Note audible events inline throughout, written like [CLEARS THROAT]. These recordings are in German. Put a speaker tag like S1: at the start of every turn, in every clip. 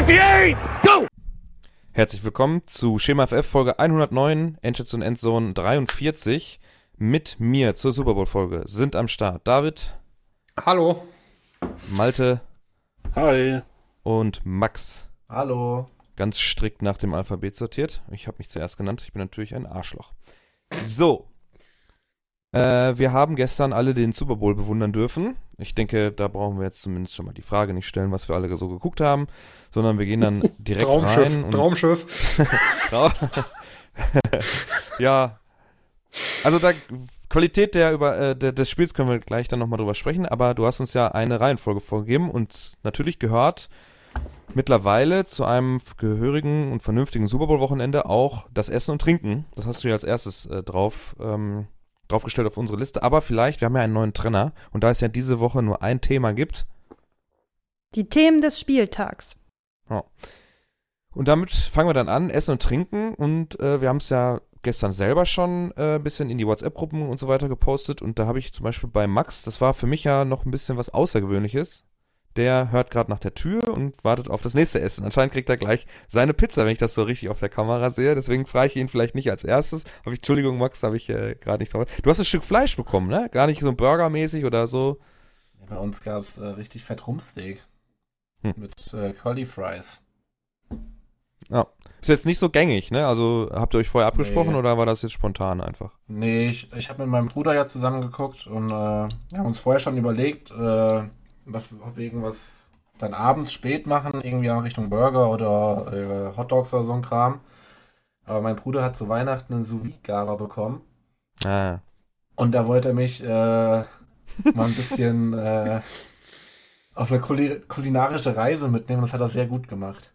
S1: 58, go!
S2: Herzlich willkommen zu Schema FF Folge 109, Endstation Endzone 43. Mit mir zur Super Bowl Folge sind am Start David,
S3: Hallo.
S2: Malte
S4: Hi.
S2: und Max.
S5: Hallo.
S2: Ganz strikt nach dem Alphabet sortiert. Ich habe mich zuerst genannt. Ich bin natürlich ein Arschloch. So. Äh, wir haben gestern alle den Super Bowl bewundern dürfen. Ich denke, da brauchen wir jetzt zumindest schon mal die Frage nicht stellen, was wir alle so geguckt haben, sondern wir gehen dann [LAUGHS] direkt
S3: Traumschiff.
S2: rein. und-
S3: Traumschiff.
S2: Trau- [LAUGHS] [LAUGHS] ja. Also da Qualität der über äh, der, des Spiels können wir gleich dann nochmal drüber sprechen, aber du hast uns ja eine Reihenfolge vorgegeben und natürlich gehört mittlerweile zu einem gehörigen und vernünftigen Super Bowl Wochenende auch das Essen und Trinken. Das hast du ja als erstes äh, drauf ähm, draufgestellt auf unsere Liste, aber vielleicht wir haben ja einen neuen Trenner und da es ja diese Woche nur ein Thema gibt,
S6: Die Themen des Spieltags.
S2: Und damit fangen wir dann an, Essen und Trinken. Und äh, wir haben es ja gestern selber schon äh, ein bisschen in die WhatsApp-Gruppen und so weiter gepostet. Und da habe ich zum Beispiel bei Max, das war für mich ja noch ein bisschen was Außergewöhnliches. Der hört gerade nach der Tür und wartet auf das nächste Essen. Anscheinend kriegt er gleich seine Pizza, wenn ich das so richtig auf der Kamera sehe. Deswegen frage ich ihn vielleicht nicht als erstes. Aber ich, Entschuldigung, Max, habe ich äh, gerade nicht drauf. Du hast ein Stück Fleisch bekommen, ne? Gar nicht so burgermäßig oder so.
S5: Bei uns gab es äh, richtig fett Rumsteak.
S2: Hm.
S5: Mit äh, Curly Fries.
S2: Ist jetzt nicht so gängig, ne? Also habt ihr euch vorher abgesprochen
S5: Nee.
S2: oder war das jetzt spontan einfach?
S5: Nee, ich, ich habe mit meinem Bruder ja zusammen geguckt und äh, wir haben uns vorher schon überlegt, äh, was wegen was dann abends spät machen, irgendwie in Richtung Burger oder äh, Hotdogs oder so ein Kram. Aber mein Bruder hat zu Weihnachten einen sous garer bekommen
S2: Ah.
S5: und da wollte er mich äh, mal ein bisschen äh, auf eine kuli kulinarische Reise mitnehmen. Das hat er sehr gut gemacht.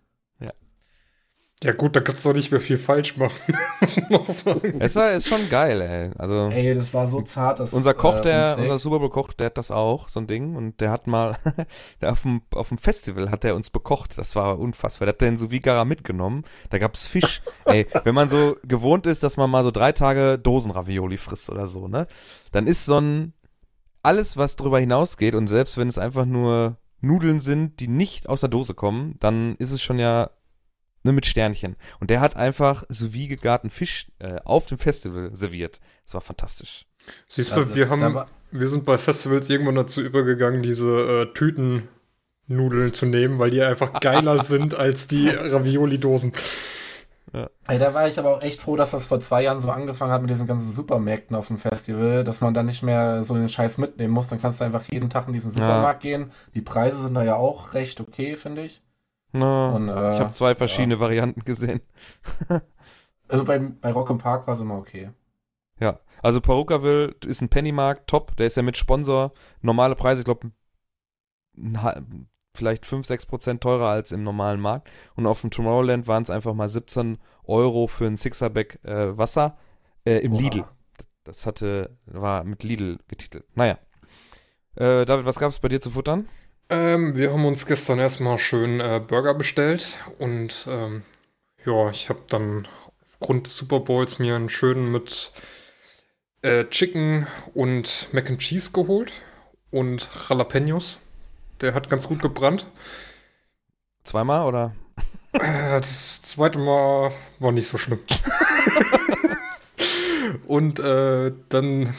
S3: Ja gut, da kannst du doch nicht mehr viel falsch machen. [LAUGHS] muss man auch sagen.
S2: Es war, ist schon geil, ey. Also
S5: Ey, das war so zart. Das,
S2: unser Koch,
S5: äh,
S2: der, unser Super Bowl Koch, der hat das auch, so ein Ding. Und der hat mal, [LAUGHS] der auf dem, auf dem Festival hat der uns bekocht. Das war unfassbar. Der hat den sous gara mitgenommen. Da gab's Fisch. [LAUGHS] ey, wenn man so gewohnt ist, dass man mal so drei Tage Dosenravioli frisst oder so, ne? Dann ist so ein, alles, was drüber hinausgeht und selbst wenn es einfach nur Nudeln sind, die nicht aus der Dose kommen, dann ist es schon ja ne, mit Sternchen. Und der hat einfach sous gegarten Fisch äh, auf dem Festival serviert. Das war fantastisch.
S3: Siehst du,
S5: Also,
S3: wir
S5: da
S3: haben, wir sind bei Festivals irgendwann dazu übergegangen, diese äh, Tütennudeln zu nehmen, weil die einfach [LAUGHS] geiler sind als die Ravioli-Dosen.
S5: Ey, da war ich aber auch echt froh, dass das vor zwei Jahren so angefangen hat mit diesen ganzen Supermärkten auf dem Festival, dass man dann nicht mehr so den Scheiß mitnehmen muss. Dann kannst du einfach jeden Tag in diesen Supermarkt gehen. Die Preise sind da ja auch recht okay, finde ich.
S2: Na,
S5: Und, äh,
S2: ich habe zwei verschiedene Varianten gesehen. [LAUGHS]
S5: Also bei, bei Rock im Park war es immer okay.
S2: Ja, also Perukaville ist ein Pennymarkt, top. Der ist ja mit Sponsor. Normale Preise, ich glaube, vielleicht 5, 6 Prozent teurer als im normalen Markt. Und auf dem Tomorrowland waren es einfach mal 17 Euro für ein Sixerback äh, Wasser äh, im
S5: Oha.
S2: Lidl. Das hatte, war mit Lidl getitelt. Naja. Äh, David, was gab es bei dir zu futtern?
S3: Ähm, wir haben uns gestern erstmal schön äh, Burger bestellt und ähm, ja, ich habe dann aufgrund des Super Bowls mir einen schönen mit äh, Chicken und Mac and Cheese geholt und Jalapenos. Der hat ganz gut gebrannt.
S2: Zweimal oder?
S3: Äh, Das zweite Mal war nicht so schlimm. [LAUGHS] und äh, dann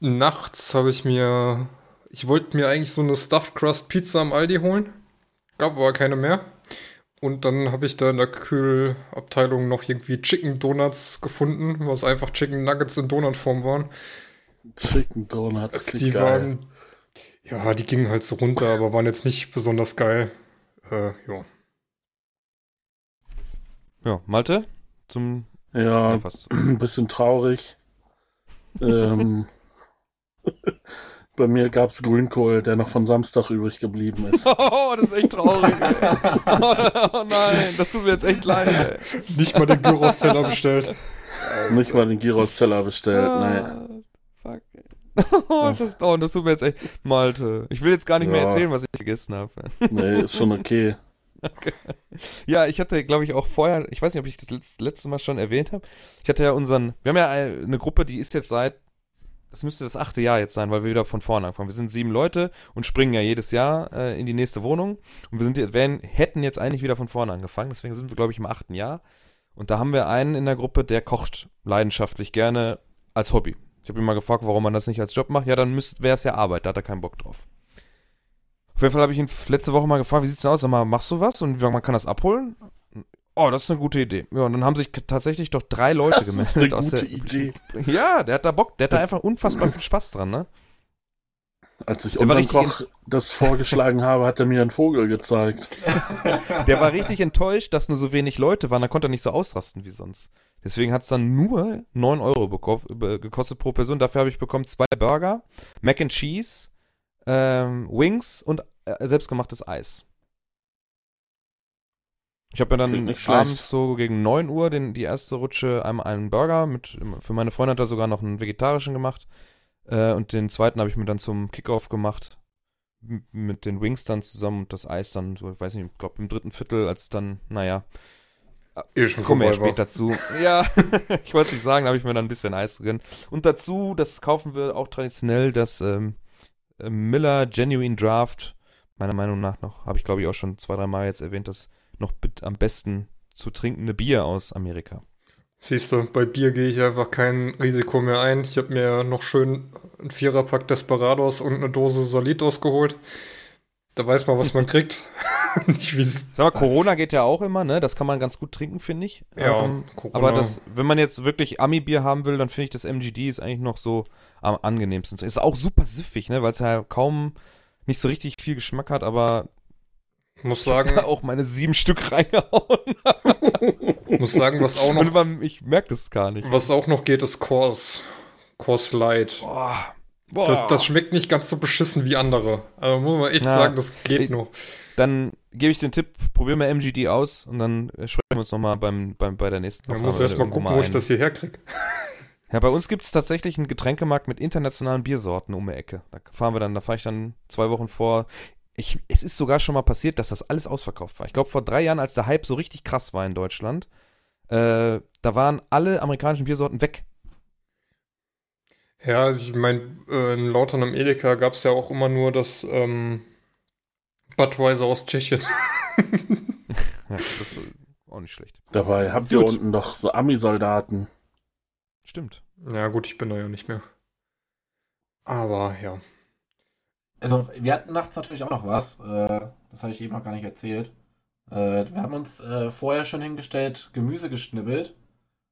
S3: nachts habe ich mir, ich wollte mir eigentlich so eine Stuffed Crust Pizza am Aldi holen, gab aber keine mehr. Und dann habe ich da in der Kühlabteilung noch irgendwie Chicken Donuts gefunden, was einfach Chicken Nuggets in Donutform waren.
S4: Chicken Donuts.
S3: Also
S4: klingt
S3: die
S4: geil.
S3: waren, ja, die gingen halt so runter, aber waren jetzt nicht besonders geil. Äh, ja.
S2: Ja, Malte? Zum.
S4: Ja, ein [CLEARS THROAT] bisschen traurig. ähm, [LAUGHS] bei mir gab es Grünkohl, der noch von Samstag übrig geblieben ist. [LAUGHS]
S2: Oh, das ist echt traurig. ey. [LAUGHS] Oh, nein, das tut mir jetzt echt leid. Ey.
S3: Nicht mal den Gyros-Teller bestellt.
S4: Nicht mal den Gyros-Teller bestellt,
S2: Ah,
S4: nee.
S2: Fuck. ey. [LAUGHS] Oh, das, ist, oh, das tut mir jetzt echt. Malte. Ich will jetzt gar nicht mehr
S4: Ja.
S2: erzählen, was ich gegessen habe.
S4: Nee, ist schon okay.
S2: Ja, ich hatte, glaube ich, auch vorher, ich weiß nicht, ob ich das letzte, letzte Mal schon erwähnt habe. Ich hatte ja unseren, wir haben ja eine Gruppe, die ist jetzt seit das müsste das achte Jahr jetzt sein, weil wir wieder von vorne anfangen. Wir sind sieben Leute und springen ja jedes Jahr äh, in die nächste Wohnung. Und wir sind, werden, hätten jetzt eigentlich wieder von vorne angefangen. Deswegen sind wir, glaube ich, im achten Jahr. Und da haben wir einen in der Gruppe, der kocht leidenschaftlich gerne als Hobby. Ich habe ihn mal gefragt, warum man das nicht als Job macht. Ja, dann wäre es ja Arbeit, da hat er keinen Bock drauf. Auf jeden Fall habe ich ihn letzte Woche mal gefragt, wie sieht's denn aus? Sag mal, machst du was? Und man kann das abholen? Oh, das ist eine gute Idee. Ja, und dann haben sich tatsächlich doch drei Leute
S4: Das ist
S2: gemeldet
S4: eine
S2: aus
S4: gute
S2: der.
S4: Idee.
S2: Ja, der hat da Bock, der hat da einfach unfassbar [CLEARS THROAT] viel Spaß dran, ne?
S4: Als ich unserem Koch das vorgeschlagen [LAUGHS] habe, hat er mir einen Vogel gezeigt. [LAUGHS]
S2: Der war richtig enttäuscht, dass nur so wenig Leute waren. Da konnte er nicht so ausrasten wie sonst. Deswegen hat es dann nur 9 Euro gekostet pro Person. Dafür habe ich bekommen zwei Burger, Mac and Cheese, ähm, Wings und äh, selbstgemachtes Eis. Ich habe mir
S4: Klingt
S2: dann abends so gegen 9 Uhr den, die erste Rutsche einmal einen Burger mit, für meine Freundin hat er sogar noch einen vegetarischen gemacht. Äh, und den zweiten habe ich mir dann zum Kickoff gemacht. Mit den Wings dann zusammen und das Eis dann, so, ich weiß nicht, ich glaube im dritten Viertel, als dann, naja,
S3: Eh schon
S2: kommen wir ja später zu. [LAUGHS] Ja, [LAUGHS] ich wollte nicht sagen, da habe ich mir dann ein bisschen Eis drin. Und dazu, das kaufen wir auch traditionell, das ähm, äh, Miller Genuine Draft. Meiner Meinung nach noch, habe ich glaube ich auch schon zwei, drei Mal jetzt erwähnt, das noch am besten zu trinkende Bier aus Amerika.
S3: Siehst du, bei Bier gehe ich einfach kein Risiko mehr ein. Ich habe mir noch schön einen Viererpack Desperados und eine Dose Solitos geholt. Da weiß man, was man kriegt. [LAUGHS] Nicht wie.
S2: Sag mal, Corona geht ja auch immer, ne? Das kann man ganz gut trinken, finde ich.
S3: Ja,
S2: Ähm,
S3: Corona.
S2: aber das, wenn man jetzt wirklich Ami-Bier haben will, dann finde ich das MGD ist eigentlich noch so am angenehmsten. Ist auch super süffig, ne? Weil es ja kaum nicht so richtig viel Geschmack hat, aber
S3: muss sagen,
S2: auch meine sieben Stück [LAUGHS] reingehauen.
S3: muss sagen, was auch noch,
S2: man, ich merke das gar nicht.
S3: was auch noch geht, ist Kors. Kors Light.
S2: Boah. Boah.
S3: Das, das schmeckt nicht ganz so beschissen wie andere. Also muss man echt
S2: Ja.
S3: sagen, das geht
S2: Ich-
S3: noch.
S2: dann gebe ich den Tipp, probier mal MGD aus und dann sprechen wir uns nochmal beim, beim, bei der nächsten
S3: Man muss erst mal
S2: irgendwo
S3: gucken, wo ich das hierher kriege.
S2: Ja, bei uns gibt es tatsächlich einen Getränkemarkt mit internationalen Biersorten um die Ecke. Da fahren wir dann, da fahre ich dann zwei Wochen vor. Ich, es ist sogar schon mal passiert, dass das alles ausverkauft war. Ich glaube, vor drei Jahren, als der Hype so richtig krass war in Deutschland, äh, da waren alle amerikanischen Biersorten weg.
S3: Ja, ich meine, äh, in Lautern am Edeka gab es ja auch immer nur das ähm, Budweiser aus Tschechien. [LAUGHS]
S2: Ja, das ist auch nicht schlecht.
S4: Dabei habt ihr
S2: Gut.
S4: unten doch so Ami-Soldaten.
S2: Stimmt.
S3: Ja, gut, ich bin da ja nicht mehr. Aber ja.
S5: Also, wir hatten nachts natürlich auch noch was. Äh, das habe ich eben noch gar nicht erzählt. Äh, wir haben uns äh, vorher schon hingestellt, Gemüse geschnibbelt.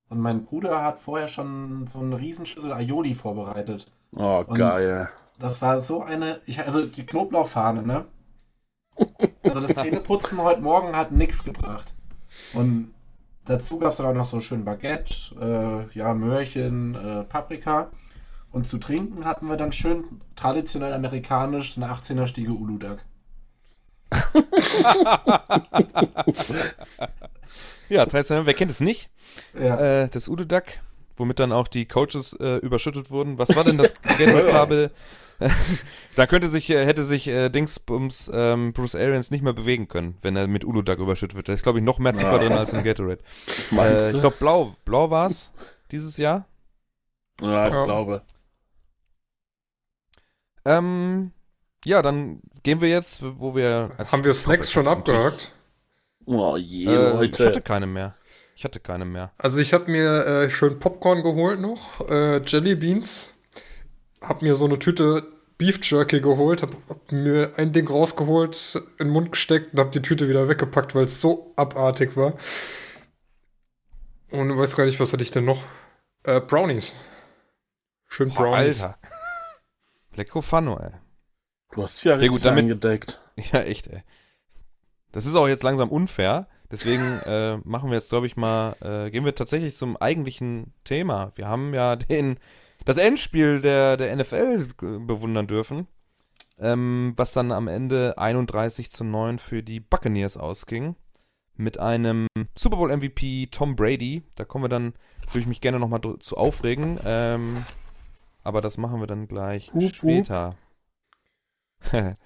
S5: Und mein Bruder hat vorher schon so eine Riesenschüssel Aioli vorbereitet.
S4: Oh,
S5: Und-
S4: geil.
S5: Das war so eine, ich, also die Knoblauchfahne, ne? Also das Zähneputzen [LAUGHS] heute Morgen hat nichts gebracht. Und dazu gab es dann auch noch so schön Baguette, äh, ja, Möhrchen, äh, Paprika. Und zu trinken hatten wir dann schön traditionell amerikanisch so eine 18er Stiege Uludag. [LAUGHS]
S2: Ja, traditionell, wer kennt es nicht?
S5: Ja.
S2: Äh, das Udo-Duck, womit dann auch die Coaches äh, überschüttet wurden. Was war denn das [LAUGHS] Gatorade-Farbe? [LAUGHS] da könnte sich, äh, hätte sich äh, Dingsbums ähm, Bruce Arians nicht mehr bewegen können, wenn er mit Udo-Duck überschüttet wird. Da ist, glaube ich, noch mehr Zucker
S5: Ja.
S2: drin als im Gatorade.
S4: Meinst
S2: Äh, ich glaube, blau. Blau war es dieses Jahr.
S4: ja, ich
S3: Ja.
S4: glaube.
S2: Ähm, ja, dann gehen wir jetzt, wo wir... also
S3: Haben wir
S2: ich
S3: Snacks
S2: ich
S3: schon abgehakt?
S4: Oh je,
S2: Äh, ich
S4: Leute.
S2: hatte keine mehr. Ich hatte keine mehr.
S3: Also ich habe mir äh, schön Popcorn geholt noch, äh, Jelly Beans, hab mir so eine Tüte Beef Jerky geholt, hab, hab mir ein Ding rausgeholt, in den Mund gesteckt und hab die Tüte wieder weggepackt, weil es so abartig war. Und ich weiß gar nicht, was hatte ich denn noch? Äh, Brownies. Schön
S2: Boah,
S3: Brownies.
S2: Alter. Lecko Fano, ey.
S4: Du hast ja
S2: Ja,
S4: richtig
S2: gut, damit-
S4: eingedeckt. [LAUGHS]
S2: Ja, echt, ey. Das ist auch jetzt langsam unfair. Deswegen [LAUGHS] äh, machen wir jetzt, glaube ich, mal, äh, gehen wir tatsächlich zum eigentlichen Thema. Wir haben ja den, das Endspiel der, der NFL g- bewundern dürfen, ähm, was dann am Ende 31 zu 9 für die Buccaneers ausging. Mit einem Super Bowl MVP Tom Brady. Da kommen wir dann, würde ich mich gerne nochmal zu aufregen. Ähm, aber das machen wir dann gleich
S4: Hup, hup.
S2: später. [LAUGHS]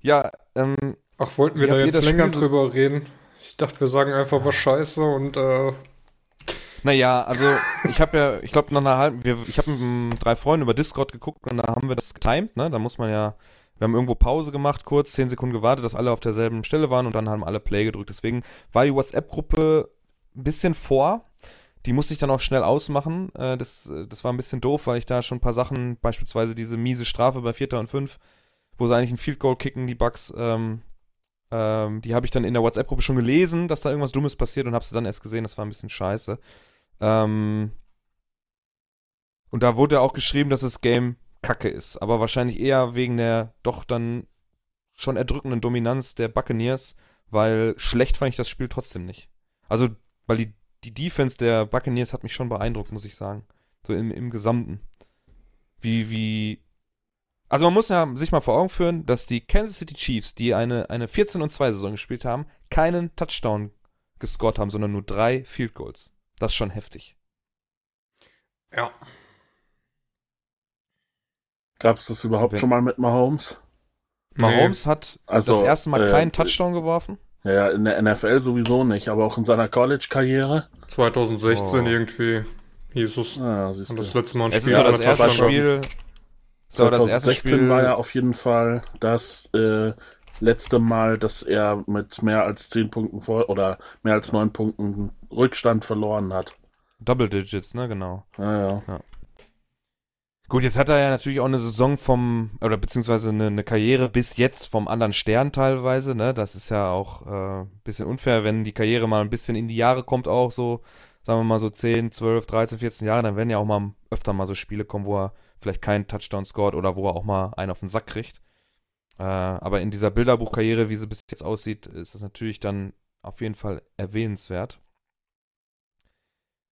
S2: ja, ähm,
S3: Ach, wollten wir da jetzt länger
S2: Spiel
S3: drüber reden? Ich dachte, wir sagen einfach was scheiße und äh,
S2: Naja, also ich habe ja, ich glaube nach einer halben, wir, ich habe mit drei Freunden über Discord geguckt und da haben wir das getimed, ne? Da muss man ja, wir haben irgendwo Pause gemacht, kurz, zehn Sekunden gewartet, dass alle auf derselben Stelle waren und dann haben alle Play gedrückt. Deswegen war die WhatsApp-Gruppe ein bisschen vor. Die musste ich dann auch schnell ausmachen. Äh, das, das war ein bisschen doof, weil ich da schon ein paar Sachen, beispielsweise diese miese Strafe bei Vierter und Fünf, wo sie eigentlich ein Field Goal kicken, die Bugs, ähm, ähm, die habe ich dann in der WhatsApp-Gruppe schon gelesen, dass da irgendwas Dummes passiert und habe sie dann erst gesehen, das war ein bisschen scheiße. Ähm, und da wurde auch geschrieben, dass das Game kacke ist, aber wahrscheinlich eher wegen der doch dann schon erdrückenden Dominanz der Buccaneers, weil schlecht fand ich das Spiel trotzdem nicht. Also, weil die, die Defense der Buccaneers hat mich schon beeindruckt, muss ich sagen. So im, im Gesamten. Wie, wie. Also man muss ja sich mal vor Augen führen, dass die Kansas City Chiefs, die eine, eine 14 und 2 Saison gespielt haben, keinen Touchdown gescored haben, sondern nur drei Field Goals. Das ist schon heftig.
S3: Ja.
S4: Gab es das überhaupt
S2: Wenn-
S4: schon mal mit Mahomes?
S2: Mahomes hat
S4: Also,
S2: das erste Mal
S4: äh,
S2: keinen Touchdown geworfen.
S4: Ja, in der NFL sowieso nicht, aber auch in seiner College-Karriere.
S3: 2016
S2: Oh.
S3: irgendwie hieß es.
S4: Ah, siehst
S3: Und
S4: du.
S3: das letzte Mal ein
S2: Es ist
S3: Spiel
S2: so das erste. Spiel. So, das erste
S4: 2016
S2: Spiel.
S4: war ja auf jeden Fall das äh, letzte Mal, dass er mit mehr als 10 Punkten vor oder mehr als 9 Punkten Rückstand verloren hat.
S2: Double Digits, ne, genau.
S4: Ja, ja.
S2: Gut, jetzt hat er ja natürlich auch eine Saison vom, oder beziehungsweise eine, eine Karriere bis jetzt vom anderen Stern teilweise, ne? Das ist ja auch äh, ein bisschen unfair, wenn die Karriere mal ein bisschen in die Jahre kommt, auch so, sagen wir mal so 10, 12, 13, 14 Jahre, dann werden ja auch mal öfter mal so Spiele kommen, wo er vielleicht keinen Touchdown scored oder wo er auch mal einen auf den Sack kriegt. Äh, aber in dieser Bilderbuchkarriere, wie sie bis jetzt aussieht, ist das natürlich dann auf jeden Fall erwähnenswert.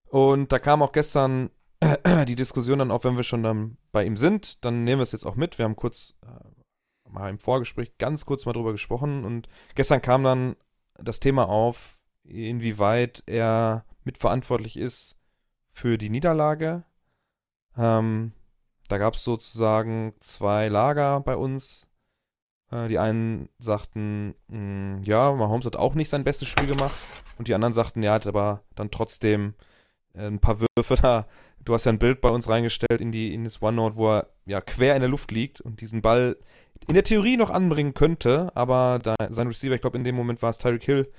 S2: Und da kam auch gestern [CLEARS THROAT] die Diskussion dann auf, wenn wir schon dann bei ihm sind, dann nehmen wir es jetzt auch mit. Wir haben kurz äh, mal im Vorgespräch ganz kurz mal drüber gesprochen und gestern kam dann das Thema auf, inwieweit er mitverantwortlich ist für die Niederlage. Ähm, da gab es sozusagen zwei Lager bei uns. Äh, die einen sagten, mh, ja, Mahomes hat auch nicht sein bestes Spiel gemacht. Und die anderen sagten, ja, hat aber dann trotzdem äh, ein paar Würfe da. Du hast ja ein Bild bei uns reingestellt in die in das OneNote, wo er ja quer in der Luft liegt und diesen Ball in der Theorie noch anbringen könnte, aber da sein Receiver, ich glaube in dem Moment war es Tyreek Hill,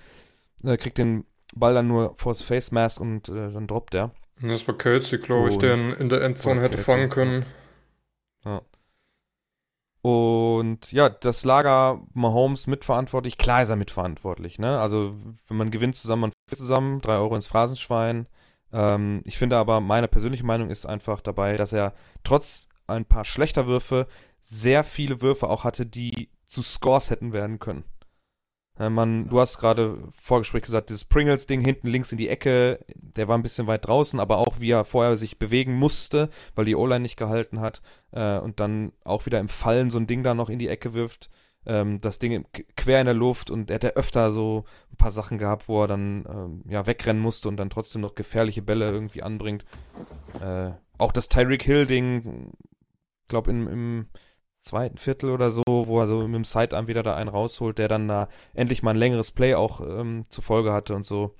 S2: äh, kriegt den Ball dann nur vors Face Mask und äh, dann droppt er.
S3: Das war Kelsey, glaube ich,
S2: Oh.
S3: der in, in der Endzone
S2: Oh,
S3: hätte
S2: Kelsey,
S3: fangen können.
S2: Und ja, das Lager Mahomes mitverantwortlich. Klar ist er mitverantwortlich, ne? Also, wenn man gewinnt zusammen, man verliert zusammen, drei Euro ins Phrasenschwein. Ähm, ich finde aber, meine persönliche Meinung ist einfach dabei, dass er trotz ein paar schlechter Würfe sehr viele Würfe auch hatte, die zu Scores hätten werden können. Äh, man, du hast gerade Vorgespräch gesagt, dieses Pringles-Ding hinten links in die Ecke, der war ein bisschen weit draußen, aber auch wie er vorher sich bewegen musste, weil die O-Line nicht gehalten hat äh, und dann auch wieder im Fallen so ein Ding da noch in die Ecke wirft. Ähm, das Ding quer in der Luft und er hat ja öfter so ein paar Sachen gehabt, wo er dann ähm, ja wegrennen musste und dann trotzdem noch gefährliche Bälle irgendwie anbringt. Äh, auch das Tyreek Hill-Ding, glaube im, im zweiten Viertel oder so, wo er so mit dem Sidearm wieder da einen rausholt, der dann da endlich mal ein längeres Play auch ähm, zur Folge hatte und so.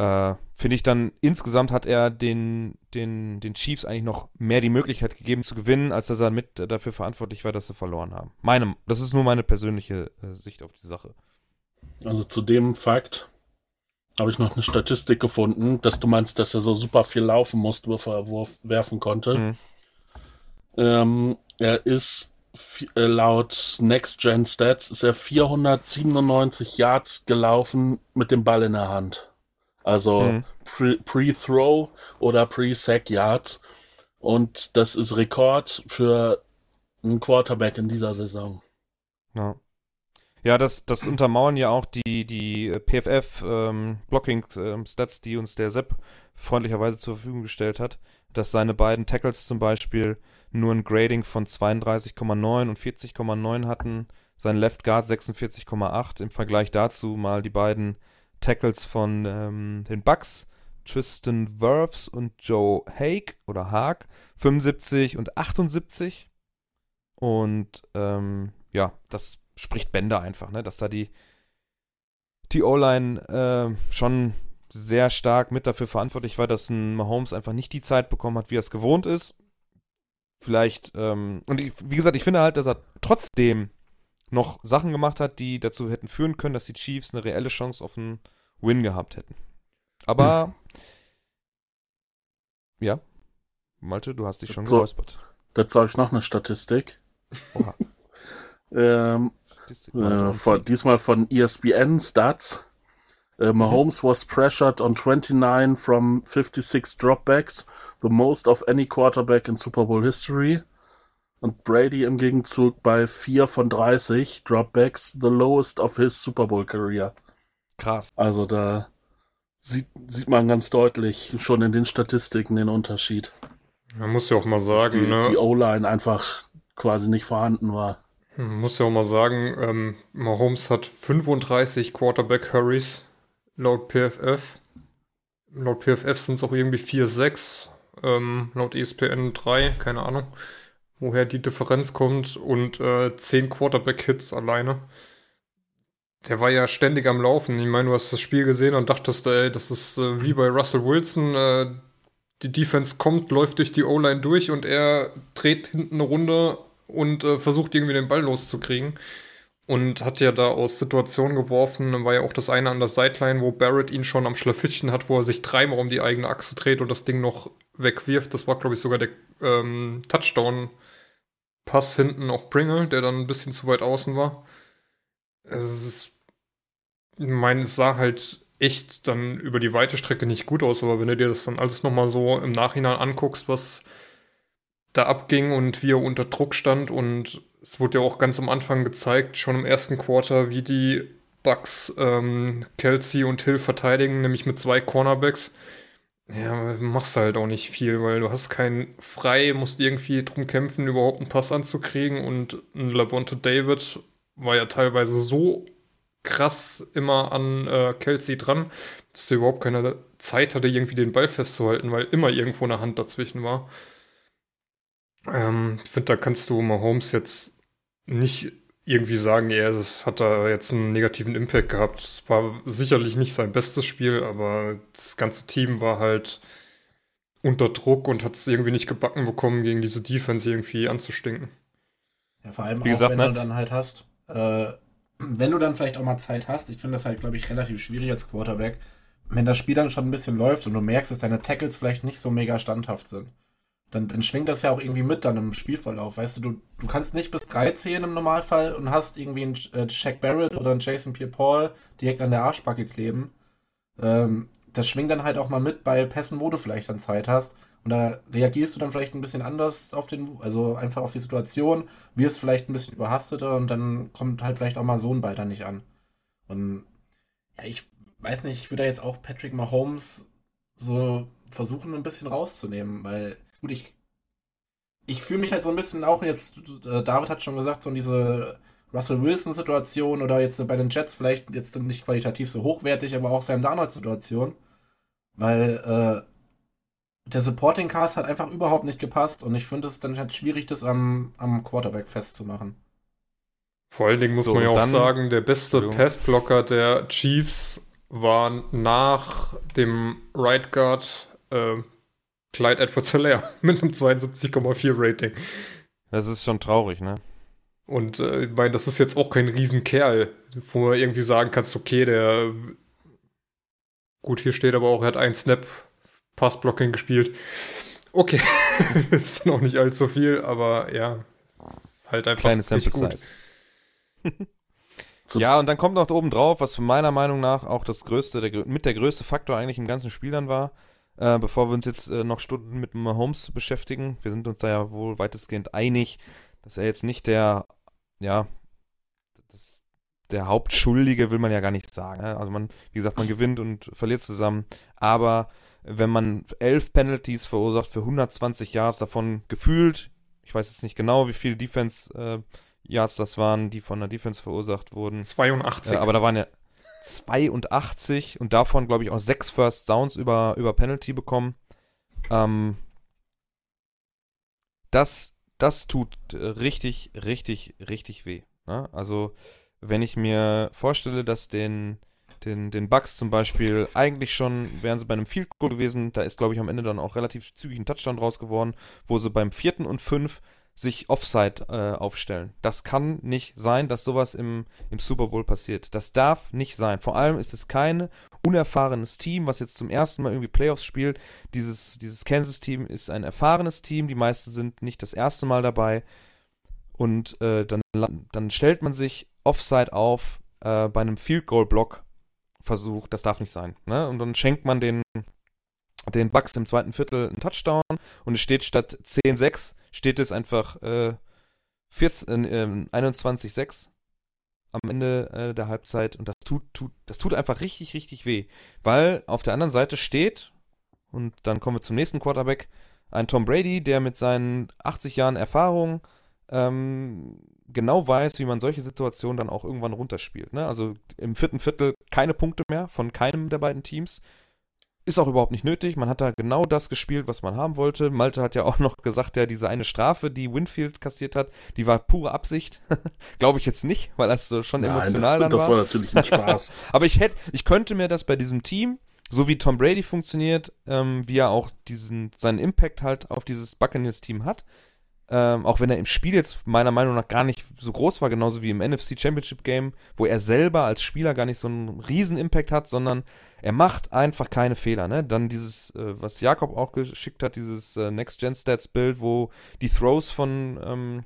S2: Äh, Finde ich dann, insgesamt hat er den, den, den Chiefs eigentlich noch mehr die Möglichkeit gegeben zu gewinnen, als dass er mit dafür verantwortlich war, dass sie verloren haben. Meine, das ist nur meine persönliche äh, Sicht auf die Sache.
S4: Also zu dem Fakt habe ich noch eine Statistik gefunden, dass du meinst, dass er so super viel laufen musste, bevor er Wurf werfen konnte.
S2: Mhm.
S4: Ähm, er ist äh, laut Next Gen Stats ist er 497 Yards gelaufen mit dem Ball in der Hand. Also
S2: Mhm.
S4: pre- Pre-Throw oder Pre-Sack Yards. Und das ist Rekord für einen Quarterback in dieser Saison.
S2: Ja. Ja, das, das untermauern ja auch die, die äh, PFF ähm, Blocking ähm, die uns der Sepp freundlicherweise zur Verfügung gestellt hat, dass seine beiden Tackles zum Beispiel nur ein Grading von 32,9 und 40,9 hatten, sein Left Guard 46,8. Im Vergleich dazu mal die beiden Tackles von ähm, den Bucks, Tristan Wirfs und Joe Haig oder Haag, 75 und 78. Und ähm, ja, das spricht Bände einfach, ne? Dass da die, die O-Line äh, schon sehr stark mit dafür verantwortlich war, dass ein Mahomes einfach nicht die Zeit bekommen hat, wie er es gewohnt ist. Vielleicht, ähm, und ich, wie gesagt, ich finde halt, dass er trotzdem noch Sachen gemacht hat, die dazu hätten führen können, dass die Chiefs eine reelle Chance auf einen Win gehabt hätten. Aber, hm. ja, Malte, du hast dich schon
S4: so,
S2: geräuspert.
S4: Dazu habe ich noch eine Statistik. Oha. [LAUGHS] ähm, äh, von, diesmal von ESPN Stats. Uh, Mahomes was pressured on 29 from 56 dropbacks, the most of any quarterback in Super Bowl history. Und Brady im Gegenzug bei 4 von 30 Dropbacks, the lowest of his Super Bowl career.
S2: Krass.
S4: Also da sieht, sieht man ganz deutlich schon in den Statistiken den Unterschied.
S3: Man muss ja auch mal sagen,
S4: die,
S3: ne?
S4: Die O-Line einfach quasi nicht vorhanden war.
S3: Man muss ja auch mal sagen, ähm, Mahomes hat 35 Quarterback-Hurries laut PFF. Laut PFF sind es auch irgendwie 4-6, ähm, laut ESPN 3, keine Ahnung, woher die Differenz kommt und äh, 10 Quarterback-Hits alleine. Der war ja ständig am Laufen. Ich meine, du hast das Spiel gesehen und dachtest, ey, das ist äh, wie bei Russell Wilson. Äh, die Defense kommt, läuft durch die O-Line durch und er dreht hinten eine Runde und äh, versucht irgendwie den Ball loszukriegen und hat ja da aus Situationen geworfen. Dann war ja auch das eine an der Sideline, wo Barrett ihn schon am Schlafittchen hat, wo er sich dreimal um die eigene Achse dreht und das Ding noch wegwirft. Das war, glaube ich, sogar der ähm, Touchdown-Pass hinten auf Pringle, der dann ein bisschen zu weit außen war. Es ist, ich es sah halt echt dann über die weite Strecke nicht gut aus, aber wenn du dir das dann alles nochmal so im Nachhinein anguckst, was da abging und wie er unter Druck stand und es wurde ja auch ganz am Anfang gezeigt, schon im ersten Quarter, wie die Bucks ähm, Kelsey und Hill verteidigen, nämlich mit zwei Cornerbacks. Ja, machst halt auch nicht viel, weil du hast keinen frei, musst irgendwie drum kämpfen, überhaupt einen Pass anzukriegen und ein Lavonte David war ja teilweise so krass immer an äh, Kelsey dran, dass er überhaupt keine Zeit hatte, irgendwie den Ball festzuhalten, weil immer irgendwo eine Hand dazwischen war. Ähm, ich finde, da kannst du Mahomes jetzt nicht irgendwie sagen, ja, das hat da jetzt einen negativen Impact gehabt. Es war sicherlich nicht sein bestes Spiel, aber das ganze Team war halt unter Druck und hat es irgendwie nicht gebacken bekommen, gegen diese Defense irgendwie anzustinken.
S5: Ja, vor allem Wie auch, gesagt, wenn ne? du dann halt hast, äh, wenn du dann vielleicht auch mal Zeit hast, ich finde das halt, glaube ich, relativ schwierig als Quarterback, wenn das Spiel dann schon ein bisschen läuft und du merkst, dass deine Tackles vielleicht nicht so mega standhaft sind dann, dann schwingt das ja auch irgendwie mit dann im Spielverlauf. Weißt du, du, du kannst nicht bis 13 im Normalfall und hast irgendwie einen äh, Shaq Barrett oder einen Jason Pierre-Paul direkt an der Arschbacke kleben. Ähm, das schwingt dann halt auch mal mit bei Pässen, wo du vielleicht dann Zeit hast. Und da reagierst du dann vielleicht ein bisschen anders auf den, also einfach auf die Situation, wirst vielleicht ein bisschen überhasteter und dann kommt halt vielleicht auch mal so ein Ball dann nicht an. Und ja, ich weiß nicht, ich würde da jetzt auch Patrick Mahomes so versuchen, ein bisschen rauszunehmen, weil gut, ich, ich fühle mich halt so ein bisschen auch jetzt, äh, David hat schon gesagt, so in diese Russell Wilson-Situation oder jetzt bei den Jets vielleicht jetzt nicht qualitativ so hochwertig, aber auch Sam Darnold-Situation. Weil äh, der Supporting Cast hat einfach überhaupt nicht gepasst und ich finde es dann halt schwierig, das am, am Quarterback festzumachen.
S3: Vor allen Dingen muss so, man ja auch sagen, der beste Passblocker der Chiefs war nach dem Right Guard äh, Clyde Edwards Hilaire [LAUGHS] mit einem 72,4 Rating.
S2: Das ist schon traurig, ne?
S3: Und äh, ich meine, das ist jetzt auch kein Riesenkerl, wo man irgendwie sagen kannst, okay, der gut, hier steht aber auch, er hat einen Snap Passblocking gespielt. Okay, [LAUGHS] ist noch nicht allzu viel, aber ja, halt einfach
S2: Kleines nicht gut. [LAUGHS] ja, und dann kommt noch oben drauf, was für meiner Meinung nach auch das größte, der, mit der größte Faktor eigentlich im ganzen Spiel dann war, äh, bevor wir uns jetzt äh, noch Stunden mit Mahomes beschäftigen. Wir sind uns da ja wohl weitestgehend einig, dass er jetzt nicht der, ja, das, der Hauptschuldige will man ja gar nicht sagen. Ne? Also man, wie gesagt, man gewinnt und verliert zusammen. Aber wenn man elf Penalties verursacht für 120 Yards davon gefühlt, ich weiß jetzt nicht genau, wie viele Defense äh, Yards das waren, die von der Defense verursacht wurden.
S3: 82.
S2: Äh, aber da waren ja 82 und davon, glaube ich, auch sechs First Downs über, über Penalty bekommen. Ähm, das, das tut richtig, richtig, richtig weh. Ne? Also, wenn ich mir vorstelle, dass den den, den Bucks zum Beispiel, eigentlich schon wären sie bei einem Field Goal gewesen. Da ist, glaube ich, am Ende dann auch relativ zügig ein Touchdown draus geworden, wo sie beim vierten und fünf sich Offside äh, aufstellen. Das kann nicht sein, dass sowas im, im Super Bowl passiert. Das darf nicht sein. Vor allem ist es kein unerfahrenes Team, was jetzt zum ersten Mal irgendwie Playoffs spielt. Dieses, dieses Kansas-Team ist ein erfahrenes Team. Die meisten sind nicht das erste Mal dabei. Und äh, dann, dann stellt man sich Offside auf äh, bei einem Field Goal Block Versuch. Das darf nicht sein. Ne? Und dann schenkt man den den Bucks im zweiten Viertel einen Touchdown und es steht statt 10-6 steht es einfach äh, 14, äh, 21-6 am Ende äh, der Halbzeit und das tut, tut, das tut einfach richtig, richtig weh. Weil auf der anderen Seite steht, und dann kommen wir zum nächsten Quarterback, ein Tom Brady, der mit seinen 80 Jahren Erfahrung ähm, genau weiß, wie man solche Situationen dann auch irgendwann runterspielt. Ne? Also im vierten Viertel keine Punkte mehr von keinem der beiden Teams. Ist auch überhaupt nicht nötig. Man hat da genau das gespielt, was man haben wollte. Malte hat ja auch noch gesagt, ja, diese eine Strafe, die Winfield kassiert hat, die war pure Absicht. [LAUGHS] Glaube ich jetzt nicht, weil das so schon Nein, emotional das,
S4: dann
S2: war.
S4: Das war natürlich ein Spaß. [LAUGHS]
S2: Aber ich hätte, ich könnte mir das bei diesem Team, so wie Tom Brady funktioniert, ähm, wie er auch diesen, seinen Impact halt auf dieses Buccaneers-Team hat, ähm, auch wenn er im Spiel jetzt meiner Meinung nach gar nicht so groß war, genauso wie im NFC Championship Game, wo er selber als Spieler gar nicht so einen riesen Impact hat, sondern er macht einfach keine Fehler. Ne? Dann dieses, äh, was Jakob auch geschickt hat, dieses äh, Next-Gen-Stats-Bild, wo die Throws von, ähm,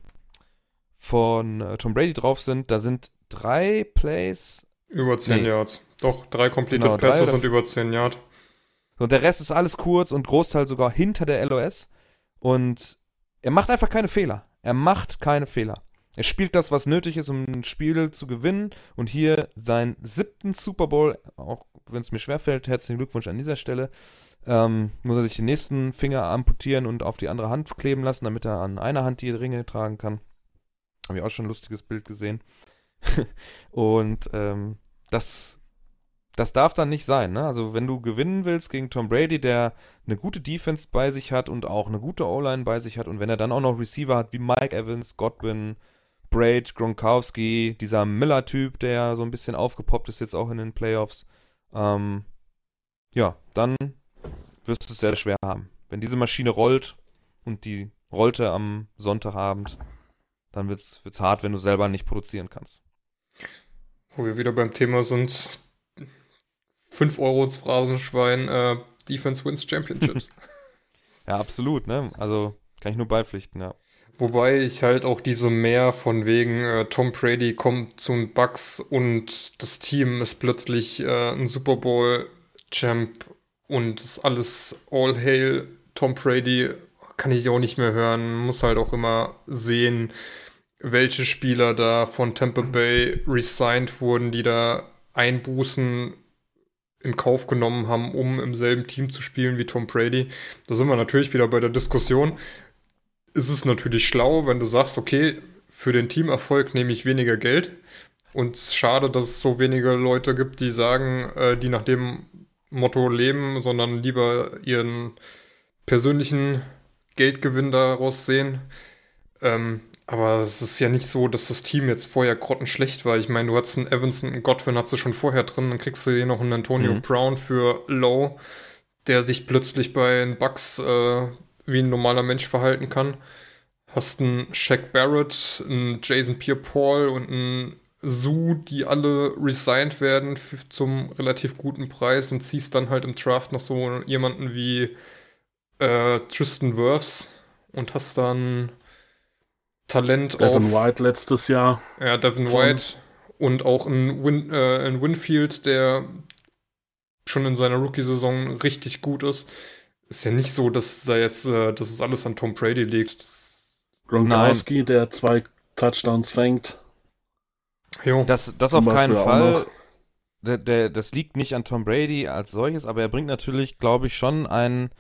S2: von äh, Tom Brady drauf sind, da sind drei Plays.
S3: Über 10 nee. Yards. Doch, drei Completed genau, Passes sind über 10 Yards.
S2: Und der Rest ist alles kurz und Großteil sogar hinter der LOS. Und er macht einfach keine Fehler. Er macht keine Fehler. Er spielt das, was nötig ist, um ein Spiel zu gewinnen. Und hier seinen siebten Super Bowl, auch wenn es mir schwerfällt, herzlichen Glückwunsch an dieser Stelle, ähm, muss er sich den nächsten Finger amputieren und auf die andere Hand kleben lassen, damit er an einer Hand die Ringe tragen kann. Habe ich auch schon ein lustiges Bild gesehen. [LAUGHS] und ähm, das das darf dann nicht sein. Ne? Also wenn du gewinnen willst gegen Tom Brady, der eine gute Defense bei sich hat und auch eine gute O-Line bei sich hat und wenn er dann auch noch Receiver hat wie Mike Evans, Godwin, Braid, Gronkowski, dieser Miller-Typ, der so ein bisschen aufgepoppt ist jetzt auch in den Playoffs, ähm, ja, dann wirst du es sehr schwer haben. Wenn diese Maschine rollt und die rollte am Sonntagabend, dann wird es hart, wenn du selber nicht produzieren kannst.
S3: Wo wir wieder beim Thema sind, 5 Euro ins Phrasenschwein, äh, Defense wins Championships. [LAUGHS] [LAUGHS]
S2: ja, absolut, ne? Also kann ich nur beipflichten, ja.
S3: Wobei ich halt auch diese mehr von wegen äh, Tom Brady kommt zu den Bucks und das Team ist plötzlich äh, ein Super Bowl Champ und ist alles all hail Tom Brady kann ich auch nicht mehr hören. Muss halt auch immer sehen, welche Spieler da von Tampa Bay resigned wurden, die da Einbußen in Kauf genommen haben, um im selben Team zu spielen wie Tom Brady. Da sind wir natürlich wieder bei der Diskussion. Ist es natürlich schlau, wenn du sagst, okay, für den Teamerfolg nehme ich weniger Geld. Und schade, dass es so wenige Leute gibt, die sagen, äh, die nach dem Motto leben, sondern lieber ihren persönlichen Geldgewinn daraus sehen. Ähm, aber es ist ja nicht so, dass das Team jetzt vorher grottenschlecht war. Ich meine, du hattest einen Evanson, einen Godwin hast du schon vorher drin, dann kriegst du hier noch einen Antonio mhm. Brown für Low, der sich plötzlich bei den Bucks äh, wie ein normaler Mensch verhalten kann. Hast einen Shaq Barrett, einen Jason Pierre-Paul und einen Sue, die alle resigned werden zum relativ guten Preis und ziehst dann halt im Draft noch so jemanden wie äh, Tristan Wirfs und hast dann Talent
S4: Devin auf. White letztes Jahr.
S3: Ja, Devin schon. White und auch ein, Win, äh, ein Winfield, der schon in seiner Rookie-Saison richtig gut ist. Ist ja nicht so, dass da jetzt, äh, dass es alles an Tom Brady liegt.
S4: Gronkowski, der zwei Touchdowns fängt.
S2: Jo. Das, das auf keinen Fall. Der, der, das liegt nicht an Tom Brady als solches, aber er bringt natürlich, glaube ich, schon einen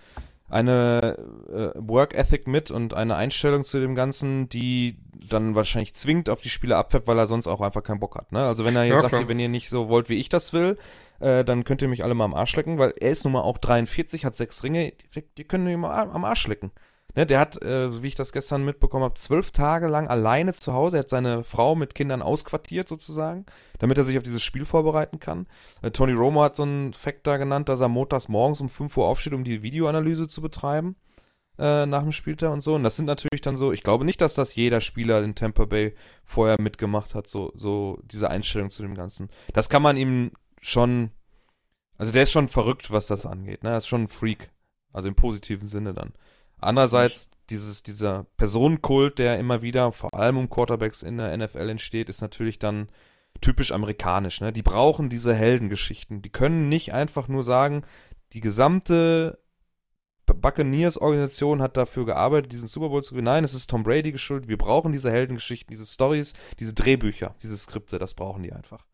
S2: eine äh, Work Ethic mit und eine Einstellung zu dem Ganzen, die dann wahrscheinlich zwingt auf die Spieler abfärbt, weil er sonst auch einfach keinen Bock hat. Ne? Also wenn er jetzt ja, sagt, wenn ihr nicht so wollt, wie ich das will, äh, dann könnt ihr mich alle mal am Arsch lecken, weil er ist nun mal auch 43, hat sechs Ringe, die, die können ihn mal am Arsch lecken. Ne, der hat, äh, wie ich das gestern mitbekommen habe, zwölf Tage lang alleine zu Hause. Er hat seine Frau mit Kindern ausquartiert sozusagen, damit er sich auf dieses Spiel vorbereiten kann. Äh, Tony Romo hat so einen Fact da genannt, dass er montags morgens um 5 Uhr aufsteht, um die Videoanalyse zu betreiben äh, nach dem Spieltag und so. Und das sind natürlich dann so, ich glaube nicht, dass das jeder Spieler in Tampa Bay vorher mitgemacht hat, so, so diese Einstellung zu dem Ganzen. Das kann man ihm schon, also der ist schon verrückt, was das angeht. Ne? Er ist schon ein Freak. Also im positiven Sinne dann. Andererseits, dieses, dieser Personenkult, der immer wieder, vor allem um Quarterbacks in der NFL entsteht, ist natürlich dann typisch amerikanisch. Ne? Die brauchen diese Heldengeschichten. Die können nicht einfach nur sagen, die gesamte Buccaneers-Organisation hat dafür gearbeitet, diesen Super Bowl zu gewinnen. Nein, es ist Tom Brady geschuldet. Wir brauchen diese Heldengeschichten, diese Stories, diese Drehbücher, diese Skripte. Das brauchen die einfach.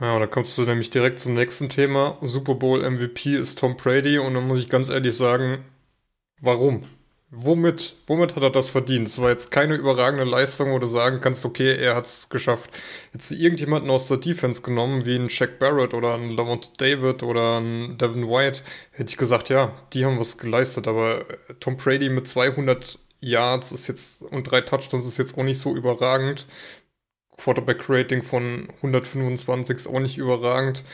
S3: Ja, da kommst du nämlich direkt zum nächsten Thema. Super Bowl MVP ist Tom Brady und dann muss ich ganz ehrlich sagen, warum? Womit, womit hat er das verdient? Es war jetzt keine überragende Leistung, wo du sagen kannst, okay, er hat es geschafft. Jetzt irgendjemanden aus der Defense genommen, wie ein Shaq Barrett oder ein Lamont David oder ein Devin White, hätte ich gesagt, ja, die haben was geleistet, aber Tom Brady mit 200 Yards ist jetzt und drei Touchdowns ist jetzt auch nicht so überragend. Quarterback-Rating von 125 ist auch nicht überragend.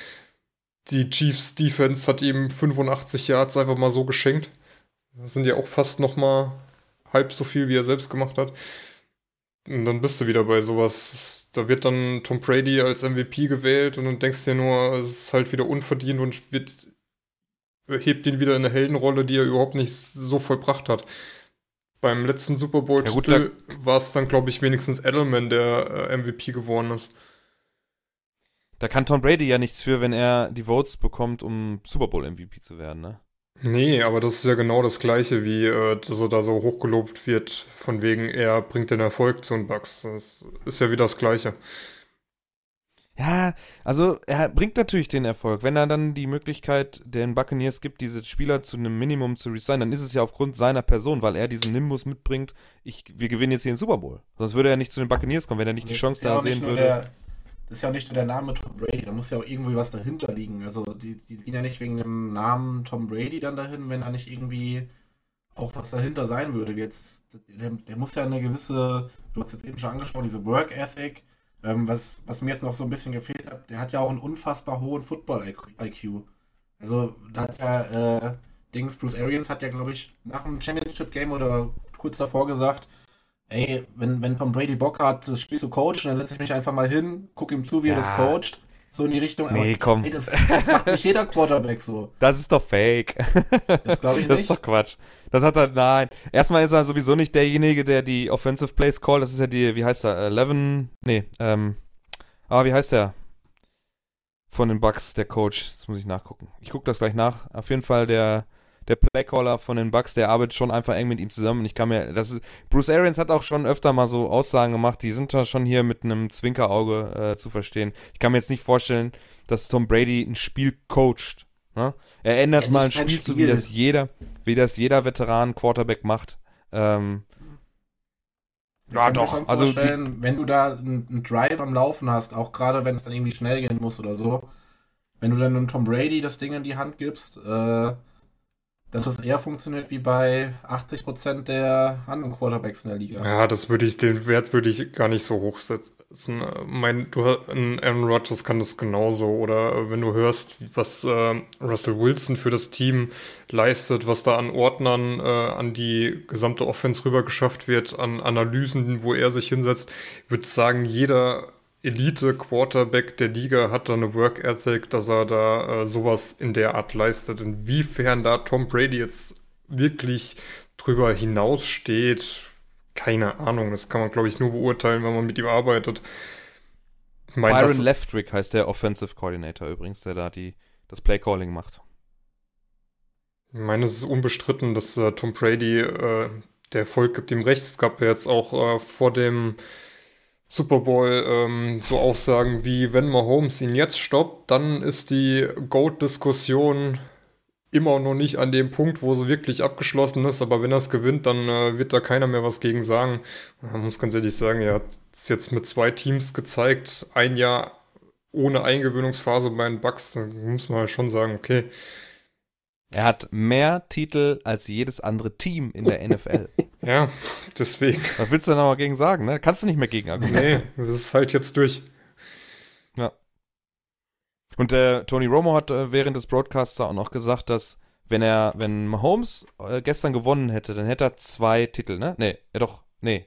S3: Die Chiefs Defense hat ihm 85 Yards einfach mal so geschenkt. Das sind ja auch fast noch mal halb so viel, wie er selbst gemacht hat. Und dann bist du wieder bei sowas. Da wird dann Tom Brady als MVP gewählt und dann denkst du dir nur, es ist halt wieder unverdient und wird, hebt ihn wieder in eine Heldenrolle, die er überhaupt nicht so vollbracht hat. Beim letzten Super Bowl-Titel ja, war es dann, glaube ich, wenigstens Edelman, der äh, MVP geworden ist.
S2: Da kann Tom Brady ja nichts für, wenn er die Votes bekommt, um Super Bowl-MVP zu werden, ne?
S3: Nee, aber das ist ja genau das Gleiche, wie äh, dass er da so hochgelobt wird, von wegen, er bringt den Erfolg zu den Bugs. Das ist ja wie das Gleiche.
S2: Ja, also er bringt natürlich den Erfolg. Wenn er dann die Möglichkeit den Buccaneers gibt, diese Spieler zu einem Minimum zu resignen, dann ist es ja aufgrund seiner Person, weil er diesen Nimbus mitbringt, ich, wir gewinnen jetzt hier den Super Bowl. Sonst würde er nicht zu den Buccaneers kommen, wenn er nicht das die Chance da sehen würde.
S5: Der, das ist ja auch nicht nur der Name Tom Brady, da muss ja auch irgendwie was dahinter liegen. Also die, die gehen ja nicht wegen dem Namen Tom Brady dann dahin, wenn da nicht irgendwie auch was dahinter sein würde. Jetzt, der, der muss ja eine gewisse, du hast jetzt eben schon angesprochen, diese Work Ethic, ähm, was, was mir jetzt noch so ein bisschen gefehlt hat, der hat ja auch einen unfassbar hohen Football-IQ. Also, da hat ja äh, Dings, Bruce Arians hat ja, glaube ich, nach dem Championship-Game oder kurz davor gesagt, ey, wenn, wenn Tom Brady Bock hat, das Spiel zu coachen, dann setze ich mich einfach mal hin, gucke ihm zu, wie ja. er das coacht. So in die Richtung.
S2: Nee, komm. Ey,
S5: das, das, macht nicht jeder Quarterback so. [LAUGHS]
S2: Das ist doch fake.
S5: Das glaube ich nicht.
S2: Das ist doch Quatsch. Das hat er, nein. Erstmal ist er sowieso nicht derjenige, der die Offensive Plays call. Das ist ja die, wie heißt er? Eleven, nee, ähm, aber wie heißt der? Von den Bucks, der Coach. Das muss ich nachgucken. Ich gucke das gleich nach. Auf jeden Fall der, der Playcaller von den Bucks, der arbeitet schon einfach eng mit ihm zusammen. Ich kann mir, das ist, Bruce Arians hat auch schon öfter mal so Aussagen gemacht, die sind da schon hier mit einem Zwinkerauge äh, zu verstehen. Ich kann mir jetzt nicht vorstellen, dass Tom Brady ein Spiel coacht. Ne? Er ändert ja, mal ein Spiel, Spiel, zu, wie das jeder, wie das jeder Veteran Quarterback macht. Ähm,
S5: ja, doch. Also, wenn du da einen Drive am Laufen hast, auch gerade wenn es dann irgendwie schnell gehen muss oder so, wenn du dann einem Tom Brady das Ding in die Hand gibst, äh, dass es eher funktioniert wie bei 80% der anderen Quarterbacks in der Liga.
S3: Ja, das würde ich, den Wert würde ich gar nicht so hochsetzen. Mein, du, Aaron Rodgers kann das genauso. Oder wenn du hörst, was äh, Russell Wilson für das Team leistet, was da an Ordnern äh, an die gesamte Offense rüber geschafft wird, an Analysen, wo er sich hinsetzt, würde sagen, jeder Elite-Quarterback der Liga hat da eine Work Ethic, dass er da äh, sowas in der Art leistet. Inwiefern da Tom Brady jetzt wirklich drüber hinaussteht, keine Ahnung. Das kann man, glaube ich, nur beurteilen, wenn man mit ihm arbeitet.
S2: Mein, Byron Leftrick heißt der Offensive Coordinator übrigens, der da die, das Play-Calling macht.
S3: Ich meine, es ist unbestritten, dass äh, Tom Brady, äh, der Erfolg gibt ihm recht. Es gab ja jetzt auch äh, vor dem Super Bowl ähm, so Aussagen wie, wenn Mahomes ihn jetzt stoppt, dann ist die GOAT-Diskussion immer noch nicht an dem Punkt, wo sie wirklich abgeschlossen ist, aber wenn er es gewinnt, dann äh, wird da keiner mehr was gegen sagen. Man muss ganz ehrlich sagen, er hat es jetzt mit zwei Teams gezeigt, ein Jahr ohne Eingewöhnungsphase bei den Bucks, da muss man halt schon sagen, okay,
S2: Er hat mehr Titel als jedes andere Team in der NFL. [LAUGHS]
S3: ja, deswegen.
S2: Was willst du da noch gegen sagen, ne? Kannst du nicht mehr gegen
S3: argumentieren. Nee, das ist halt jetzt durch.
S2: Ja. Und äh, Tony Romo hat äh, während des Broadcasts auch noch gesagt, dass wenn er, wenn Mahomes äh, gestern gewonnen hätte, dann hätte er zwei Titel, ne? Nee, ja doch, nee.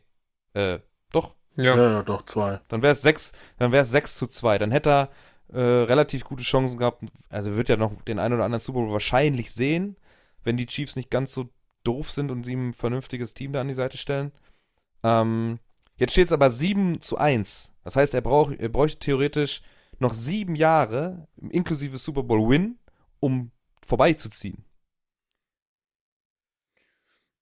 S2: Äh, doch.
S4: Ja, ja, ja doch, zwei.
S2: Dann wäre es sechs, dann wäre es sechs zu zwei. Dann hätte er äh, relativ gute Chancen gehabt. Also wird ja noch den einen oder anderen Super Bowl wahrscheinlich sehen, wenn die Chiefs nicht ganz so doof sind und sie ein vernünftiges Team da an die Seite stellen. Ähm, jetzt steht es aber 7 zu 1. Das heißt, er, brauch, er bräuchte theoretisch noch sieben Jahre, inklusive Super Bowl Win, um vorbeizuziehen.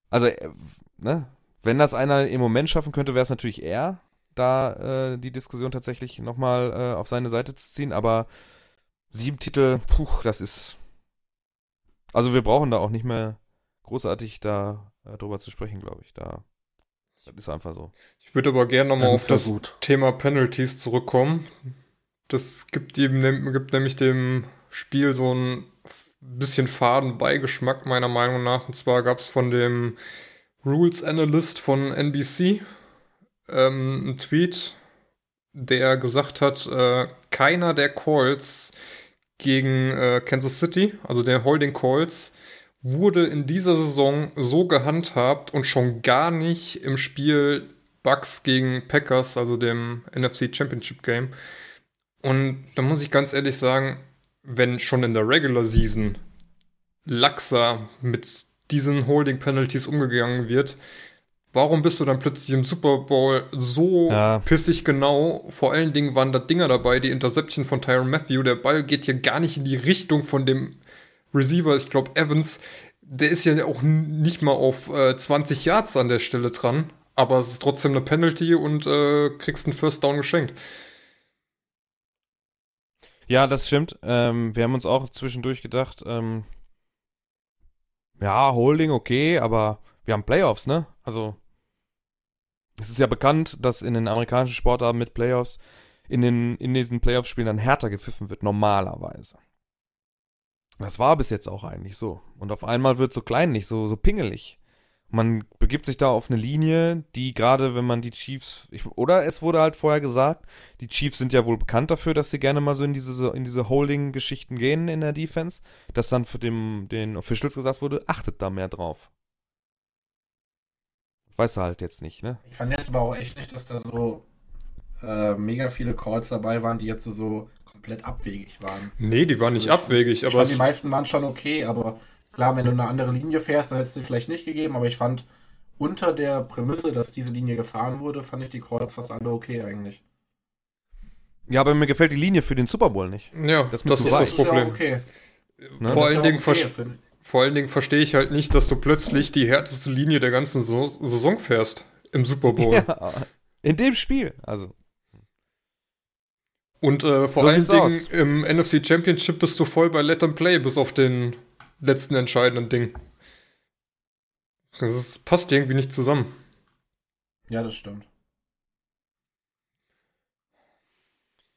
S2: Also, äh, ne? Wenn das einer im Moment schaffen könnte, wäre es natürlich er da äh, die Diskussion tatsächlich nochmal äh, auf seine Seite zu ziehen. Aber sieben Titel, puh, das ist. Also wir brauchen da auch nicht mehr großartig da äh, drüber zu sprechen, glaube ich. Da das ist einfach so.
S3: Ich würde aber gerne nochmal auf das gut. Thema Penalties zurückkommen. Das gibt, eben, gibt nämlich dem Spiel so ein bisschen faden Beigeschmack, meiner Meinung nach. Und zwar gab es von dem Rules Analyst von NBC, ähm, einen Tweet, der gesagt hat, äh, keiner der Calls gegen äh, Kansas City, also der Holding Calls, wurde in dieser Saison so gehandhabt und schon gar nicht im Spiel Bucks gegen Packers, also dem NFC Championship Game. Und da muss ich ganz ehrlich sagen, wenn schon in der Regular Season laxer mit diesen Holding Penalties umgegangen wird, Warum bist du dann plötzlich im Super Bowl so ja. pissig genau? Vor allen Dingen waren da Dinger dabei, die Interception von Tyron Matthew. Der Ball geht hier gar nicht in die Richtung von dem Receiver, ich glaube Evans. Der ist ja auch nicht mal auf äh, 20 Yards an der Stelle dran. Aber es ist trotzdem eine Penalty und äh, kriegst einen First Down geschenkt.
S2: Ja, das stimmt. Ähm, wir haben uns auch zwischendurch gedacht, ähm, ja, Holding okay, aber wir haben Playoffs, ne? Also es ist ja bekannt, dass in den amerikanischen Sportarten mit Playoffs in, den, in diesen Playoff-Spielen dann härter gepfiffen wird, normalerweise. Das war bis jetzt auch eigentlich so. Und auf einmal wird so klein nicht, so, so pingelig. Man begibt sich da auf eine Linie, die gerade, wenn man die Chiefs, ich, oder es wurde halt vorher gesagt, die Chiefs sind ja wohl bekannt dafür, dass sie gerne mal so in diese, in diese Holding-Geschichten gehen in der Defense, dass dann für dem, den Officials gesagt wurde, achtet da mehr drauf. Weiß er halt jetzt nicht, ne?
S5: Ich fand jetzt aber auch echt nicht, dass da so äh, mega viele Calls dabei waren, die jetzt so komplett abwegig waren.
S3: Nee, die waren nicht also abwegig,
S5: ich, aber. Ich fand, die meisten waren schon okay, aber klar, wenn du eine andere Linie fährst, dann hättest du sie vielleicht nicht gegeben, aber ich fand unter der Prämisse, dass diese Linie gefahren wurde, fand ich die Calls fast alle okay eigentlich.
S2: Ja, aber mir gefällt die Linie für den Super Bowl nicht.
S3: Ja, das, das ist das Problem. Ja okay. Ne? Vor allen Dingen okay, vor allen Dingen verstehe ich halt nicht, dass du plötzlich die härteste Linie der ganzen so Saison fährst im Super Bowl. Ja,
S2: in dem Spiel, also.
S3: Und äh, vor so allen Dingen aus. im NFC Championship bist du voll bei Let them Play, bis auf den letzten entscheidenden Ding. Das ist, passt irgendwie nicht zusammen.
S5: Ja, das stimmt.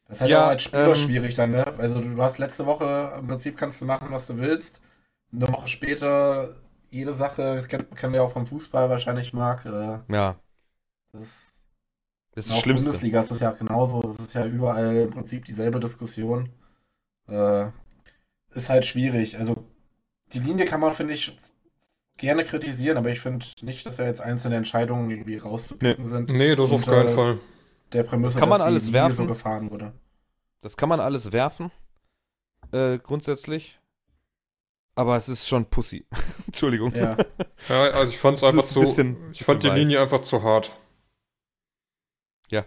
S5: Das ist halt ja, auch als Spieler ähm, schwierig dann, ne? Also du hast letzte Woche, im Prinzip kannst du machen, was du willst eine Woche später jede Sache, das kennen, kennen wir auch vom Fußball wahrscheinlich, Marc. Äh,
S2: ja.
S5: Das ist,
S2: das ist das Schlimmste.
S5: Bundesliga ist das ja genauso. Das ist ja überall im Prinzip dieselbe Diskussion. Äh, ist halt schwierig. Also, die Linie kann man, finde ich, gerne kritisieren, aber ich finde nicht, dass da jetzt einzelne Entscheidungen irgendwie rauszupicken
S3: nee.
S5: sind.
S3: Nee, das auf keinen Fall.
S5: Der Prämisse,
S2: kann man dass alles die Linie werfen?
S5: so gefahren wurde.
S2: Das kann man alles werfen, äh, grundsätzlich aber es ist schon Pussy. [LAUGHS] Entschuldigung.
S3: Ja. [LAUGHS] ja, also ich fand es einfach zu. Bisschen, ich fand die Linie einfach zu hart.
S2: Ja.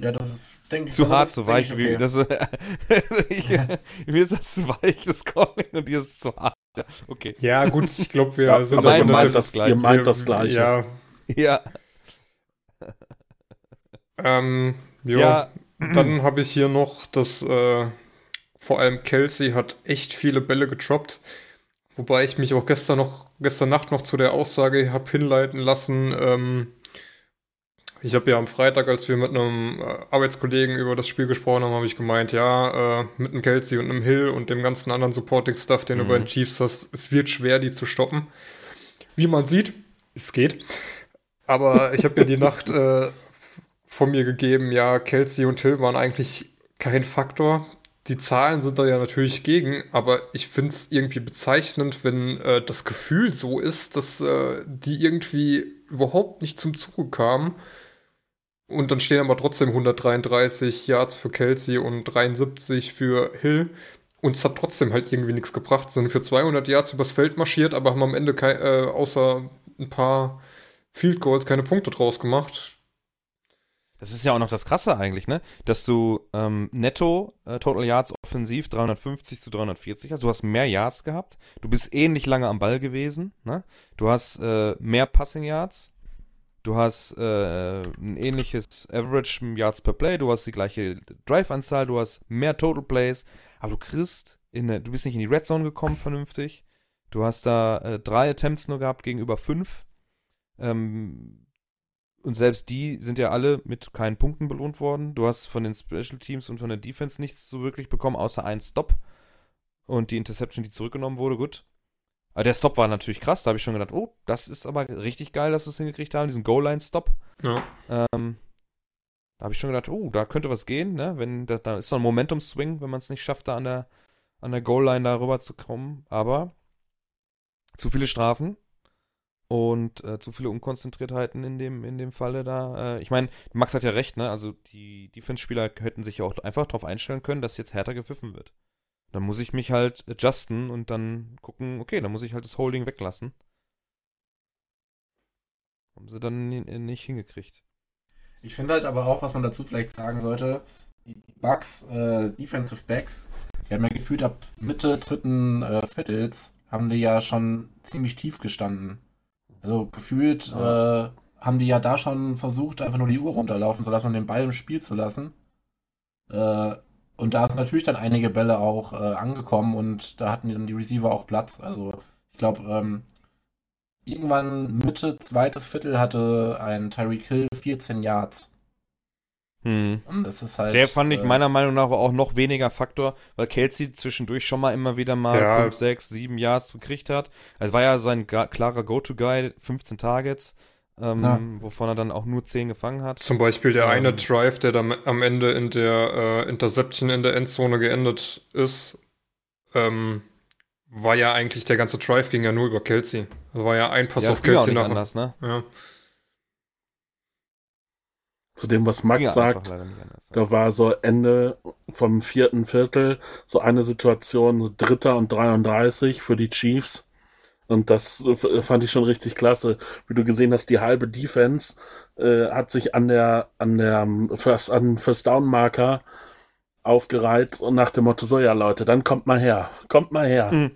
S5: Ja, das ist, denke
S2: ich. Zu hart, zu weich. Okay. Wie, das, [LAUGHS] ich, mir ist das zu weich, das Calling, und dir ist es zu hart. Ja, okay.
S3: Ja, gut, ich glaube, wir ja, sind
S4: davon meint das gleiche. Ihr meint das Gleiche.
S3: Ja.
S2: Ja.
S3: Ähm, jo. ja. Dann habe ich hier noch das äh, vor allem Kelsey hat echt viele Bälle getroppt. Wobei ich mich auch gestern noch, gestern Nacht noch zu der Aussage habe hinleiten lassen, ähm, Ich habe ja am Freitag, als wir mit einem äh, Arbeitskollegen über das Spiel gesprochen haben, habe ich gemeint, ja, äh, mit einem Kelsey und einem Hill und dem ganzen anderen Supporting-Stuff, den mhm. du bei den Chiefs hast, es wird schwer, die zu stoppen. Wie man sieht, es geht. Aber ich habe ja die Nacht äh, von mir gegeben, ja, Kelsey und Hill waren eigentlich kein Faktor. Die Zahlen sind da ja natürlich gegen, aber ich finde es irgendwie bezeichnend, wenn äh, das Gefühl so ist, dass äh, die irgendwie überhaupt nicht zum Zuge kamen. Und dann stehen aber trotzdem 133 Yards für Kelsey und 73 für Hill. Und es hat trotzdem halt irgendwie nichts gebracht. Sind für 200 Yards übers Feld marschiert, aber haben am Ende kein, äh, außer ein paar Field Goals keine Punkte draus gemacht.
S2: Das ist ja auch noch das Krasse eigentlich, ne? Dass du ähm, netto äh, Total Yards offensiv 350 zu 340 hast. Du hast mehr Yards gehabt. Du bist ähnlich lange am Ball gewesen, ne? Du hast äh, mehr Passing Yards. Du hast äh, ein ähnliches Average Yards per Play. Du hast die gleiche Drive-Anzahl. Du hast mehr Total Plays. Aber du kriegst, in eine, du bist nicht in die Red Zone gekommen vernünftig. Du hast da äh, drei Attempts nur gehabt gegenüber fünf. Ähm, und selbst die sind ja alle mit keinen Punkten belohnt worden. Du hast von den Special Teams und von der Defense nichts so wirklich bekommen, außer einen Stop. Und die Interception, die zurückgenommen wurde, gut. Aber der Stop war natürlich krass. Da habe ich schon gedacht, oh, das ist aber richtig geil, dass sie es hingekriegt haben, diesen Goal-Line-Stop. Ja. Ähm, da habe ich schon gedacht, oh, da könnte was gehen, ne? Wenn, da, da ist so ein Momentum-Swing, wenn man es nicht schafft, da an der, an der Goal-Line da rüber zu kommen. Aber zu viele Strafen und äh, zu viele Unkonzentriertheiten in dem, in dem Falle da. Äh, ich meine, Max hat ja recht, ne? Also die Defense-Spieler hätten sich ja auch einfach darauf einstellen können, dass jetzt härter gepfiffen wird. Dann muss ich mich halt adjusten und dann gucken, okay, dann muss ich halt das Holding weglassen. Haben sie dann nicht hingekriegt.
S5: Ich finde halt aber auch, was man dazu vielleicht sagen sollte, die Bugs, äh, Defensive Backs, die haben ja gefühlt ab Mitte dritten äh, Viertels, haben die ja schon ziemlich tief gestanden. Also gefühlt ja. äh, haben die ja da schon versucht, einfach nur die Uhr runterlaufen zu lassen und den Ball im Spiel zu lassen. Äh, und da sind natürlich dann einige Bälle auch äh, angekommen und da hatten dann die Receiver auch Platz. Also ich glaube, ähm, irgendwann Mitte zweites Viertel hatte ein Tyreek Hill 14 Yards.
S2: Hm. Und das ist halt. Der fand ich äh, meiner Meinung nach auch noch weniger Faktor, weil Kelsey zwischendurch schon mal immer wieder mal ja. 5, 6, 7 Yards gekriegt hat. Es war ja sein klarer Go-To-Guy, 15 Targets, ähm, wovon er dann auch nur 10 gefangen hat.
S3: Zum Beispiel der ähm, eine Drive, der dann am Ende in der äh, Interception in der Endzone geendet ist, ähm, war ja eigentlich der ganze Drive ging ja nur über Kelsey. Das war ja ein Pass ja, auf Kelsey nach. Anders, ne? Ja.
S4: Zu dem, was Max sagt, da war so Ende vom vierten Viertel so eine Situation, Dritter und 33 für die Chiefs. Und das fand ich schon richtig klasse. Wie du gesehen hast, die halbe Defense äh, hat sich an der, an der First, an First Down Marker aufgereiht und nach dem Motto, so ja Leute, dann kommt mal her, kommt mal her. Mhm.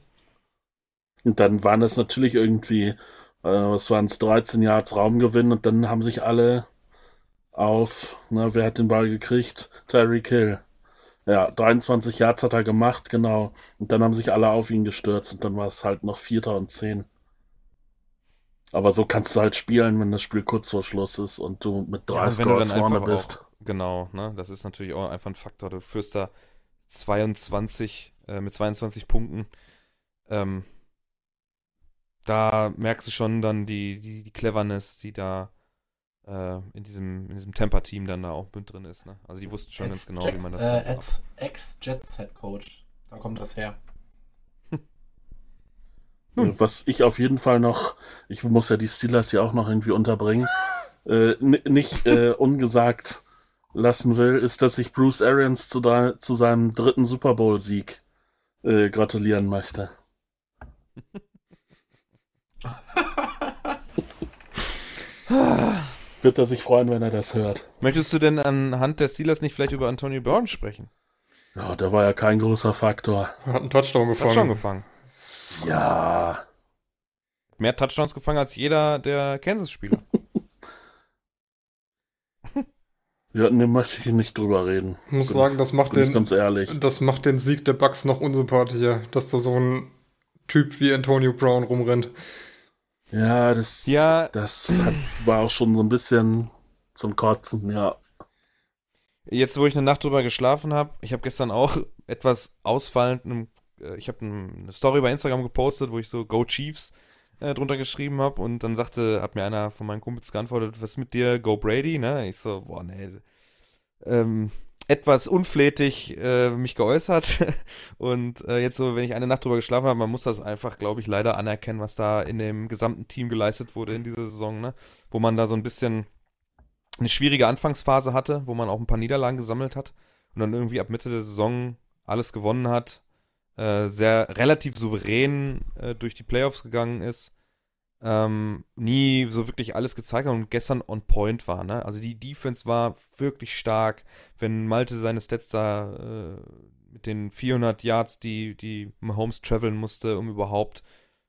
S4: Und dann waren es natürlich irgendwie, äh, was waren es, 13 Yards Raumgewinn und dann haben sich alle auf, na, wer hat den Ball gekriegt? Tyreek Hill. Ja, 23 Yards hat er gemacht, genau. Und dann haben sich alle auf ihn gestürzt und dann war es halt noch Vierter und Zehn. Aber so kannst du halt spielen, wenn das Spiel kurz vor Schluss ist und du mit drei ja, Scores vorne bist.
S2: Auch, genau, ne? Das ist natürlich auch einfach ein Faktor. Du führst da 22 äh, mit 22 Punkten. Ähm, da merkst du schon dann die, die, die Cleverness, die da äh, in diesem, in diesem Temper-Team dann da auch mit drin ist. Ne? Also die wussten schon ganz genau, wie man das
S5: äh, Ex-Jets Head Coach. Da kommt das her. [LAUGHS]
S4: Nun. Was ich auf jeden Fall noch, ich muss ja die Steelers ja auch noch irgendwie unterbringen, [LAUGHS] äh, nicht äh, ungesagt lassen will, ist, dass ich Bruce Arians zu, da, zu seinem dritten Super Bowl-Sieg äh, gratulieren möchte. [LAUGHS] wird er sich freuen, wenn er das hört.
S2: Möchtest du denn anhand der Steelers nicht vielleicht über Antonio Brown sprechen?
S4: Ja, der war ja kein großer Faktor.
S3: Hat einen Touchdown gefangen. Touchdown
S2: gefangen.
S4: Ja.
S2: Mehr Touchdowns gefangen als jeder der Kansas-Spieler. [LAUGHS]
S4: ja, ne, möchte ich nicht drüber reden.
S3: Ich muss bin, sagen, das macht den,
S4: ganz ehrlich.
S3: das macht den Sieg der Bucks noch unsympathischer, dass da so ein Typ wie Antonio Brown rumrennt.
S4: Ja, das,
S2: ja.
S4: das hat, war auch schon so ein bisschen zum Kotzen, ja.
S2: Jetzt, wo ich eine Nacht drüber geschlafen habe, ich habe gestern auch [LAUGHS] etwas ausfallend, äh, ich habe eine Story bei Instagram gepostet, wo ich so Go Chiefs äh, drunter geschrieben habe und dann sagte, hat mir einer von meinen Kumpels geantwortet, was mit dir, Go Brady, ne? Ich so, boah, ne, ähm, etwas unflätig äh, mich geäußert [LAUGHS] und äh, jetzt so, wenn ich eine Nacht drüber geschlafen habe, man muss das einfach, glaube ich, leider anerkennen, was da in dem gesamten Team geleistet wurde in dieser Saison, ne? Wo man da so ein bisschen eine schwierige Anfangsphase hatte, wo man auch ein paar Niederlagen gesammelt hat und dann irgendwie ab Mitte der Saison alles gewonnen hat, äh, sehr relativ souverän äh, durch die Playoffs gegangen ist, ähm, nie so wirklich alles gezeigt hat und gestern on point war. Ne? Also die Defense war wirklich stark. Wenn Malte seine Stats da äh, mit den 400 Yards, die, die Mahomes traveln musste, um überhaupt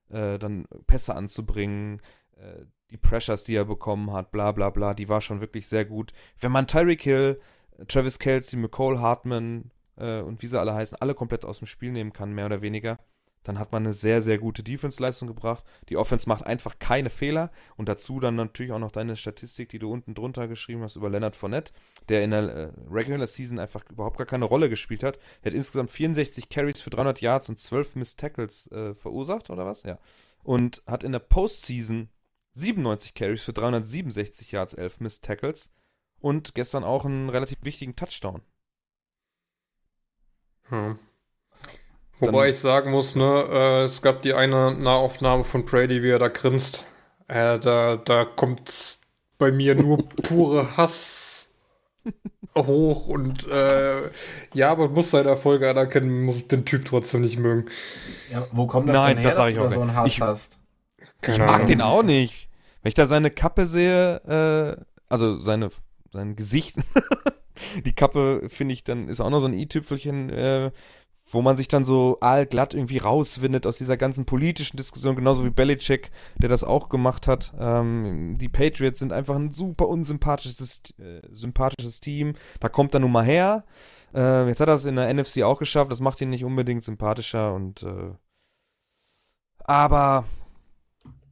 S2: äh, dann Pässe anzubringen, äh, die Pressures, die er bekommen hat, bla bla bla, die war schon wirklich sehr gut. Wenn man Tyreek Hill, Travis Kelsey, McCall Hartman äh, und wie sie alle heißen, alle komplett aus dem Spiel nehmen kann, mehr oder weniger, dann hat man eine sehr, sehr gute Defense-Leistung gebracht. Die Offense macht einfach keine Fehler und dazu dann natürlich auch noch deine Statistik, die du unten drunter geschrieben hast über Leonard Fournette, der in der äh, Regular Season einfach überhaupt gar keine Rolle gespielt hat. Er hat insgesamt 64 Carries für 300 Yards und 12 Missed Tackles äh, verursacht, oder was? Ja. Und hat in der Postseason 97 Carries für 367 Yards, 11 Missed Tackles und gestern auch einen relativ wichtigen Touchdown.
S3: Hm. Wobei ich sagen muss, ne, äh, es gab die eine Nahaufnahme von Brady, wie er da grinst. Äh, da, da kommt bei mir nur [LAUGHS] pure Hass hoch und äh, ja, man muss seine Erfolge anerkennen, muss den Typ trotzdem nicht mögen.
S5: Ja, wo kommt das Nein, denn her, das dass du da so einen Hass ich, hast?
S2: Ich mag den auch nicht. Wenn ich da seine Kappe sehe, äh, also seine, sein Gesicht, [LAUGHS] die Kappe finde ich dann, ist auch noch so ein i-Tüpfelchen, äh, wo man sich dann so allglatt irgendwie rauswindet aus dieser ganzen politischen Diskussion, genauso wie Belichick, der das auch gemacht hat. Ähm, die Patriots sind einfach ein super unsympathisches äh, sympathisches Team. Da kommt er nun mal her. Äh, jetzt hat er es in der NFC auch geschafft. Das macht ihn nicht unbedingt sympathischer und äh, aber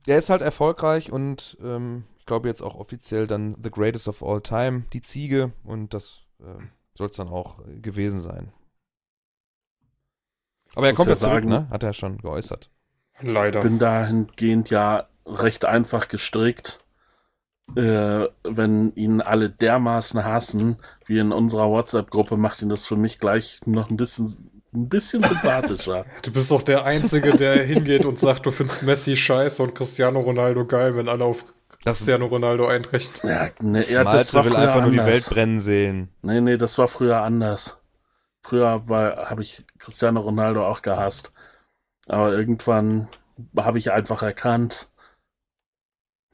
S2: er ist halt erfolgreich und ähm, ich glaube jetzt auch offiziell dann The Greatest of All Time, die Ziege und das äh, soll es dann auch gewesen sein. Aber er kommt ja jetzt zurück, ne? Hat er schon geäußert.
S4: Leider. Ich bin dahingehend ja recht einfach gestrickt. Äh, wenn ihn alle dermaßen hassen, wie in unserer WhatsApp-Gruppe, macht ihn das für mich gleich noch ein bisschen ein bisschen sympathischer. [LAUGHS]
S3: Du bist doch der Einzige, der [LAUGHS] hingeht und sagt, du findest Messi scheiße und Cristiano Ronaldo geil, wenn alle auf Cristiano Ronaldo einrechnen.
S2: Ja, ne, ja, das war will einfach anders. nur die Welt brennen sehen.
S4: Nee, nee, das war früher anders. Früher habe ich Cristiano Ronaldo auch gehasst. Aber irgendwann habe ich einfach erkannt,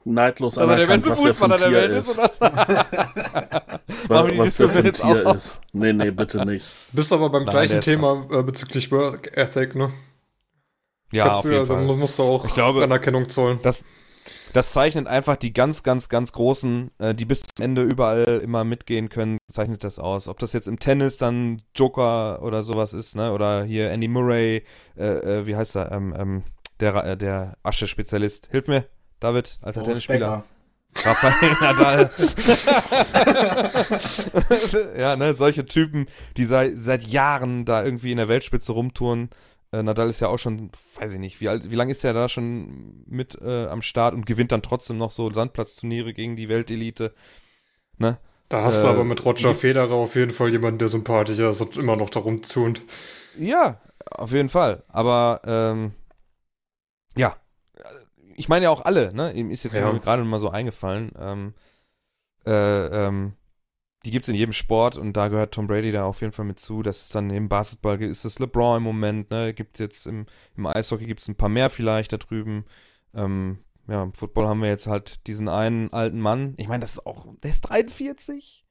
S4: neidlos
S2: also der beste Fußballer der Welt ist, oder was? [LAUGHS]
S4: was, was der für ein Tier auch. ist. Nee, nee, bitte nicht.
S3: Bist aber beim Nein, gleichen Thema äh, bezüglich Work Ethic, ne?
S2: Ja, Kannst auf jeden
S3: Fall. Dann musst du auch
S2: ich glaube,
S3: Anerkennung zollen.
S2: Das, das zeichnet einfach die ganz, ganz, ganz Großen, äh, die bis zum Ende überall immer mitgehen können, zeichnet das aus. Ob das jetzt im Tennis dann Joker oder sowas ist, ne? Oder hier Andy Murray, äh, äh, wie heißt er, ähm, ähm, der, äh, der Asche-Spezialist. Hilf mir. David, alter Tennisspieler. Rafael Nadal. [LAUGHS] [LAUGHS] ja, ne, solche Typen, die seit, seit Jahren da irgendwie in der Weltspitze rumtouren. Äh, Nadal ist ja auch schon, weiß ich nicht, wie alt, wie lange ist der da schon mit äh, am Start und gewinnt dann trotzdem noch so Sandplatzturniere gegen die Weltelite. Ne?
S3: Da hast äh, du aber mit Roger Federer auf jeden Fall jemanden, der sympathischer ist und immer noch darum tunt.
S2: Ja, auf jeden Fall. Aber ähm, ja, ich meine ja auch alle, ne? Ihm ist jetzt ja. gerade mal so eingefallen. Ähm, äh, ähm, die gibt es in jedem Sport und da gehört Tom Brady da auf jeden Fall mit zu. Das ist dann im Basketball ist das LeBron im Moment, ne? Gibt jetzt im, im Eishockey gibt es ein paar mehr vielleicht da drüben. Ähm, ja, im Football haben wir jetzt halt diesen einen alten Mann. Ich meine, das ist auch, der ist 43.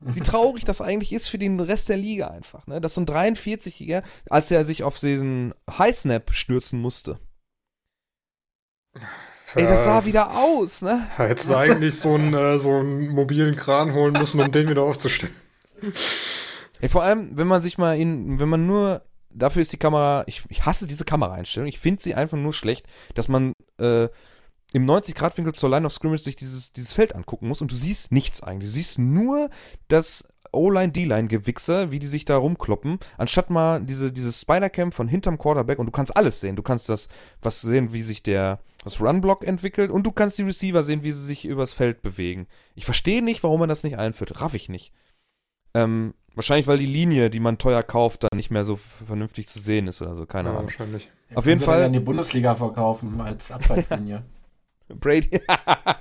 S2: Wie [LAUGHS] traurig das eigentlich ist für den Rest der Liga einfach, ne? Dass so ein 43-Jähriger, als er sich auf diesen High Snap stürzen musste Ey, das sah wieder aus, ne?
S3: Hättest du eigentlich so einen, äh, so einen mobilen Kran holen müssen, um den wieder aufzustellen.
S2: Ey, vor allem, wenn man sich mal in, wenn man nur, dafür ist die Kamera, ich, ich hasse diese Kameraeinstellung, ich finde sie einfach nur schlecht, dass man äh, im 90-Grad-Winkel zur Line of Scrimmage sich dieses, dieses Feld angucken muss und du siehst nichts eigentlich. Du siehst nur das O-Line, D-Line-Gewichse, wie die sich da rumkloppen, anstatt mal diese, dieses Spider-Cam von hinterm Quarterback und du kannst alles sehen. Du kannst das, was sehen, wie sich der, das Run-Block entwickelt und du kannst die Receiver sehen, wie sie sich übers Feld bewegen. Ich verstehe nicht, warum man das nicht einführt. Raff ich nicht. Ähm, wahrscheinlich, weil die Linie, die man teuer kauft, dann nicht mehr so vernünftig zu sehen ist oder so. Keine ja, Ahnung.
S3: Wahrscheinlich.
S5: Auf jeden Fall. Dann die Bundesliga verkaufen als Abseitslinie. [LAUGHS]
S2: Brady.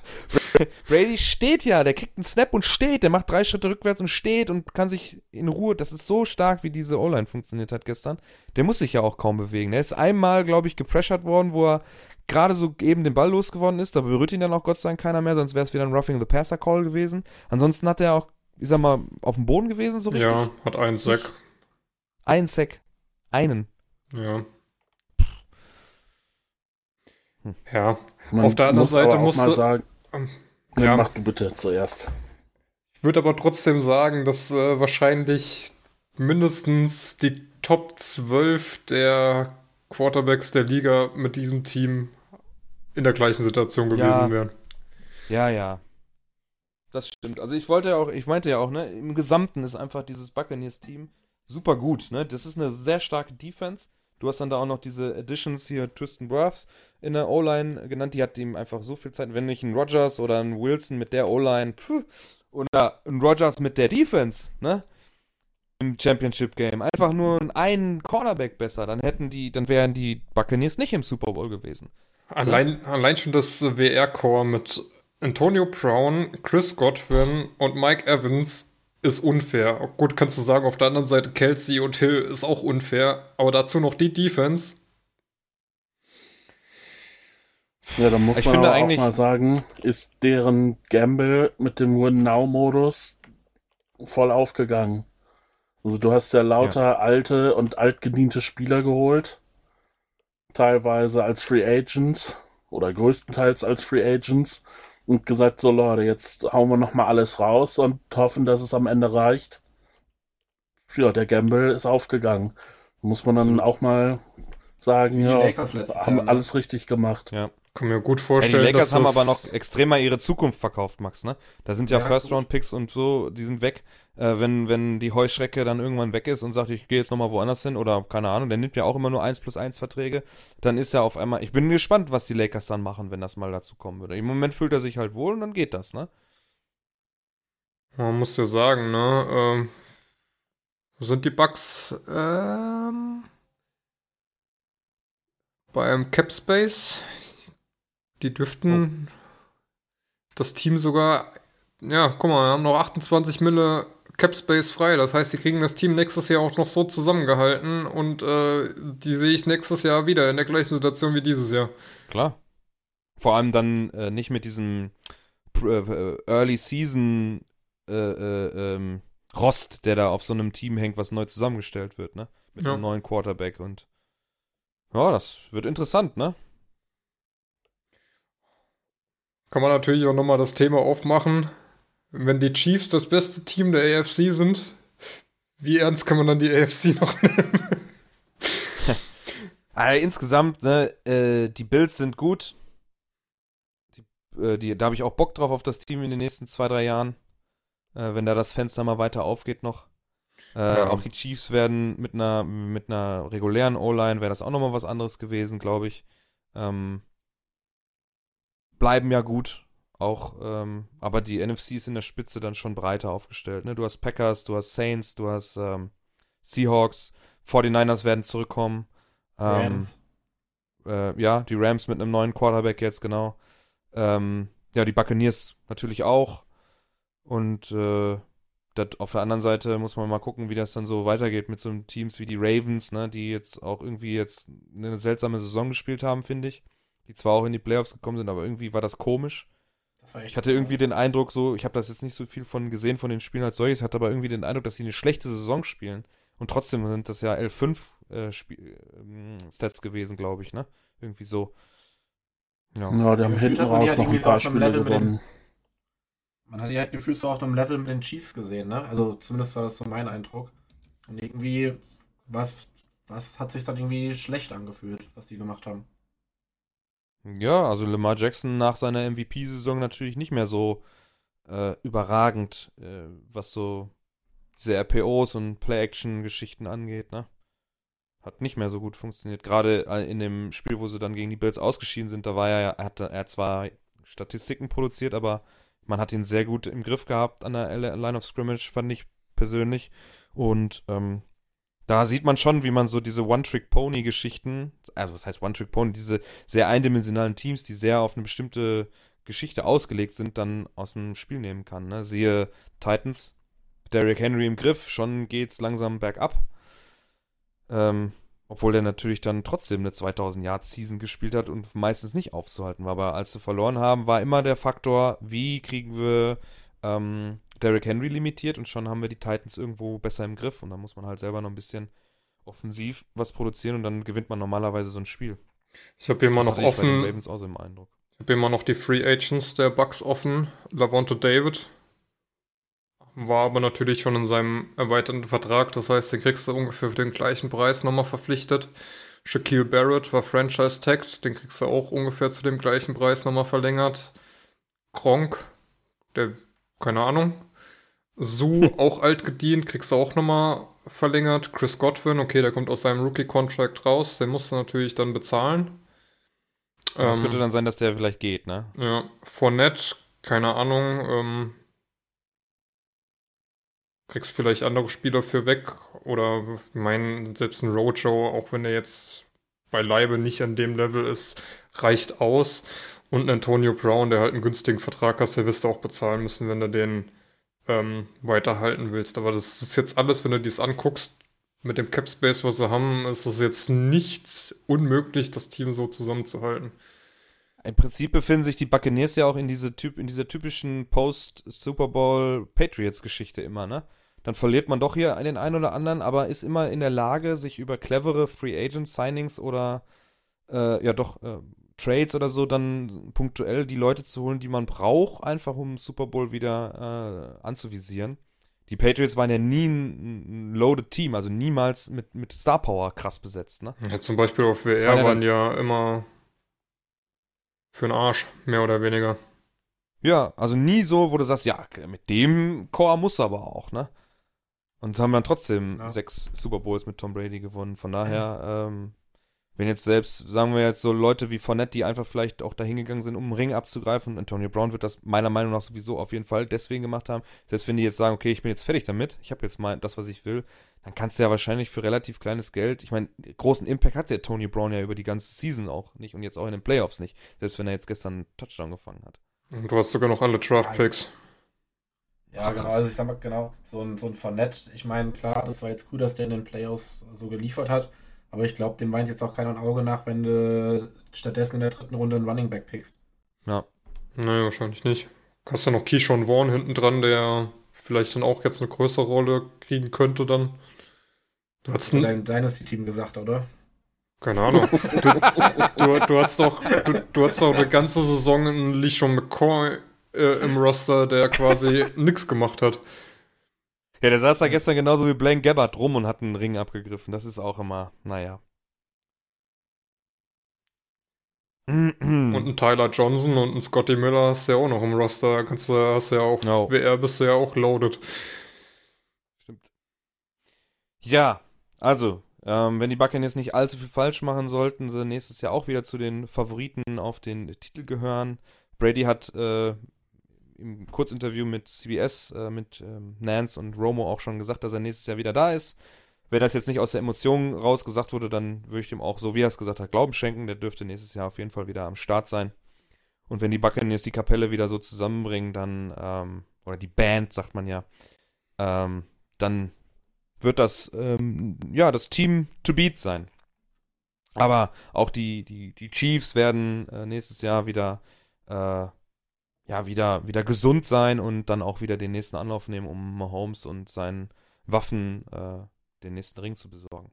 S2: [LAUGHS] Brady steht ja, der kriegt einen Snap und steht, der macht drei Schritte rückwärts und steht und kann sich in Ruhe, das ist so stark, wie diese O-Line funktioniert hat gestern. Der muss sich ja auch kaum bewegen. Er ist einmal, glaube ich, gepressured worden, wo er gerade so eben den Ball losgeworden ist, da berührt ihn dann auch Gott sei Dank keiner mehr, sonst wäre es wieder ein Roughing the Passer Call gewesen. Ansonsten hat er auch, ich sag mal, auf dem Boden gewesen, so richtig.
S3: Ja, hat einen Sack.
S2: Einen Sack. Einen.
S3: Ja. Hm. Ja, man Auf der anderen muss Seite musst du
S4: sagen, ähm, ja, mach du bitte zuerst.
S3: Ich würde aber trotzdem sagen, dass äh, wahrscheinlich mindestens die Top 12 der Quarterbacks der Liga mit diesem Team in der gleichen Situation gewesen ja. wären.
S2: Ja, ja. Das stimmt. Also ich wollte ja auch, ich meinte ja auch, ne, im Gesamten ist einfach dieses Buccaneers-Team super gut, ne? Das ist eine sehr starke Defense. Du hast dann da auch noch diese Additions hier, Tristan Wirfs in der O-Line genannt. Die hat ihm einfach so viel Zeit. Wenn nicht ein Rogers oder ein Wilson mit der O-Line, oder ein Rogers mit der Defense, ne? Im Championship Game. Einfach nur einen Cornerback besser. Dann hätten die, dann wären die Buccaneers nicht im Super Bowl gewesen.
S3: Allein, ja? allein schon das WR-Core mit Antonio Brown, Chris Godwin und Mike Evans ist unfair. Gut, kannst du sagen, auf der anderen Seite Kelsey und Hill ist auch unfair, aber dazu noch die Defense.
S4: Ja, da muss ich man aber auch mal sagen, ist deren Gamble mit dem Win-Now-Modus voll aufgegangen. Also du hast ja lauter ja. alte und altgediente Spieler geholt, teilweise als Free Agents oder größtenteils als Free Agents und gesagt, so Leute, jetzt hauen wir nochmal alles raus und hoffen, dass es am Ende reicht. Ja, der Gamble ist aufgegangen. Muss man dann auch mal sagen, ja, haben Jahr, ne? alles richtig gemacht.
S2: Ja.
S3: Kann mir gut vorstellen.
S2: Ja, die Lakers haben aber noch extremer ihre Zukunft verkauft, Max, ne? Da sind ja, ja First-Round-Picks und so, die sind weg. Äh, wenn, wenn die Heuschrecke dann irgendwann weg ist und sagt, ich gehe jetzt nochmal woanders hin oder keine Ahnung, der nimmt ja auch immer nur 1 plus 1 Verträge, dann ist er auf einmal. Ich bin gespannt, was die Lakers dann machen, wenn das mal dazu kommen würde. Im Moment fühlt er sich halt wohl und dann geht das, ne?
S3: Man muss ja sagen, ne? Ähm, sind die Bugs ähm, beim Cap Space? Die dürften oh. das Team sogar, ja, guck mal, wir haben noch 28 Mille Cap Space frei. Das heißt, die kriegen das Team nächstes Jahr auch noch so zusammengehalten und äh, die sehe ich nächstes Jahr wieder in der gleichen Situation wie dieses Jahr.
S2: Klar. Vor allem dann äh, nicht mit diesem äh, Early Season äh, äh, ähm, Rost, der da auf so einem Team hängt, was neu zusammengestellt wird, ne? Mit ja. einem neuen Quarterback und ja, das wird interessant, ne?
S3: Kann man natürlich auch nochmal das Thema aufmachen. Wenn die Chiefs das beste Team der AFC sind, wie ernst kann man dann die AFC noch nehmen?
S2: also [LAUGHS] insgesamt, ne, äh, die Bills sind gut. Die, äh, die, da habe ich auch Bock drauf auf das Team in den nächsten zwei, drei Jahren. Äh, wenn da das Fenster mal weiter aufgeht noch. Äh, ja. Auch die Chiefs werden mit einer, mit einer regulären O-Line, wäre das auch nochmal was anderes gewesen, glaube ich. Ähm, bleiben ja gut. Auch, ähm, aber die NFC ist in der Spitze dann schon breiter aufgestellt. Ne? Du hast Packers, du hast Saints, du hast ähm, Seahawks, 49ers werden zurückkommen. Ähm, äh, ja, die Rams mit einem neuen Quarterback jetzt, genau. Ähm, ja, die Buccaneers natürlich auch. Und äh, dat, auf der anderen Seite muss man mal gucken, wie das dann so weitergeht mit so Teams wie die Ravens, ne, die jetzt auch irgendwie jetzt eine seltsame Saison gespielt haben, finde ich die zwar auch in die Playoffs gekommen sind, aber irgendwie war das komisch. Das ich hatte irgendwie den Eindruck, so, ich habe das jetzt nicht so viel von gesehen von den Spielen als solches, hatte aber irgendwie den Eindruck, dass sie eine schlechte Saison spielen. Und trotzdem sind das ja L5 äh, äh, Stats gewesen, glaube ich, ne? Irgendwie so.
S4: Ja, ja die haben hinten raus halt noch ein paar Spiele gewonnen.
S5: Man hat die halt gefühlt so auf einem Level mit den Chiefs gesehen, ne? Also zumindest war das so mein Eindruck. Und irgendwie, was, was hat sich dann irgendwie schlecht angefühlt, was die gemacht haben?
S2: Ja, also Lamar Jackson nach seiner MVP-Saison natürlich nicht mehr so äh, überragend, äh, was so diese RPOs und Play-Action-Geschichten angeht, ne? Hat nicht mehr so gut funktioniert. Gerade äh, in dem Spiel, wo sie dann gegen die Bills ausgeschieden sind, da war er, er hat er zwar Statistiken produziert, aber man hat ihn sehr gut im Griff gehabt an der Line of Scrimmage, fand ich persönlich. Und ähm, da sieht man schon, wie man so diese One-Trick-Pony-Geschichten, also was heißt One-Trick-Pony, diese sehr eindimensionalen Teams, die sehr auf eine bestimmte Geschichte ausgelegt sind, dann aus dem Spiel nehmen kann. Ne? Siehe Titans, Derrick Henry im Griff, schon geht's langsam bergab. Ähm, obwohl der natürlich dann trotzdem eine 2000 Yard Season gespielt hat und meistens nicht aufzuhalten war. Aber als sie verloren haben, war immer der Faktor, wie kriegen wir ähm, Derrick Henry limitiert und schon haben wir die Titans irgendwo besser im Griff und dann muss man halt selber noch ein bisschen offensiv was produzieren und dann gewinnt man normalerweise so ein Spiel.
S3: Ich habe hier immer noch offen. Auch so. Ich habe immer noch die Free Agents der Bucks offen. Lavonte David war aber natürlich schon in seinem erweiterten Vertrag, das heißt, den kriegst du ungefähr für den gleichen Preis nochmal verpflichtet. Shaquille Barrett war Franchise-Tagged, den kriegst du auch ungefähr zu dem gleichen Preis nochmal verlängert. Gronk, der, keine Ahnung, Su, auch alt gedient, kriegst du auch nochmal verlängert. Chris Godwin, okay, der kommt aus seinem Rookie-Contract raus, den musst du natürlich dann bezahlen.
S2: Das ähm, könnte dann sein, dass der vielleicht geht, ne?
S3: Ja, Fournette, keine Ahnung, ähm, kriegst vielleicht andere Spieler für weg oder mein, selbst ein Rojo, auch wenn er jetzt beileibe nicht an dem Level ist, reicht aus. Und ein Antonio Brown, der halt einen günstigen Vertrag hast, der wirst du auch bezahlen müssen, wenn du den ähm, weiterhalten willst. Aber das ist jetzt alles, wenn du dies anguckst, mit dem Cap Space, was sie haben, ist es jetzt nicht unmöglich, das Team so zusammenzuhalten.
S2: Im Prinzip befinden sich die Buccaneers ja auch in, diese typ, in dieser typischen Post-Super Bowl Patriots-Geschichte immer, ne? Dann verliert man doch hier den einen oder anderen, aber ist immer in der Lage, sich über clevere Free Agent Signings oder äh, ja doch äh, Trades oder so dann punktuell die Leute zu holen, die man braucht, einfach um Super Bowl wieder äh, anzuvisieren. Die Patriots waren ja nie ein, ein, loaded Team, also niemals mit, mit Star Power krass besetzt. Ne?
S3: Ja, zum Beispiel auf WR war waren ja immer für den Arsch, mehr oder weniger.
S2: Ja, also nie so, wo du sagst, ja, mit dem Core muss aber auch, ne? Und haben dann trotzdem ja. sechs Super Bowls mit Tom Brady gewonnen. Von daher, ähm, wenn jetzt selbst, sagen wir jetzt so Leute wie Fournette, die einfach vielleicht auch dahingegangen sind, um einen Ring abzugreifen, Antonio Brown wird das meiner Meinung nach sowieso auf jeden Fall deswegen gemacht haben, selbst wenn die jetzt sagen, okay, ich bin jetzt fertig damit, ich habe jetzt mal das, was ich will, dann kannst du ja wahrscheinlich für relativ kleines Geld, ich meine, großen Impact hat der Tony Brown ja über die ganze Season auch nicht und jetzt auch in den Playoffs nicht, selbst wenn er jetzt gestern einen Touchdown gefangen hat.
S3: Und du hast sogar noch alle Draft-Picks.
S5: Ja, genau, also ich sag mal, genau, so ein, so ein Fournette, ich meine, klar, das war jetzt gut, dass der in den Playoffs so geliefert hat, aber ich glaube, dem weint jetzt auch keiner ein Auge nach, wenn du stattdessen in der dritten Runde einen Running Back pickst.
S3: Ja. Naja, wahrscheinlich nicht. Hast ja noch Keyshawn Vaughn hinten dran, der vielleicht dann auch jetzt eine größere Rolle kriegen könnte dann.
S5: Du hast ein dein Dynasty-Team gesagt, oder?
S3: Keine Ahnung. Du, du, du, hast doch, du, du hast doch eine ganze Saison in Lichon McCoy äh, im Roster, der quasi nichts gemacht hat.
S2: Ja, der saß da gestern genauso wie Blaine Gabbard rum und hat einen Ring abgegriffen. Das ist auch immer, naja.
S3: und ein Tyler Johnson und ein Scotty Miller hast du ja auch noch im Roster. Kannst du, hast du ja auch, no. WR bist du ja auch loaded.
S2: Stimmt. Ja, also, ähm, wenn die Buccaneers nicht allzu viel falsch machen, sollten sie nächstes Jahr auch wieder zu den Favoriten auf den Titel gehören. Brady hat äh, im Kurzinterview mit CBS, äh, mit ähm, Nance und Romo auch schon gesagt, dass er nächstes Jahr wieder da ist. Wenn das jetzt nicht aus der Emotion rausgesagt wurde, dann würde ich dem auch, so wie er es gesagt hat, Glauben schenken. Der dürfte nächstes Jahr auf jeden Fall wieder am Start sein. Und wenn die Buccaneers die Kapelle wieder so zusammenbringen, dann, ähm, oder die Band, sagt man ja, ähm, dann wird das, ähm, ja, das Team to beat sein. Aber auch die, die, die Chiefs werden äh, nächstes Jahr wieder äh, ja, wieder, wieder gesund sein und dann auch wieder den nächsten Anlauf nehmen, um Mahomes und seinen Waffen äh, den nächsten Ring zu besorgen.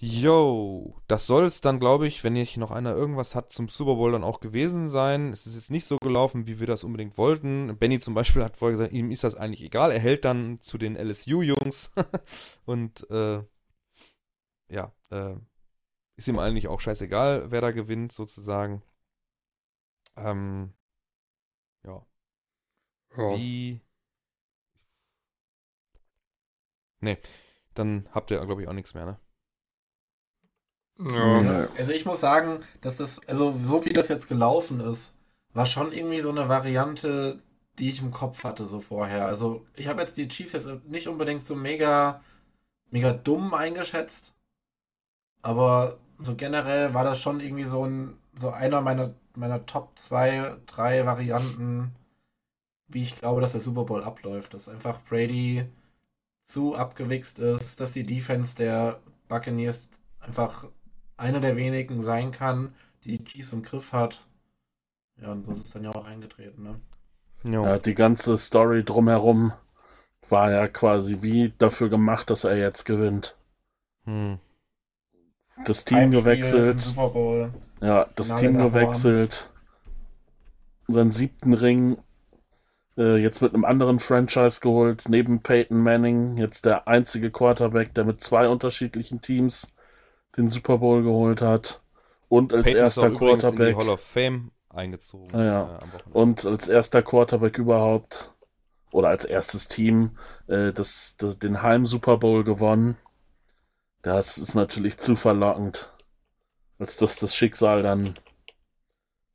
S2: Yo, das soll es dann, glaube ich, wenn nicht noch einer irgendwas hat, zum Super Bowl dann auch gewesen sein. Es ist jetzt nicht so gelaufen, wie wir das unbedingt wollten. Benny zum Beispiel hat vorher gesagt, ihm ist das eigentlich egal. Er hält dann zu den LSU-Jungs [LAUGHS] und äh, ja, äh, ist ihm eigentlich auch scheißegal, wer da gewinnt, sozusagen. Ähm, ja. ja. Wie. Nee, dann habt ihr, glaube ich, auch nichts mehr, ne?
S5: Ja. Also ich muss sagen, dass das, also so wie das jetzt gelaufen ist, war schon irgendwie so eine Variante, die ich im Kopf hatte so vorher. Also ich habe jetzt die Chiefs jetzt nicht unbedingt so mega, mega dumm eingeschätzt, aber so generell war das schon irgendwie so ein, so einer meiner, meiner Top 2, 3 Varianten, wie ich glaube, dass der Super Bowl abläuft. Dass einfach Brady zu abgewichst ist, dass die Defense der Buccaneers einfach einer der wenigen sein kann, die die Chiefs im Griff hat. Ja, und so ist es dann ja auch eingetreten, ne?
S4: Ja, die ganze Story drumherum war ja quasi wie dafür gemacht, dass er jetzt gewinnt. Hm. Das Team gewechselt. Ja, das Team gewechselt. Seinen siebten Ring äh, jetzt mit einem anderen Franchise geholt, neben Peyton Manning, jetzt der einzige Quarterback, der mit zwei unterschiedlichen Teams den Super Bowl geholt hat. Und als Peyton erster Quarterback.
S2: In die Hall of Fame eingezogen.
S4: Ah, ja. Äh, und als erster Quarterback überhaupt oder als erstes Team äh, das, das, den Heim Super Bowl gewonnen. Das ist natürlich zu verlockend, als dass das Schicksal dann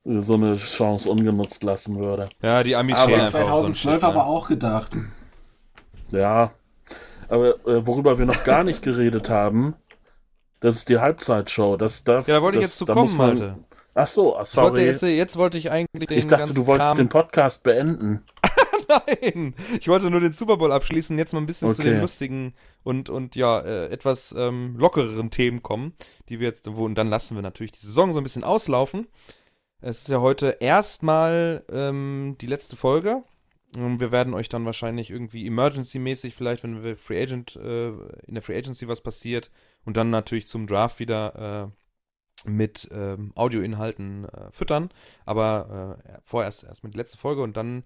S4: so eine Chance ungenutzt lassen würde.
S2: Ja, die Amis
S5: Aber 2012 so aber ne? auch gedacht.
S4: Ja, aber äh, worüber wir noch gar nicht [LAUGHS] geredet haben, das ist die Halbzeitshow. Das darf,
S2: ja, da wollte
S4: das,
S2: ich jetzt zu kommen, man, Malte.
S4: Ach so, ah, sorry.
S2: Wollte jetzt, jetzt, wollte ich eigentlich
S4: den Ich dachte, du wolltest Kram... den Podcast beenden.
S2: Nein, ich wollte nur den Super Bowl abschließen, jetzt mal ein bisschen okay. zu den lustigen und, und ja, äh, etwas ähm, lockereren Themen kommen, die wir jetzt, wo, und dann lassen wir natürlich die Saison so ein bisschen auslaufen. Es ist ja heute erstmal ähm, die letzte Folge und wir werden euch dann wahrscheinlich irgendwie Emergency-mäßig, vielleicht, wenn wir Free Agent, äh, in der Free Agency was passiert, und dann natürlich zum Draft wieder äh, mit ähm, Audioinhalten äh, füttern. Aber äh, vorerst erst mit der letzten Folge und dann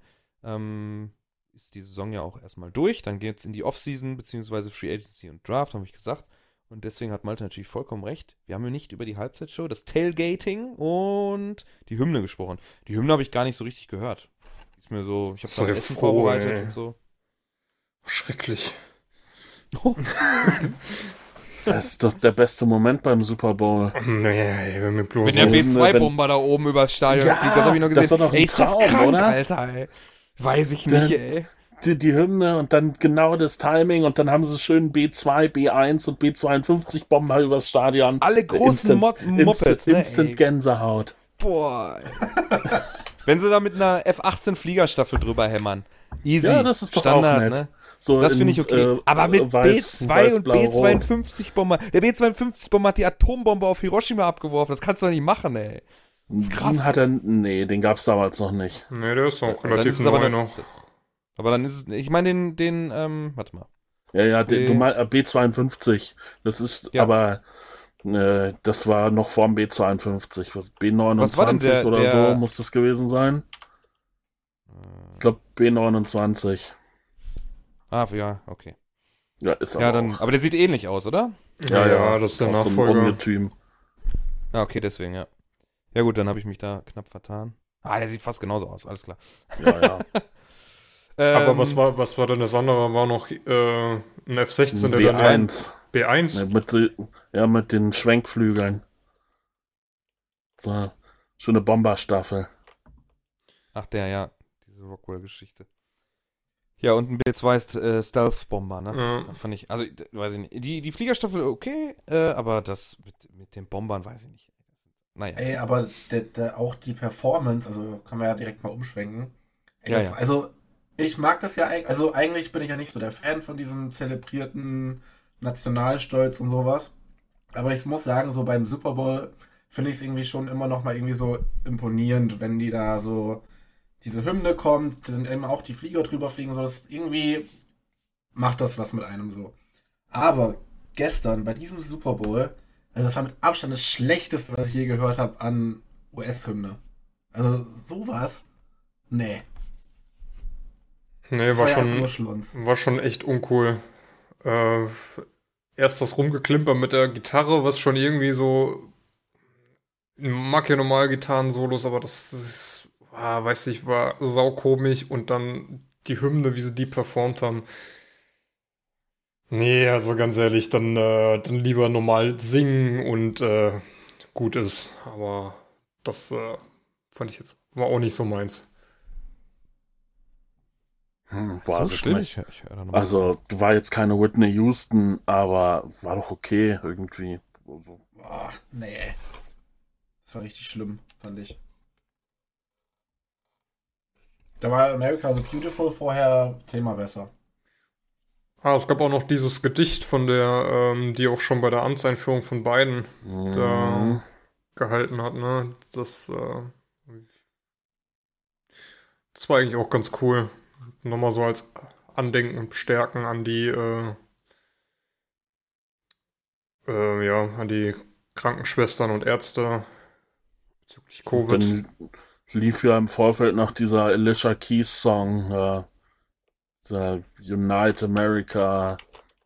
S2: ähm, ist die Saison ja auch erstmal durch. Dann geht es in die Offseason, beziehungsweise Free Agency und Draft, habe ich gesagt. Und deswegen hat Malte natürlich vollkommen recht. Wir haben ja nicht über die Halbzeitshow, das Tailgating und die Hymne gesprochen. Die Hymne habe ich gar nicht so richtig gehört. Ist mir so, ich habe da Essen froh, vorbereitet ey. und so.
S3: Schrecklich. [LAUGHS]
S4: Das ist doch der beste Moment beim Super Bowl.
S2: Nee, wenn der B2-Bomber da oben übers Stadion ja, fliegt, das habe ich noch gesehen. Das ist doch noch ein ey, Traum, ist krank, oder? Alter, ey. Weiß ich nicht, der, ey.
S4: Die, die, Hymne und dann genau das Timing und dann haben sie schön B2, B1 und B52 Bomber übers Stadion.
S2: Alle großen Instant, Mod Mopeds,
S4: Instant, ne, Instant Gänsehaut.
S2: Boah. [LAUGHS] Wenn sie da mit einer F-18 Fliegerstaffel drüber hämmern. Easy.
S4: Ja, das ist doch Standard, auch nett. Ne?
S2: So das finde ich okay. Äh, Aber mit weiß, B2 weiß, und B52-Bomber. Der B52-Bomber hat die Atombombe auf Hiroshima abgeworfen. Das kannst du doch nicht machen, ey.
S4: Krass. Hat er, nee, den gab es damals noch nicht.
S3: Nee, der ist auch relativ neu aber noch.
S2: Aber dann ist es, ich meine den, den, ähm, warte mal.
S4: Ja, ja, den, du mal äh, B52. Das ist, ja. aber äh, das war noch vorm B52. Was, B29 was der, oder der... so muss das gewesen sein. Ich glaube B29.
S2: Ah, ja, okay.
S4: Ja, ist
S2: aber ja, dann, auch. Aber der sieht ähnlich aus, oder?
S3: Ja, ja, das ist der Nachfolger.
S4: So
S2: ah, okay, deswegen, ja. Ja gut, dann habe ich mich da knapp vertan. Ah, der sieht fast genauso aus, alles klar.
S4: Ja, ja. [LAUGHS]
S3: ähm, aber was war, was war denn das andere? War noch äh, ein F-16,
S4: der
S3: dann
S4: B1? Ja, mit, ja, mit den Schwenkflügeln. So, schöne Bomberstaffel.
S2: Ach, der, ja. Diese Rockwell-Geschichte. Ja, und ein B2 äh, Stealth-Bomber, ne? Ja. Fand ich, also, weiß ich nicht. Die, die Fliegerstaffel okay, äh, aber das mit, mit den Bombern weiß ich nicht.
S5: Naja. Ey, aber der, der, auch die Performance, also kann man ja direkt mal umschwenken. Ey, ja, das, ja. Also, ich mag das ja eigentlich, also eigentlich bin ich ja nicht so der Fan von diesem zelebrierten Nationalstolz und sowas. Aber ich muss sagen, so beim Super Bowl finde ich es irgendwie schon immer noch mal irgendwie so imponierend, wenn die da so diese Hymne kommt, dann eben auch die Flieger drüber fliegen, so das irgendwie macht das was mit einem so. Aber gestern bei diesem Super Bowl, also das war mit Abstand das schlechteste, was ich je gehört habe an US-Hymne. Also sowas, nee.
S3: Nee, war, war, schon, war schon echt uncool. Äh, erst das Rumgeklimper mit der Gitarre, was schon irgendwie so. Ich mag ja normal Gitarren-Solos, aber das ist, ah, weiß ich, war saukomisch und dann die Hymne, wie sie die performt haben. Nee, also ganz ehrlich, dann, äh, dann lieber normal singen und äh, gut ist. Aber das äh, fand ich jetzt, war auch nicht so meins.
S4: Hm, war so schlimm. Ich, ich also, war jetzt keine Whitney Houston, aber war doch okay irgendwie.
S5: Also. Boah, nee. Das war richtig schlimm, fand ich. Da war America so Beautiful vorher Thema besser.
S3: Ah, es gab auch noch dieses Gedicht von der, ähm, die auch schon bei der Amtseinführung von beiden mhm. da gehalten hat, ne? Das, äh, das war eigentlich auch ganz cool. Nochmal so als Andenken und Stärken an die, äh, äh, ja, an die Krankenschwestern und Ärzte bezüglich Covid. Dann
S4: lief ja im Vorfeld noch dieser Alicia Keys Song, äh, Unite America,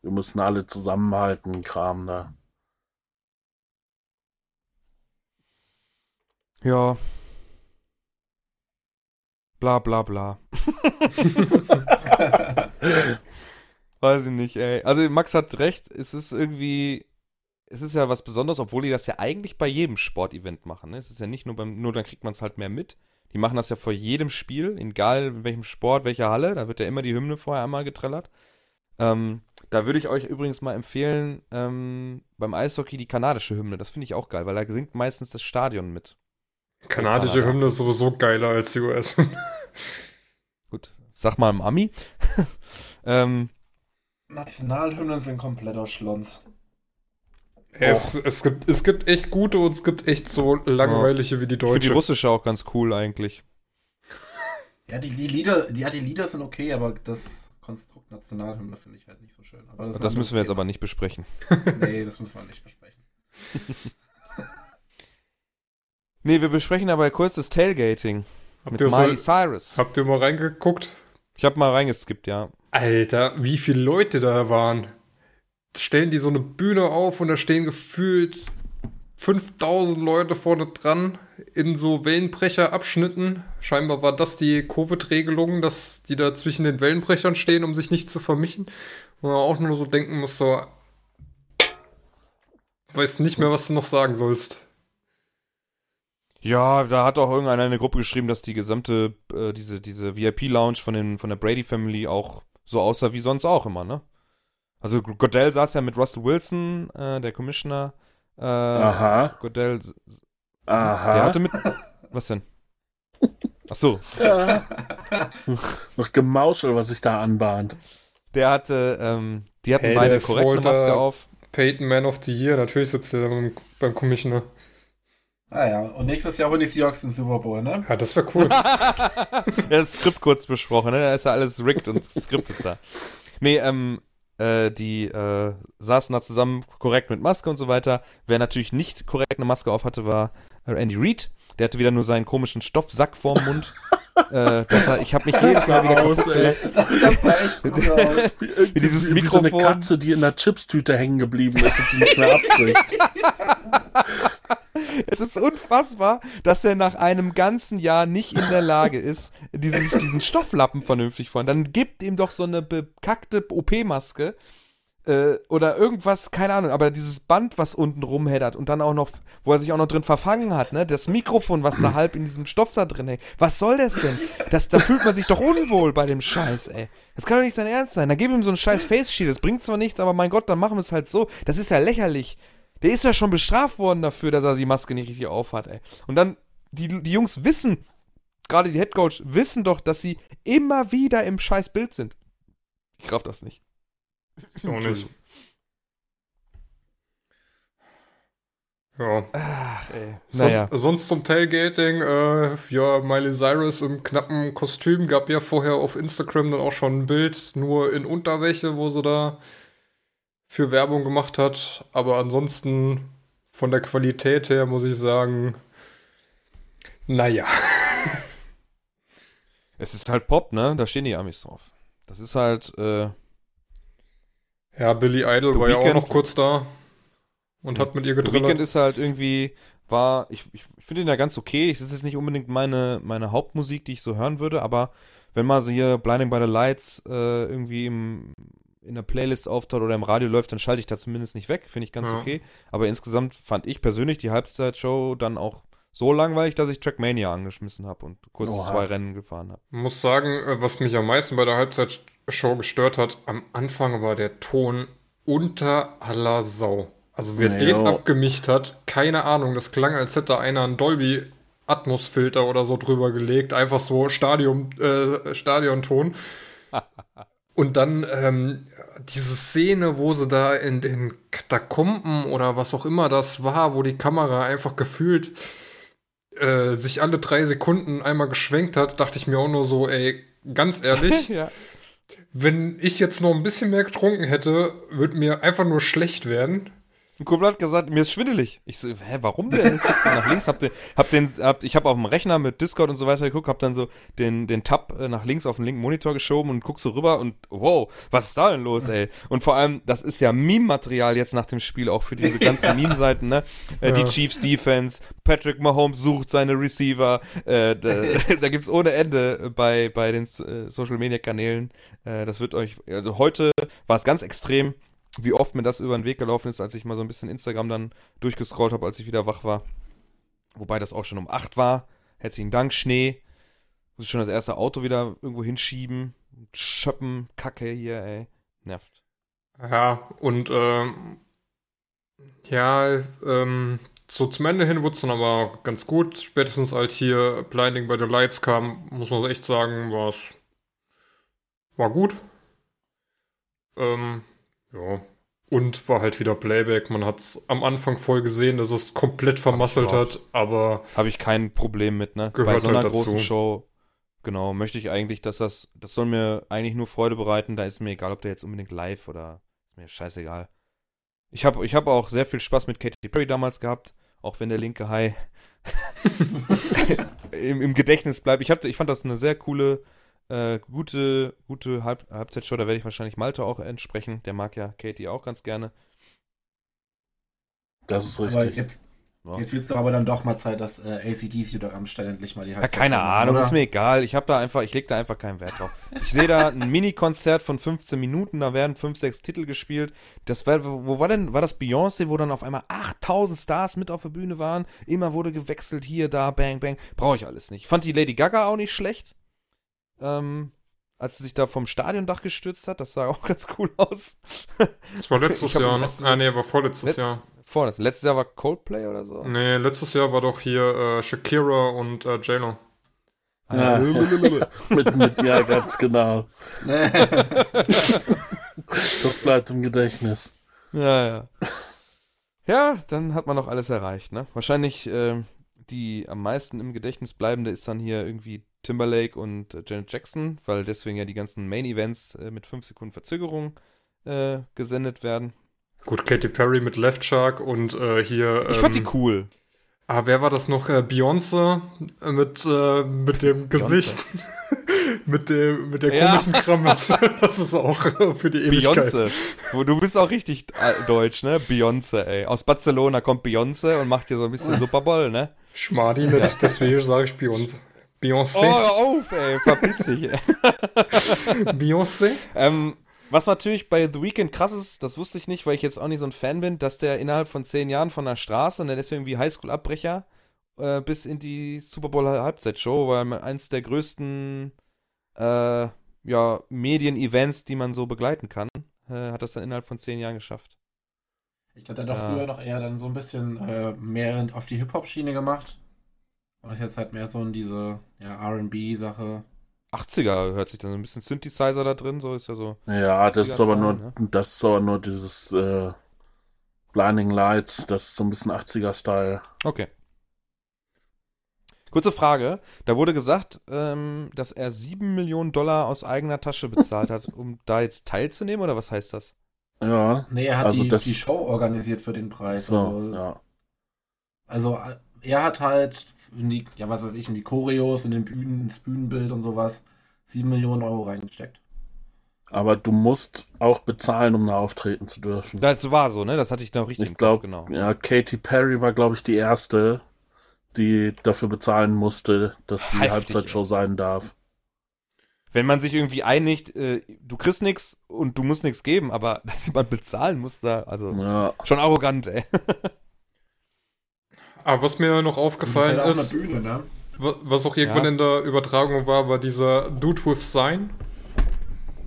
S4: wir müssen alle zusammenhalten, Kram da.
S2: Ja. Bla bla bla. [LAUGHS] Weiß ich nicht, ey. Also Max hat recht, es ist irgendwie, es ist ja was Besonderes, obwohl die das ja eigentlich bei jedem Sportevent machen. Ne? Es ist ja nicht nur beim, nur dann kriegt man es halt mehr mit. Die machen das ja vor jedem Spiel, egal in welchem Sport, welcher Halle. Da wird ja immer die Hymne vorher einmal getrellert. Ähm, da würde ich euch übrigens mal empfehlen, ähm, beim Eishockey die kanadische Hymne. Das finde ich auch geil, weil da singt meistens das Stadion mit.
S3: Kanadische Hymne ist sowieso geiler als die US. [LAUGHS]
S2: Gut, sag mal im Ami. [LAUGHS] ähm,
S5: Nationalhymnen sind kompletter Schlons.
S3: Es, es, gibt, es gibt echt gute und es gibt echt so langweilige ja. wie die deutsche. Für
S2: die russische auch ganz cool eigentlich. [LAUGHS]
S5: Ja, die, die Lieder, die, ja, die Lieder sind okay, aber das Konstrukt Nationalhymne finde ich halt nicht so schön.
S2: Aber das, das müssen wir Thema. jetzt aber nicht besprechen.
S5: nee, das müssen wir nicht besprechen. [LAUGHS]
S2: nee, wir besprechen aber kurz das Tailgating. Habt mit Miley so, Cyrus.
S3: Habt ihr mal reingeguckt?
S2: Ich habe mal reingeskippt, ja.
S3: Alter, wie viele Leute da waren stellen die so eine Bühne auf und da stehen gefühlt 5000 Leute vorne dran in so Wellenbrecherabschnitten. Scheinbar war das die Covid-Regelung, dass die da zwischen den Wellenbrechern stehen, um sich nicht zu vermischen. Und man auch nur so denken muss, so, weiß nicht mehr, was du noch sagen sollst.
S2: Ja, da hat auch irgendeiner in eine Gruppe geschrieben, dass die gesamte, äh, diese, diese VIP-Lounge von, von der Brady Family auch so aussah wie sonst auch immer, ne? Also Godell saß ja mit Russell Wilson, äh, der Commissioner. Äh,
S4: Aha.
S2: Godell.
S4: Aha.
S2: Der hatte mit. Was denn? Ach so.
S4: Ja. Noch Gemauschel, was sich da anbahnt.
S2: Der hatte, ähm, die hatten hey, beide korrekte Maske auf.
S3: Peyton Man of the Year, natürlich sitzt der beim, beim Commissioner.
S5: Ah ja, und nächstes Jahr holen die Seahawks den Super Bowl, ne?
S3: Ja, das wäre cool. [LAUGHS] [LAUGHS]
S2: ja, das Skript kurz besprochen, ne? Da ist ja alles rigged und skriptet da. Nee, ähm, äh, die äh, saßen da zusammen korrekt mit Maske und so weiter. Wer natürlich nicht korrekt eine Maske auf hatte, war Andy Reid. Der hatte wieder nur seinen komischen Stoffsack vorm Mund. [LAUGHS] äh, das, ich habe mich jedes Mal wieder aus, ey. Das, das sah echt gut [LAUGHS] aus.
S4: Wie, wie dieses wie, Mikrofon. Wie so eine Katze, die in der Chipstüte hängen geblieben ist und die nicht mehr abbricht.
S2: Es ist unfassbar, dass er nach einem ganzen Jahr nicht in der Lage ist, dieses, diesen Stofflappen vernünftig von. Dann gibt ihm doch so eine bekackte OP-Maske äh, oder irgendwas, keine Ahnung, aber dieses Band, was unten rumheddert und dann auch noch, wo er sich auch noch drin verfangen hat, ne? Das Mikrofon, was da [CLEARS THROAT] halb in diesem Stoff da drin hängt. Was soll das denn? Das, da fühlt man sich doch unwohl bei dem Scheiß, ey. Das kann doch nicht sein Ernst sein. Da gib ihm so ein scheiß Face Shield. Das bringt zwar nichts, aber mein Gott, dann machen wir es halt so. Das ist ja lächerlich. Der ist ja schon bestraft worden dafür, dass er die Maske nicht richtig aufhat, ey. Und dann, die, die Jungs wissen, gerade die Headcoach, wissen doch, dass sie immer wieder im scheiß Bild sind. Ich raff das nicht.
S3: Ich auch nicht. Ja.
S2: Ach, ey.
S3: Naja. So, sonst zum Tailgating, äh, ja, Miley Cyrus im knappen Kostüm gab ja vorher auf Instagram dann auch schon ein Bild, nur in Unterwäsche, wo sie da für Werbung gemacht hat. Aber ansonsten von der Qualität her muss ich sagen, naja. [LAUGHS]
S2: Es ist halt Pop, ne? Da stehen die Amis drauf. Das ist halt, äh,
S3: Ja, Billy Idol The war Weekend, ja auch noch kurz da und hat mit ihr gedrillt.
S2: Weekend ist halt irgendwie, war, ich, ich, ich finde ihn ja ganz okay. Es ist jetzt nicht unbedingt meine, meine Hauptmusik, die ich so hören würde, aber wenn mal so hier Blinding by the Lights äh, irgendwie im, in der Playlist auftaucht oder im Radio läuft, dann schalte ich da zumindest nicht weg. Finde ich ganz ja. okay. Aber insgesamt fand ich persönlich die Halbzeitshow dann auch so langweilig, dass ich Trackmania angeschmissen habe und kurz Oha. zwei Rennen gefahren habe.
S3: Muss sagen, äh, was mich am meisten bei der Halbzeitshow gestört hat, am Anfang war der Ton unter aller Sau. Also wer nee, den oh. abgemischt hat, keine Ahnung, das klang, als hätte einer einen Dolby Atmos-Filter oder so drüber gelegt, einfach so Stadion, äh, Stadionton. [LAUGHS] Und dann ähm, diese Szene, wo sie da in den Katakomben oder was auch immer das war, wo die Kamera einfach gefühlt äh, sich alle drei Sekunden einmal geschwenkt hat, dachte ich mir auch nur so, ey, ganz ehrlich, [LAUGHS] ja. Wenn ich jetzt noch ein bisschen mehr getrunken hätte, würde mir einfach nur schlecht werden.
S2: Ein Kumpel hat gesagt, mir ist schwindelig. Ich so, hä, warum denn? nach links hab den, hab den, hab, ich habe auf dem Rechner mit Discord und so weiter geguckt, hab dann so den, den Tab äh, nach links auf den linken Monitor geschoben und guck so rüber und wow, was ist da denn los, ey? Und vor allem, das ist ja Meme-Material jetzt nach dem Spiel auch für diese ganzen [LAUGHS] ja. Meme-Seiten, ne? Äh, ja. Die Chiefs Defense, Patrick Mahomes sucht seine Receiver, äh, da, [LAUGHS] da gibt's ohne Ende bei, bei den äh, Social-Media-Kanälen. Äh, das wird euch, also heute war es ganz extrem wie oft mir das über den Weg gelaufen ist, als ich mal so ein bisschen Instagram dann durchgescrollt habe, als ich wieder wach war. Wobei das auch schon um 8 war. Herzlichen Dank, Schnee. Muss ich schon das erste Auto wieder irgendwo hinschieben. Schöppen, Kacke hier, ey. Nervt.
S3: Ja, und ähm, ja, ähm, so zum Ende hin wurde es dann aber ganz gut. Spätestens als hier Blinding by the Lights kam, muss man echt sagen, war es war gut. Ähm, ja. Und war halt wieder Playback. Man hat es am Anfang voll gesehen, dass es komplett vermasselt hat, aber.
S2: Habe ich kein Problem mit, ne?
S3: Bei so einer
S2: halt
S3: großen
S2: Show, genau, möchte ich eigentlich, dass das, das soll mir eigentlich nur Freude bereiten. Da ist mir egal, ob der jetzt unbedingt live oder ist mir scheißegal. Ich habe ich hab auch sehr viel Spaß mit Katy Perry damals gehabt, auch wenn der linke Hai [LAUGHS] [LAUGHS] im, im Gedächtnis bleibt. Ich, hab, ich fand das eine sehr coole äh, gute, gute Halb Halbzeitshow, da werde ich wahrscheinlich Malte auch entsprechen. Der mag ja Katie auch ganz gerne.
S5: Das ist richtig. Aber jetzt, ja. jetzt wird es aber dann doch mal Zeit, dass äh, ACDC oder Rammstein endlich mal die
S2: Halbzeit ja, Keine machen, Ahnung, oder? ist mir egal. Ich habe da einfach, ich lege da einfach keinen Wert drauf. Ich sehe da ein Mini-Konzert von 15 Minuten, da werden 5, 6 Titel gespielt. Das war, wo war denn, war das Beyoncé, wo dann auf einmal 8000 Stars mit auf der Bühne waren? Immer wurde gewechselt, hier, da, bang, bang. Brauche ich alles nicht. Ich fand die Lady Gaga auch nicht schlecht ähm, als sie sich da vom Stadiondach gestürzt hat. Das sah [LAUGHS] auch ganz cool aus.
S3: Das war letztes Jahr, ne? Ah, nee, war vorletztes Let Jahr.
S2: Vorletztes. Letztes Jahr war Coldplay oder so?
S3: Nee, letztes Jahr war doch hier äh, Shakira und äh, J-Lo.
S4: Ja, [LAUGHS] mit, mit, ja, ganz genau. [LAUGHS] das bleibt im Gedächtnis.
S2: Ja, ja. Ja, dann hat man noch alles erreicht, ne? Wahrscheinlich äh, die am meisten im Gedächtnis bleibende ist dann hier irgendwie Timberlake und äh, Janet Jackson, weil deswegen ja die ganzen Main-Events äh, mit 5 Sekunden Verzögerung äh, gesendet werden.
S3: Gut, Katy Perry mit Left Shark und äh, hier.
S2: Ich fand die ähm, cool.
S3: Ah, wer war das noch? Äh, Beyoncé mit, äh, mit dem Gesicht. [LAUGHS] mit, dem, mit der komischen ja. Kramis. [LAUGHS] Das ist auch für die Ewigkeit.
S2: Beyoncé. Du bist auch richtig deutsch, ne? Beyoncé, ey. Aus Barcelona kommt Beyoncé und macht hier so ein bisschen Super Bowl, ne?
S3: Schmadi, ja. deswegen sage ich Beyoncé. Beyoncé.
S2: Oh, hör auf, ey, verpiss dich. [LAUGHS]
S3: Beyoncé?
S2: Ähm, was natürlich bei The Weeknd krass ist, das wusste ich nicht, weil ich jetzt auch nicht so ein Fan bin, dass der innerhalb von zehn Jahren von der Straße, und der ist irgendwie Highschool-Abbrecher, äh, bis in die Super Bowl-Halbzeitshow, weil eins der größten äh, ja, Medien-Events, die man so begleiten kann, äh, hat das dann innerhalb von zehn Jahren geschafft.
S5: Ich glaube, der hat doch früher noch eher dann so ein bisschen äh, mehr auf die Hip-Hop-Schiene gemacht. Und ist jetzt halt mehr so in diese ja, RB-Sache.
S2: 80er hört sich dann so ein bisschen Synthesizer da drin, so ist ja so.
S4: Ja, das ist aber nur, ne? das ist aber nur dieses äh, Blinding Lights, das ist so ein bisschen 80er-Style.
S2: Okay. Kurze Frage. Da wurde gesagt, ähm, dass er 7 Millionen Dollar aus eigener Tasche bezahlt hat, um da jetzt teilzunehmen, oder was heißt das?
S5: Ja. Nee, er hat also die, das... die Show organisiert für den Preis.
S4: So, also, ja.
S5: also er hat halt in die, ja, was weiß ich, in die Choreos, in den Bühnen, ins Bühnenbild und sowas 7 Millionen Euro reingesteckt.
S4: Aber du musst auch bezahlen, um da auftreten zu dürfen.
S2: Das war so, ne? Das hatte ich noch richtig
S4: ich glaube, genau. Ja, Katy Perry war, glaube ich, die erste, die dafür bezahlen musste, dass sie Heftig, Halbzeitshow sein darf.
S2: Wenn man sich irgendwie einigt, äh, du kriegst nichts und du musst nichts geben, aber [LAUGHS] dass jemand bezahlen muss, da, also ja. schon arrogant, ey.
S3: Aber [LAUGHS] was mir noch aufgefallen ist, halt ist Bühne, ne? was auch irgendwann ja. in der Übertragung war, war dieser Dude with Sign.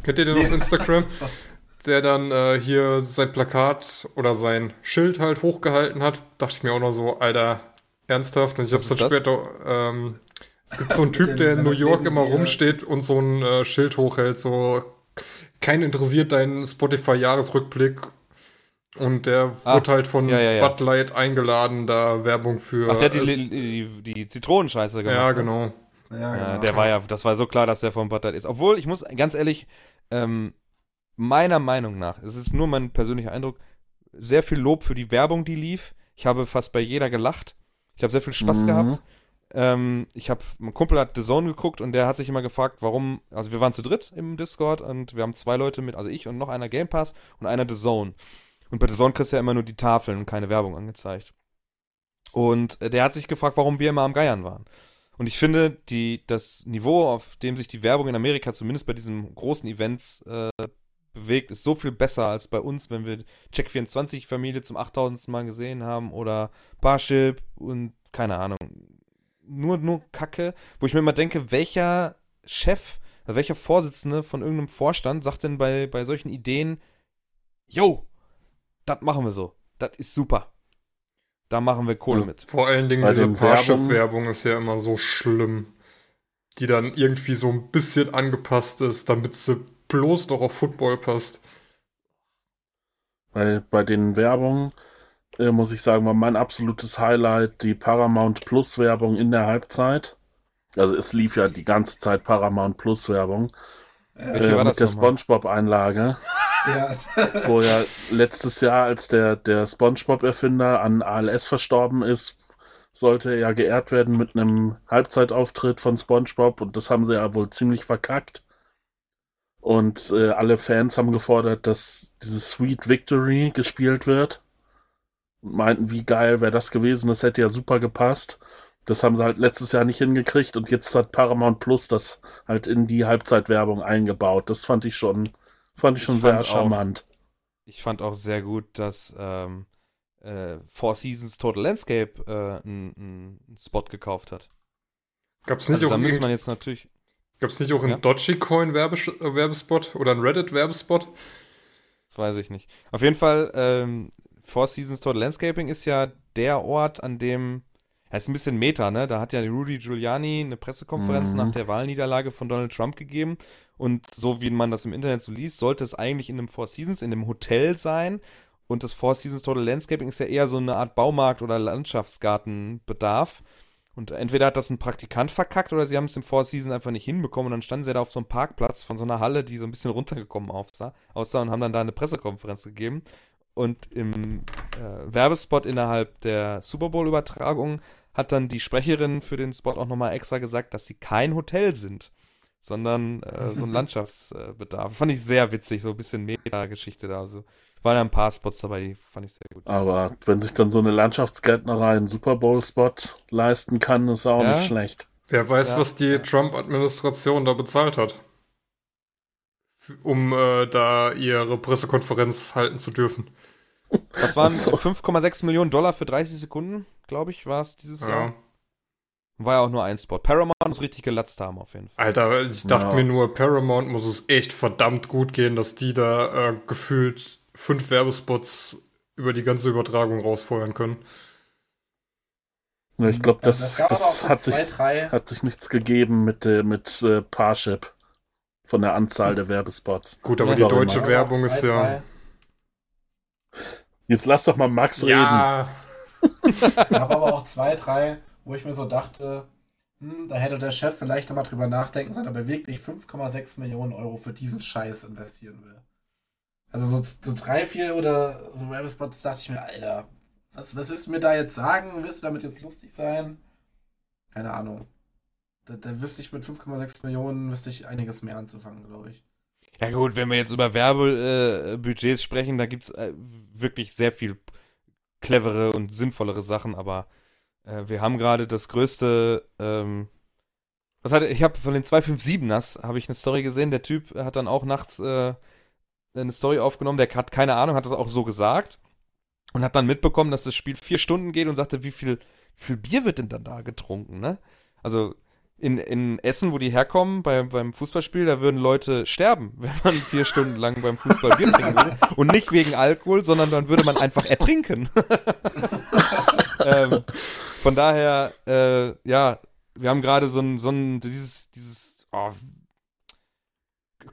S3: Kennt ihr den auf Instagram? [LAUGHS] Der dann äh, hier sein Plakat oder sein Schild halt hochgehalten hat. Dachte ich mir auch noch so, Alter, ernsthaft. Und ich hab's dann das? später. Ähm, es gibt so einen Typ, [LAUGHS] der in New York immer rumsteht und so ein äh, Schild hochhält, so kein interessiert deinen Spotify-Jahresrückblick. Und der ah, wurde halt von ja, ja, ja. Bud Light eingeladen, da Werbung für.
S2: Ach, der hat die, die, die Zitronenscheiße
S3: gemacht. Ja, ne? genau.
S2: Ja, genau. der war ja, das war so klar, dass der von Bud Light ist. Obwohl, ich muss ganz ehrlich, ähm, meiner Meinung nach, es ist nur mein persönlicher Eindruck, sehr viel Lob für die Werbung, die lief. Ich habe fast bei jeder gelacht. Ich habe sehr viel Spaß mhm. gehabt. Ähm, ich habe, mein Kumpel hat The Zone geguckt und der hat sich immer gefragt, warum, also wir waren zu dritt im Discord und wir haben zwei Leute mit, also ich und noch einer Game Pass und einer The Zone. Und bei The Zone kriegst du ja immer nur die Tafeln und keine Werbung angezeigt. Und äh, der hat sich gefragt, warum wir immer am Geiern waren. Und ich finde, die, das Niveau, auf dem sich die Werbung in Amerika zumindest bei diesen großen Events äh, bewegt, ist so viel besser als bei uns, wenn wir Check24-Familie zum 8000. Mal gesehen haben oder Parship und keine Ahnung. Nur, nur Kacke, wo ich mir immer denke, welcher Chef, welcher Vorsitzende von irgendeinem Vorstand sagt denn bei, bei solchen Ideen, yo, das machen wir so. Das ist super. Da machen wir Kohle ja, mit.
S3: Vor allen Dingen Bei diese Parship-Werbung ist ja immer so schlimm. Die dann irgendwie so ein bisschen angepasst ist, damit sie bloß noch auf Football passt.
S4: Weil bei den Werbungen, äh, muss ich sagen, war mein absolutes Highlight die Paramount Plus Werbung in der Halbzeit. Also es lief ja die ganze Zeit Paramount Plus Werbung. Äh, mit der SpongeBob-Einlage. Ja. [LAUGHS] wo ja letztes Jahr, als der, der SpongeBob-Erfinder an ALS verstorben ist, sollte er ja geehrt werden mit einem Halbzeitauftritt von SpongeBob und das haben sie ja wohl ziemlich verkackt. Und äh, alle Fans haben gefordert, dass dieses Sweet Victory gespielt wird. Und meinten, wie geil wäre das gewesen, das hätte ja super gepasst. Das haben sie halt letztes Jahr nicht hingekriegt und jetzt hat Paramount Plus das halt in die Halbzeitwerbung eingebaut. Das fand ich schon Fand ich schon ich sehr charmant.
S2: Auch, ich fand auch sehr gut, dass ähm, äh, Four Seasons Total Landscape äh, einen Spot gekauft hat.
S3: Gab's nicht also,
S2: auch da muss man jetzt natürlich.
S3: Gab's nicht auch einen ja? Dogecoin -Werbes äh, Werbespot oder einen Reddit Werbespot?
S2: Das weiß ich nicht. Auf jeden Fall, ähm, Four Seasons Total Landscaping ist ja der Ort, an dem ja, ist ein bisschen Meta, ne? Da hat ja Rudy Giuliani eine Pressekonferenz mhm. nach der Wahlniederlage von Donald Trump gegeben. Und so wie man das im Internet so liest, sollte es eigentlich in einem Four Seasons, in einem Hotel sein. Und das Four Seasons Total Landscaping ist ja eher so eine Art Baumarkt oder Landschaftsgartenbedarf. Und entweder hat das ein Praktikant verkackt oder sie haben es im Four Seasons einfach nicht hinbekommen. Und dann standen sie da auf so einem Parkplatz von so einer Halle, die so ein bisschen runtergekommen aussah, aussah und haben dann da eine Pressekonferenz gegeben. Und im äh, Werbespot innerhalb der Super Bowl-Übertragung hat dann die Sprecherin für den Spot auch nochmal extra gesagt, dass sie kein Hotel sind, sondern äh, so ein [LAUGHS] Landschaftsbedarf. Fand ich sehr witzig, so ein bisschen Meta-Geschichte da. Also waren ja ein paar Spots dabei, die fand ich sehr gut.
S4: Aber wenn sich dann so eine Landschaftsgärtnerei einen Super Bowl-Spot leisten kann, ist auch ja? nicht schlecht.
S3: Wer weiß, ja. was die Trump-Administration da bezahlt hat. Um äh, da ihre Pressekonferenz halten zu dürfen.
S2: Das waren so. 5,6 Millionen Dollar für 30 Sekunden, glaube ich, war es dieses ja. Jahr. War ja auch nur ein Spot. Paramount muss richtig gelatzt haben, auf jeden Fall.
S3: Alter, ich dachte ja. mir nur, Paramount muss es echt verdammt gut gehen, dass die da äh, gefühlt fünf Werbespots über die ganze Übertragung rausfeuern können.
S4: Ja, ich glaube, das, das, das so hat, zwei, sich, hat sich nichts gegeben mit, äh, mit äh, Parship von der Anzahl der Werbespots.
S3: Gut, aber die deutsche Werbung ist ja.
S4: Jetzt lass doch mal Max ja.
S5: reden. es gab aber auch zwei, drei, wo ich mir so dachte, hm, da hätte der Chef vielleicht nochmal drüber nachdenken sollen, ob er wirklich 5,6 Millionen Euro für diesen Scheiß investieren will. Also so, so drei, vier oder so Werbespots dachte ich mir, Alter, was, was willst du mir da jetzt sagen? Willst du damit jetzt lustig sein? Keine Ahnung. Da, da wüsste ich mit 5,6 Millionen wüsste ich einiges mehr anzufangen, glaube ich.
S2: Ja gut, wenn wir jetzt über Werbebudgets äh, sprechen, da gibt es äh, wirklich sehr viel clevere und sinnvollere Sachen, aber äh, wir haben gerade das größte, ähm, was hat ich habe von den 257ers habe ich eine Story gesehen, der Typ hat dann auch nachts äh, eine Story aufgenommen, der hat keine Ahnung, hat das auch so gesagt und hat dann mitbekommen, dass das Spiel vier Stunden geht und sagte, wie viel, wie viel Bier wird denn dann da getrunken, ne? Also in, in Essen, wo die herkommen, bei, beim Fußballspiel, da würden Leute sterben, [LAUGHS] wenn man vier Stunden lang beim Fußball Bier trinken würde. Und nicht wegen Alkohol, sondern dann würde man einfach ertrinken. [LAUGHS] ähm, von daher, äh, ja, wir haben gerade so ein, so ein, dieses, dieses oh,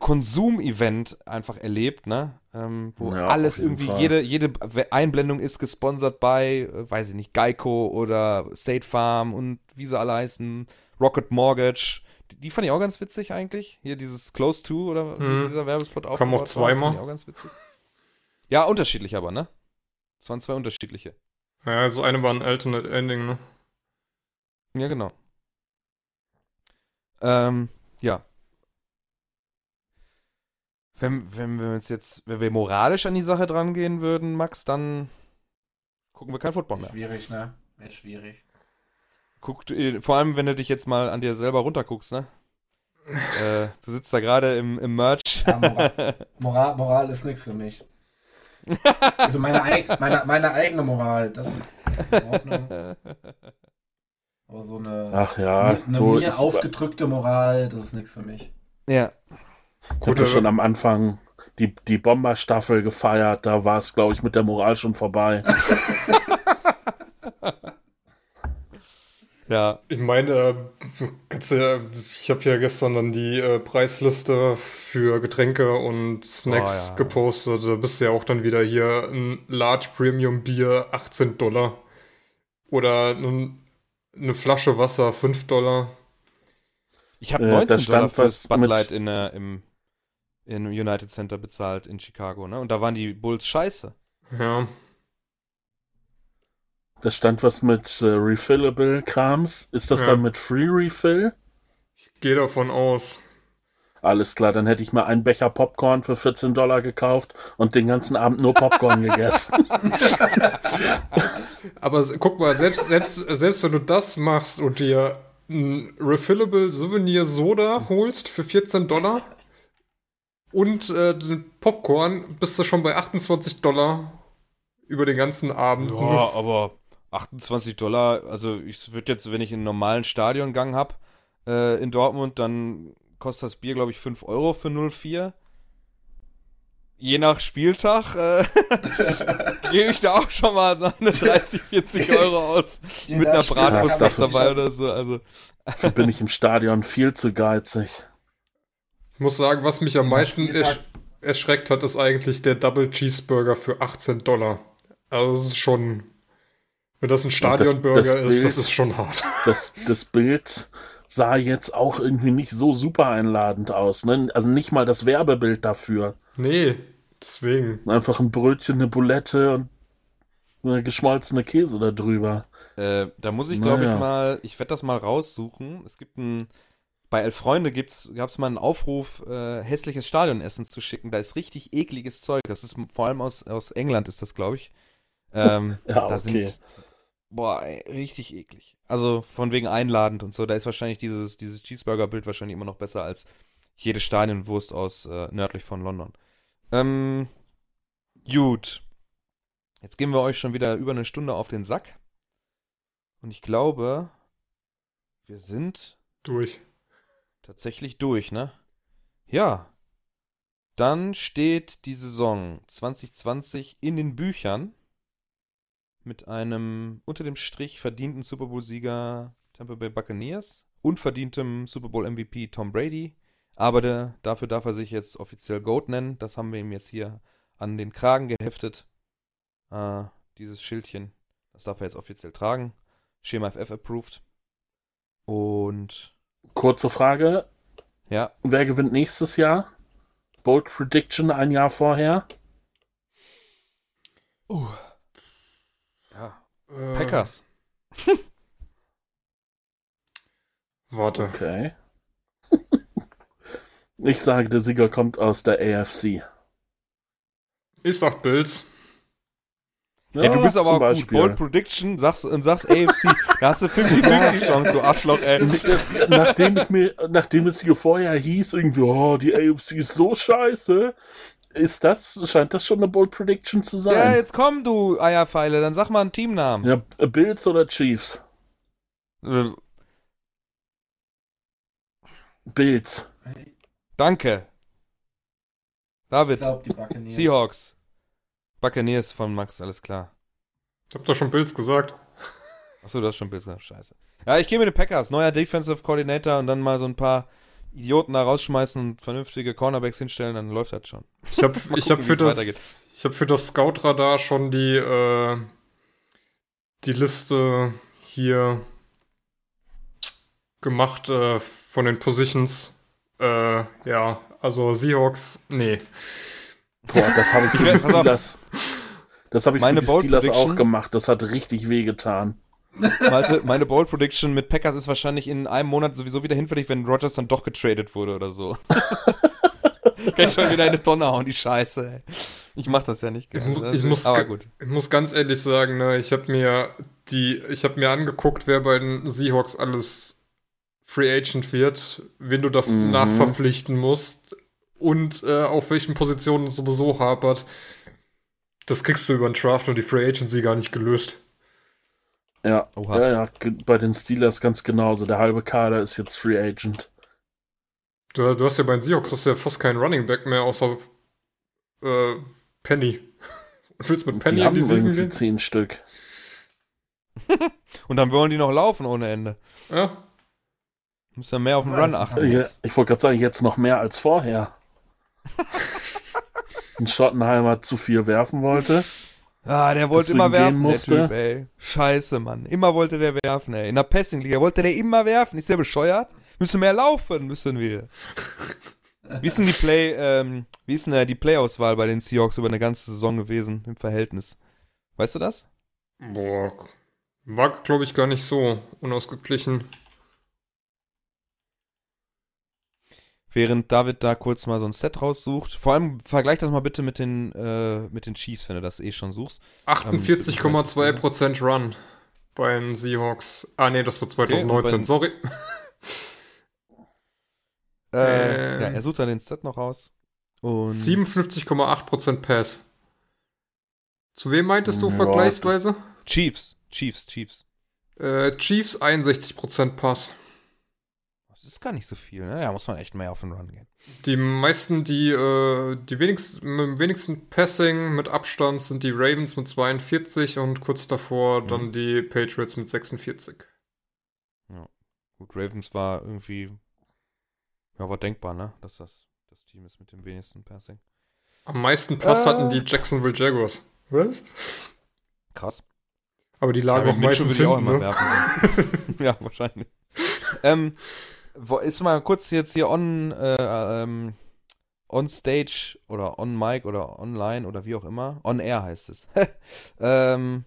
S2: Konsum-Event einfach erlebt, ne? Ähm, wo ja, alles irgendwie, Fall. jede, jede Einblendung ist gesponsert bei, äh, weiß ich nicht, Geico oder State Farm und wie sie alle heißen, Rocket Mortgage. Die, die fand ich auch ganz witzig eigentlich. Hier dieses Close to oder hm. dieser Werbespot
S3: auch. Kam auch zweimal.
S2: auch ganz witzig. Ja, unterschiedlich aber, ne? Es waren zwei unterschiedliche.
S3: Ja, also eine war ein Alternate Ending, ne?
S2: Ja, genau. Ähm, ja. Wenn, wenn wir uns jetzt, wenn wir moralisch an die Sache dran gehen würden, Max, dann gucken wir kein Football mehr.
S5: Schwierig, ne? Wäre schwierig.
S2: Guck, vor allem, wenn du dich jetzt mal an dir selber runterguckst, ne? [LAUGHS] äh, du sitzt da gerade im, im Merch. Ja,
S5: Moral, Moral, Moral ist nichts für mich. Also meine, meine, meine eigene Moral, das ist, in Ordnung. Aber so eine,
S4: Ach ja,
S5: eine so mir aufgedrückte Moral, das ist nichts für mich.
S2: Ja.
S4: Ich habe schon am Anfang die, die Bomberstaffel gefeiert, da war es, glaube ich, mit der Moral schon vorbei. [LAUGHS]
S3: Ja. Ich meine, ich habe ja gestern dann die äh, Preisliste für Getränke und Snacks oh, ja. gepostet. Da bist du ja auch dann wieder hier ein Large Premium Bier 18 Dollar. Oder eine Flasche Wasser 5 Dollar.
S2: Ich habe 19 äh, Dollar für Bud Light in, äh, im, im United Center bezahlt in Chicago, ne? Und da waren die Bulls scheiße.
S3: Ja.
S4: Da stand was mit äh, Refillable Krams. Ist das ja. dann mit Free Refill?
S3: Ich gehe davon aus.
S4: Alles klar, dann hätte ich mal einen Becher Popcorn für 14 Dollar gekauft und den ganzen Abend nur Popcorn [LAUGHS] gegessen. [LAUGHS]
S3: Aber guck mal, selbst, selbst, selbst wenn du das machst und dir ein Refillable Souvenir Soda holst für 14 Dollar und äh, den Popcorn, bist du schon bei 28 Dollar über den ganzen Abend.
S2: Ja, aber 28 Dollar, also ich würde jetzt, wenn ich einen normalen Stadiongang habe äh, in Dortmund, dann kostet das Bier, glaube ich, 5 Euro für 04. Je nach Spieltag äh, [LAUGHS] gebe ich da auch schon mal so eine 30, 40 Euro aus [LAUGHS] mit einer Bratwurst noch dabei oder so. Also.
S4: Dafür bin ich im Stadion viel zu geizig.
S3: Ich muss sagen, was mich am meisten ersch erschreckt hat, ist eigentlich der Double Cheeseburger für 18 Dollar. Also das ist schon wenn das ein Stadionburger das, das ist, Bild, das ist schon hart. [LAUGHS]
S4: Das, das Bild sah jetzt auch irgendwie nicht so super einladend aus. Ne? Also nicht mal das Werbebild dafür.
S3: Nee, deswegen.
S4: Einfach ein Brötchen, eine Bulette und eine geschmolzene Käse da drüber.
S2: Äh, da muss ich, glaube naja. ich, mal, ich werde das mal raussuchen. Es gibt ein, bei Elf Freunde gab es mal einen Aufruf, äh, hässliches Stadionessen zu schicken. Da ist richtig ekliges Zeug. Das ist vor allem aus, aus England, ist das, glaube ich. Ähm, [LAUGHS]
S4: ja, da okay. sind
S2: Boah, ey, richtig eklig. Also von wegen einladend und so. Da ist wahrscheinlich dieses, dieses Cheeseburger-Bild wahrscheinlich immer noch besser als jede Stadionwurst aus äh, nördlich von London. Ähm, gut. Jetzt gehen wir euch schon wieder über eine Stunde auf den Sack. Und ich glaube, wir sind
S3: durch.
S2: Tatsächlich durch, ne? Ja. Dann steht die Saison 2020 in den Büchern mit einem unter dem Strich verdienten Super Bowl-Sieger Tampa Bay Buccaneers, unverdientem Super Bowl-MVP Tom Brady. Aber der, dafür darf er sich jetzt offiziell GOAT nennen. Das haben wir ihm jetzt hier an den Kragen geheftet. Äh, dieses Schildchen. Das darf er jetzt offiziell tragen. Schema FF approved. Und.
S4: Kurze Frage.
S2: Ja.
S4: Wer gewinnt nächstes Jahr? Bold Prediction ein Jahr vorher?
S2: Uh. Äh, Packers. [LAUGHS]
S3: Warte.
S4: Okay. [LAUGHS] Ich sage, der Sieger kommt aus der AFC.
S3: Ich sag Bills.
S2: Ja, ey, du bist aber auch gut. Bold Prediction sagst, und sagst AFC. da hast du 50-50 Chance, du Arschloch, ey. [LAUGHS]
S4: nachdem, ich mir, nachdem es hier vorher hieß, irgendwie, oh, die AFC ist so scheiße, ist das, scheint das schon eine Bold Prediction zu sein. Ja,
S2: jetzt komm, du Eierpfeile, dann sag mal einen Teamnamen.
S4: Ja, Bills oder Chiefs? Äh. Bills.
S2: Danke. David. Ich glaub. Seahawks. Buccaneers von Max, alles klar.
S3: Ich hab doch schon Bills gesagt.
S2: Achso, du hast schon Bills gesagt. Scheiße. Ja, ich gehe mit den Packers. Neuer Defensive Coordinator und dann mal so ein paar Idioten da rausschmeißen und vernünftige Cornerbacks hinstellen, dann läuft das schon.
S3: Ich habe ich hab für, das, ich hab für das Scout-Radar schon die, äh, die Liste hier gemacht äh, von den Positions. Äh, ja, also Seahawks, nee.
S4: Boah, das habe ich für [LAUGHS] die Steelers. Das habe ich Meine für die Steelers auch gemacht. Das hat richtig wehgetan.
S2: Malte, meine Bold Prediction mit Packers ist wahrscheinlich in einem Monat sowieso wieder hinfällig, wenn Rogers dann doch getradet wurde oder so. [LAUGHS] Kann ich schon wieder eine Tonne hauen, die Scheiße, ey. Ich mach das ja nicht
S3: gerne. Ich, ich, muss, aber gut. ich muss ganz ehrlich sagen, ne, ich habe mir die, ich habe mir angeguckt, wer bei den Seahawks alles Free Agent wird, wen du dafür mhm. nachverpflichten musst und äh, auf welchen Positionen es sowieso hapert. Das kriegst du über den Draft und die Free Agency gar nicht gelöst.
S4: Ja, Oha. ja, ja, bei den Steelers ganz genauso. Der halbe Kader ist jetzt Free Agent.
S3: Du, du hast ja bei den Seahawks hast ja fast keinen Running Back mehr, außer äh, Penny. [LAUGHS]
S4: Und willst mit Penny die in die Season gehen? zehn Stück. [LAUGHS]
S2: und dann wollen die noch laufen ohne Ende. Ja. Muss ja mehr auf den Run achten.
S4: Ja, ich wollte gerade sagen, jetzt noch mehr als vorher. Ein Schottenheimer zu viel werfen wollte.
S2: Ah, der wollte immer werfen, der Typ, ey. Scheiße, Mann. Immer wollte der werfen, ey. In der Passing-Liga wollte der immer werfen. Ist der bescheuert? Müssen mehr laufen, müssen wir. Wie ist denn die Play, ähm, wie ist denn die Play-Auswahl bei den Seahawks über eine ganze Saison gewesen im Verhältnis? Weißt du das?
S3: Boah, war, glaube ich, gar nicht so unausgeglichen.
S2: Während David da kurz mal so ein Set raussucht. Vor allem vergleich das mal bitte mit den, äh, mit den Chiefs, wenn du das eh schon suchst.
S3: 48,2% ähm, Run bei den Seahawks. Ah, nee, das war 2019, okay, sorry. [LAUGHS]
S2: äh, äh, ja, er sucht dann den Set noch raus.
S3: 57,8% Pass. Zu wem meintest du ja, vergleichsweise?
S2: Chiefs, Chiefs, Chiefs.
S3: Äh, Chiefs 61% Pass.
S2: Ist gar nicht so viel, ne? Da muss man echt mehr auf den Run gehen.
S3: Die meisten, die, äh, die wenigsten, wenigsten Passing mit Abstand sind die Ravens mit 42 und kurz davor mhm. dann die Patriots mit 46.
S2: Ja. Gut, Ravens war irgendwie, ja, war denkbar, ne? Dass das das Team ist mit dem wenigsten Passing.
S3: Am meisten Pass äh. hatten die Jacksonville Jaguars. Was?
S2: Krass.
S3: Aber die lagen ja, auch meistens hinten, ne? [LAUGHS]
S2: ja, wahrscheinlich. ähm, ist mal kurz jetzt hier on, äh, ähm, on stage oder on mic oder online oder wie auch immer. On air heißt es. [LAUGHS] ähm,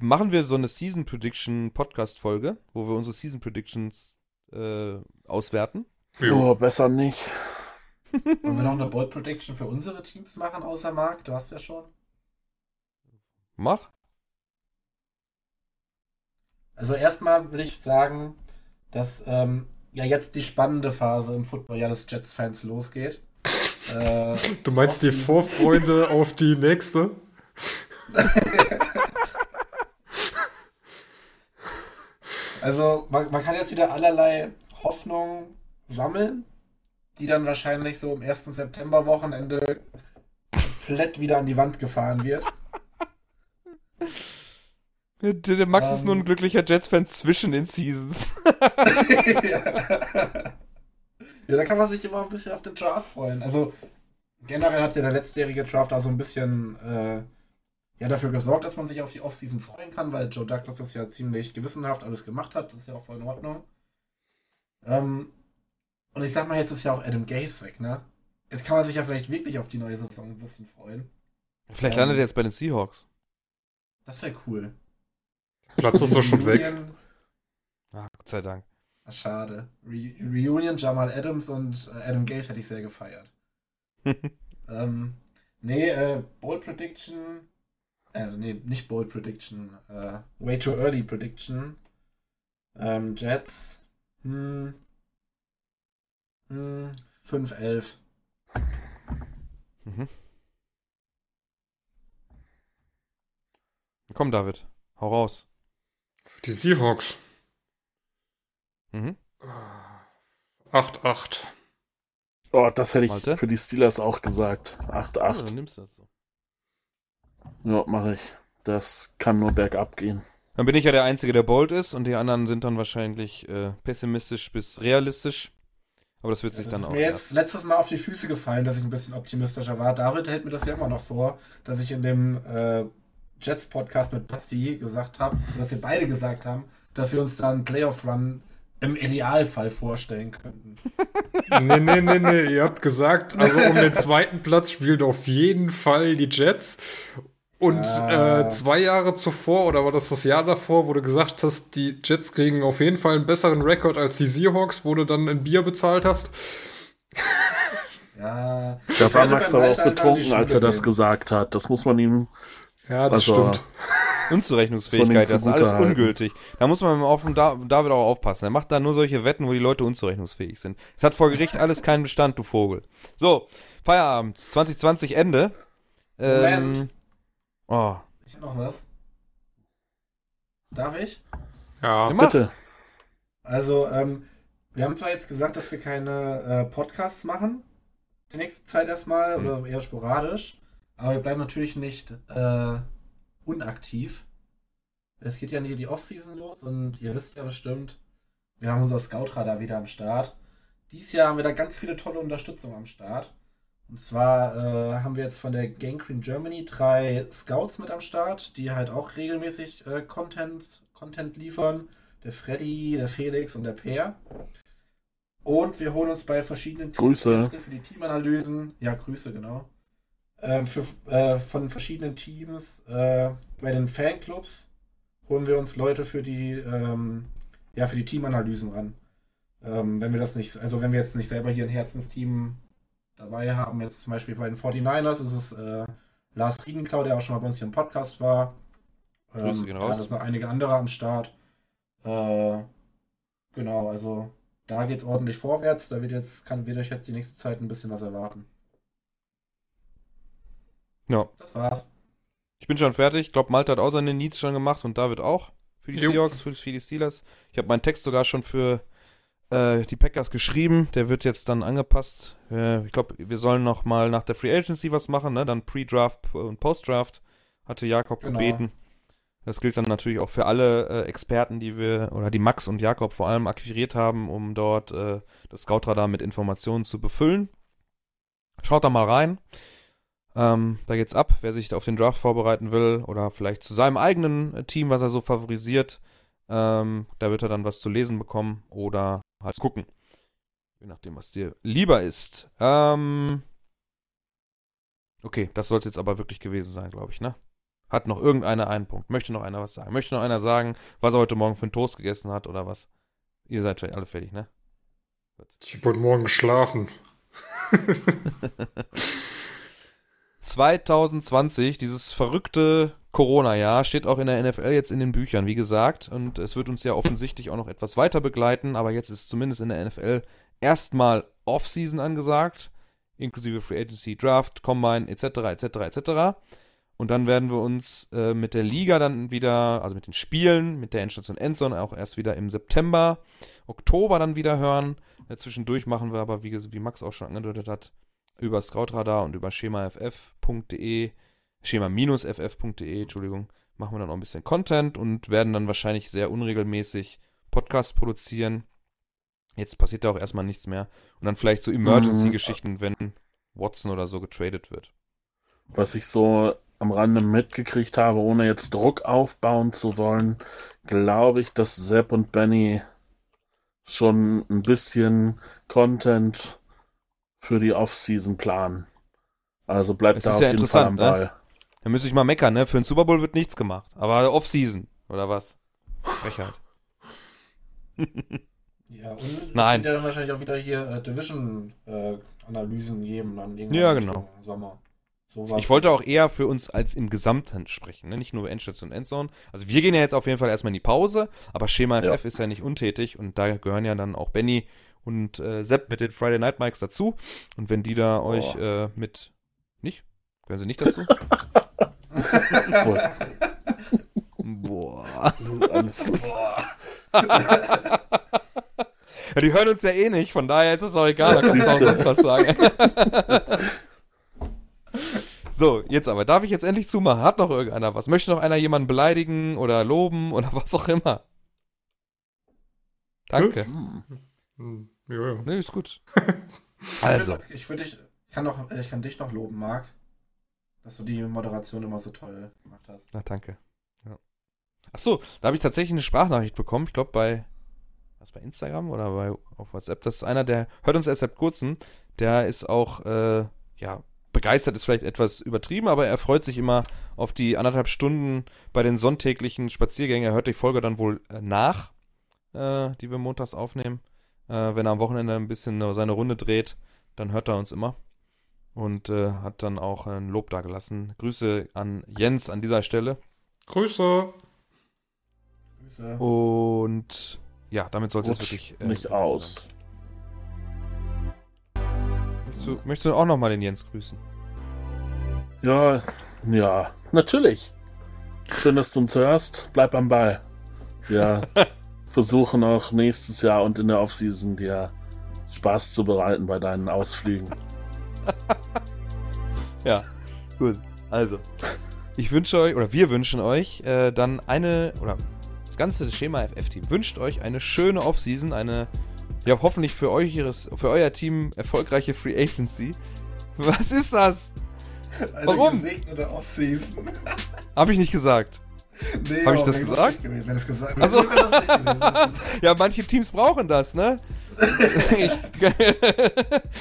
S2: machen wir so eine Season Prediction Podcast Folge, wo wir unsere Season Predictions äh, auswerten?
S4: Oh, besser nicht. [LAUGHS]
S5: Wollen wir noch eine Bold Prediction für unsere Teams machen, außer Marc? Du hast ja schon.
S2: Mach.
S5: Also erstmal will ich sagen, dass ähm, ja jetzt die spannende Phase im Football des Jets-Fans losgeht. [LAUGHS]
S3: äh, du meinst die Vorfreude [LAUGHS] auf die nächste?
S5: also man, man kann jetzt wieder allerlei Hoffnungen sammeln, die dann wahrscheinlich so im 1. September-Wochenende komplett wieder an die Wand gefahren wird.
S2: Der, Max um, ist nur ein ähm. glücklicher Jets-Fan zwischen den Seasons.
S5: ja. [LAUGHS] ja, da kann man sich immer ein bisschen auf den Draft freuen. Also generell hat ja der letztjährige Draft da so ein bisschen äh, ja, dafür gesorgt, dass man sich auf die Offseason freuen kann, weil Joe Douglas das ja ziemlich gewissenhaft alles gemacht hat. Das ist ja auch voll in Ordnung. Ähm, und ich sag mal, jetzt ist ja auch Adam Gase weg, ne? Jetzt kann man sich ja vielleicht wirklich auf die neue Saison ein bisschen freuen.
S2: Vielleicht ähm, landet er jetzt bei den Seahawks.
S5: Das wäre cool.
S3: Platz ist doch schon weg.
S2: Ah, Gott sei Dank.
S5: Schade. Re Reunion, Jamal Adams und äh, Adam Gaze hätte ich sehr gefeiert. [LAUGHS] ähm, nee, äh, Bold Prediction. Äh, nee, nicht Bold Prediction. Äh, way too early Prediction. Ähm, Jets. Hm. Hm. 5-11.
S2: Mhm. Komm, David. Hau raus.
S3: Die Seahawks.
S2: Mhm.
S3: 8-8.
S4: Oh, das hätte ich
S2: Malte?
S4: für die Steelers auch gesagt. 8-8.
S2: Ja, dann nimmst du das so.
S4: Ja, mache ich. Das kann nur bergab gehen.
S2: Dann bin ich ja der Einzige, der bold ist und die anderen sind dann wahrscheinlich äh, pessimistisch bis realistisch. Aber das wird sich
S5: Das
S2: dann
S5: ist
S2: auch.
S5: mir jetzt
S2: erst-
S5: letztes Mal auf die Füße gefallen, dass ich ein bisschen optimistischer war. David hält mir das ja immer noch vor, dass ich in dem äh, Jets-Podcast mit Basti gesagt habe, dass wir beide gesagt haben, dass wir uns da einen Playoff-Run im Idealfall vorstellen könnten. [LAUGHS]
S3: Nee, nee, nee, nee. Ihr habt gesagt, also um den zweiten Platz spielen auf jeden Fall die Jets. Und
S5: Ah.
S3: äh, zwei Jahre zuvor, oder war das das Jahr davor, wo du gesagt hast, die Jets kriegen auf jeden Fall einen besseren Rekord als die Seahawks, wo du dann ein Bier bezahlt hast?
S5: Ja,
S4: Da war Max aber auch betrunken, als er das gesagt hat. Das muss man ihm.
S3: Ja, das
S4: Also,
S3: stimmt.
S2: Unzurechnungsfähigkeit, das ist alles ungültig. Da muss man auf David auch aufpassen. Er macht da nur solche Wetten, wo die Leute unzurechnungsfähig sind. Es hat vor Gericht alles keinen Bestand, du Vogel. So, Feierabend. 2020 Ende. Ähm,
S5: Moment.
S2: oh,
S5: Ich hab noch was. Darf ich?
S3: Ja.
S2: Mach.
S4: Bitte.
S5: Also, ähm, wir haben zwar jetzt gesagt, dass wir keine äh, Podcasts machen, die nächste Zeit erstmal,
S2: Hm.
S5: oder eher sporadisch, aber wir bleiben natürlich nicht äh, unaktiv. Es geht ja nie die Offseason los und ihr wisst ja bestimmt, wir haben unser Scoutradar wieder am Start. Dieses Jahr haben wir da ganz viele tolle Unterstützung am Start. Und zwar äh, haben wir jetzt von der Gang Queen Germany drei Scouts mit am Start, die halt auch regelmäßig äh, Content, Content liefern. Der Freddy, der Felix und der Peer. Und wir holen uns bei verschiedenen
S4: Grüße.
S5: Gäste für die Teamanalysen. Ja, Grüße, genau. Ähm, für, äh, von verschiedenen Teams. Äh, bei den Fanclubs holen wir uns Leute für die, ähm, ja, für die Teamanalysen ran. Ähm, wenn wir das nicht, also wenn wir jetzt nicht selber hier ein Herzensteam dabei haben, jetzt zum Beispiel bei den 49ers ist es äh, Lars Riedenklau, der auch schon mal bei uns hier im Podcast war.
S2: Grüße gehen
S5: da
S2: raus.
S5: sind noch einige andere am Start. Äh, genau, also da geht's ordentlich vorwärts. Da wird jetzt, kann, wird euch jetzt die nächste Zeit ein bisschen was erwarten.
S2: Ja.
S5: Das war's.
S2: Ich bin schon fertig. Ich glaube, Malte hat auch seine Needs schon gemacht und David auch. Für die
S3: Jo.
S2: Seahawks, für, für die Steelers. Ich habe meinen Text sogar schon für äh, die Packers geschrieben. Der wird jetzt dann angepasst. Äh, ich glaube, wir sollen noch mal nach der Free Agency was machen, ne? Dann Pre-Draft und Post-Draft. Hatte Jakob
S5: Genau.
S2: gebeten. Das gilt dann natürlich auch für alle äh, Experten, die wir, oder die Max und Jakob vor allem akquiriert haben, um dort äh, das Scoutradar mit Informationen zu befüllen. Schaut da mal rein. Ähm, da geht's ab, wer sich auf den Draft vorbereiten will oder vielleicht zu seinem eigenen äh, Team, was er so favorisiert. Ähm, da wird er dann was zu lesen bekommen oder halt gucken. Je nachdem, was dir lieber ist. Ähm, okay, das soll es jetzt aber wirklich gewesen sein, glaube ich, ne? Hat noch irgendeiner einen Punkt? Möchte noch einer was sagen? Möchte noch einer sagen, was er heute Morgen für einen Toast gegessen hat oder was? Ihr seid alle fertig, ne?
S3: Ich habe heute Morgen geschlafen. [LAUGHS] [LAUGHS]
S2: 2020, dieses verrückte Corona-Jahr, steht auch in der NFL jetzt in den Büchern, wie gesagt. Und es wird uns ja offensichtlich auch noch etwas weiter begleiten. Aber jetzt ist zumindest in der NFL erstmal Off-Season angesagt, inklusive Free Agency, Draft, Combine, etc., etc., etc. Und dann werden wir uns äh, mit der Liga dann wieder, also mit den Spielen, mit der Endstation Endzone auch erst wieder im September, Oktober dann wieder hören. Äh, zwischendurch machen wir aber, wie, wie Max auch schon angedeutet hat, über Scoutradar und über schemaff.de, schema-ff.de, Entschuldigung, machen wir dann auch ein bisschen Content und werden dann wahrscheinlich sehr unregelmäßig Podcasts produzieren. Jetzt passiert da auch erstmal nichts mehr. Und dann vielleicht so Emergency-Geschichten, wenn Watson oder so getradet wird.
S4: Was ich so am Rande mitgekriegt habe, ohne jetzt Druck aufbauen zu wollen, glaube ich, dass Sepp und Benny schon ein bisschen Content für die Offseason planen. Also bleibt
S2: Das
S4: da
S2: ist
S4: auf
S2: ja
S4: jeden Fall am
S2: interessant, ne?
S4: Ball.
S2: Da müsste ich mal meckern, ne? Für den Super Bowl wird nichts gemacht. Aber Off-Season, oder was? Frechheit. [LAUGHS]
S5: Ja, und
S2: Nein.
S5: es wird ja dann wahrscheinlich auch wieder hier äh, Division-Analysen geben, dann
S2: Ja, genau.
S5: Sommer. So war's.
S2: Ich wollte auch eher für uns als im Gesamten sprechen, ne? nicht nur Endstation und Endzone. Also wir gehen ja jetzt auf jeden Fall erstmal in die Pause, aber Schema
S4: Ja.
S2: FF ist ja nicht untätig und da gehören ja dann auch Benny und äh, Sepp mit den Friday Night Mikes dazu. Und wenn die da euch äh, mit. Nicht? Gehören sie nicht dazu? [LAUGHS] Boah.
S4: Alles gut.
S2: Ja, die hören uns ja eh nicht, von daher ist es auch egal, da kannst du auch sonst was sagen. [LAUGHS] so, jetzt aber, darf ich jetzt endlich zumachen? Hat noch irgendeiner was? Möchte noch einer jemanden beleidigen oder loben oder [LAUGHS] was auch immer? Danke.
S4: Hm.
S3: Hm, ja, ja.
S2: Nee, ist gut. [LAUGHS] Also,
S5: Ich würde dich, ich kann, noch, ich kann dich noch loben, Marc, dass du die Moderation immer so toll gemacht hast.
S2: na danke. Ja. Achso, da habe ich tatsächlich eine Sprachnachricht bekommen. Ich glaube bei, was bei Instagram oder bei auf WhatsApp. Das ist einer, der hört uns erst seit kurzem. Der ist auch, äh, ja, begeistert ist vielleicht etwas übertrieben, aber er freut sich immer auf die anderthalb Stunden bei den sonntäglichen Spaziergängen. Er hört die Folge dann wohl äh, nach, äh, die wir montags aufnehmen. Äh, wenn er am Wochenende ein bisschen seine Runde dreht, dann hört er uns immer. Und äh, hat dann auch ein Lob dagelassen. Grüße an Jens an dieser Stelle.
S3: Grüße.
S5: Grüße.
S2: Und ja, damit sollte es
S4: Rutsch
S2: wirklich. äh,
S4: nicht aus.
S2: Möchtest du, möchtest du auch nochmal den Jens grüßen?
S4: Ja, ja, natürlich. Schön, dass du uns hörst. Bleib am Ball. Ja, [LAUGHS] versuchen auch nächstes Jahr und in der Offseason dir Spaß zu bereiten bei deinen Ausflügen. [LAUGHS]
S2: Ja, gut. Also, ich wünsche euch, oder wir wünschen euch äh, dann eine, oder das ganze Schema FF-Team wünscht euch eine schöne Offseason, eine, ja, hoffentlich für euch, ihres, für euer Team erfolgreiche Free Agency. Was ist das?
S5: Eine
S2: Warum?
S5: gesegnete Offseason.
S2: Habe ich nicht gesagt.
S5: Nee,
S2: Hab ich das gesagt?
S5: Gewesen, es gesagt
S2: Ach so.
S5: wäre lustig gewesen. [LAUGHS]
S2: Ja, manche Teams brauchen das, ne? ich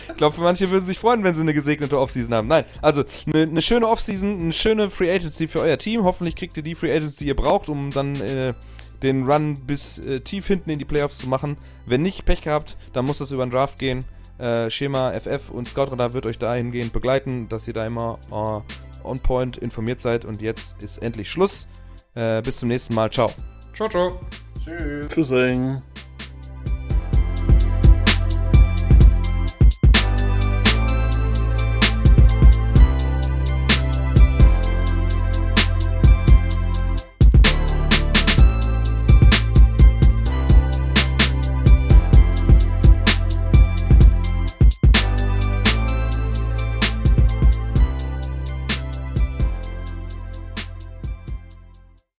S2: ich glaube, für manche würden sich freuen, wenn sie eine gesegnete Offseason haben. Nein, also eine, eine schöne Offseason, eine schöne Free Agency für euer Team. Hoffentlich kriegt ihr die Free Agency, die ihr braucht, um dann äh, den Run bis äh, tief hinten in die Playoffs zu machen. Wenn nicht Pech gehabt, dann muss das über den Draft gehen. Äh, Schema FF und Scoutradar wird euch dahingehend begleiten, dass ihr da immer äh, on point informiert seid. Und jetzt ist endlich Schluss. Äh, bis zum nächsten Mal. Ciao.
S3: Ciao, ciao.
S5: Tschüss.
S4: Tschüssing.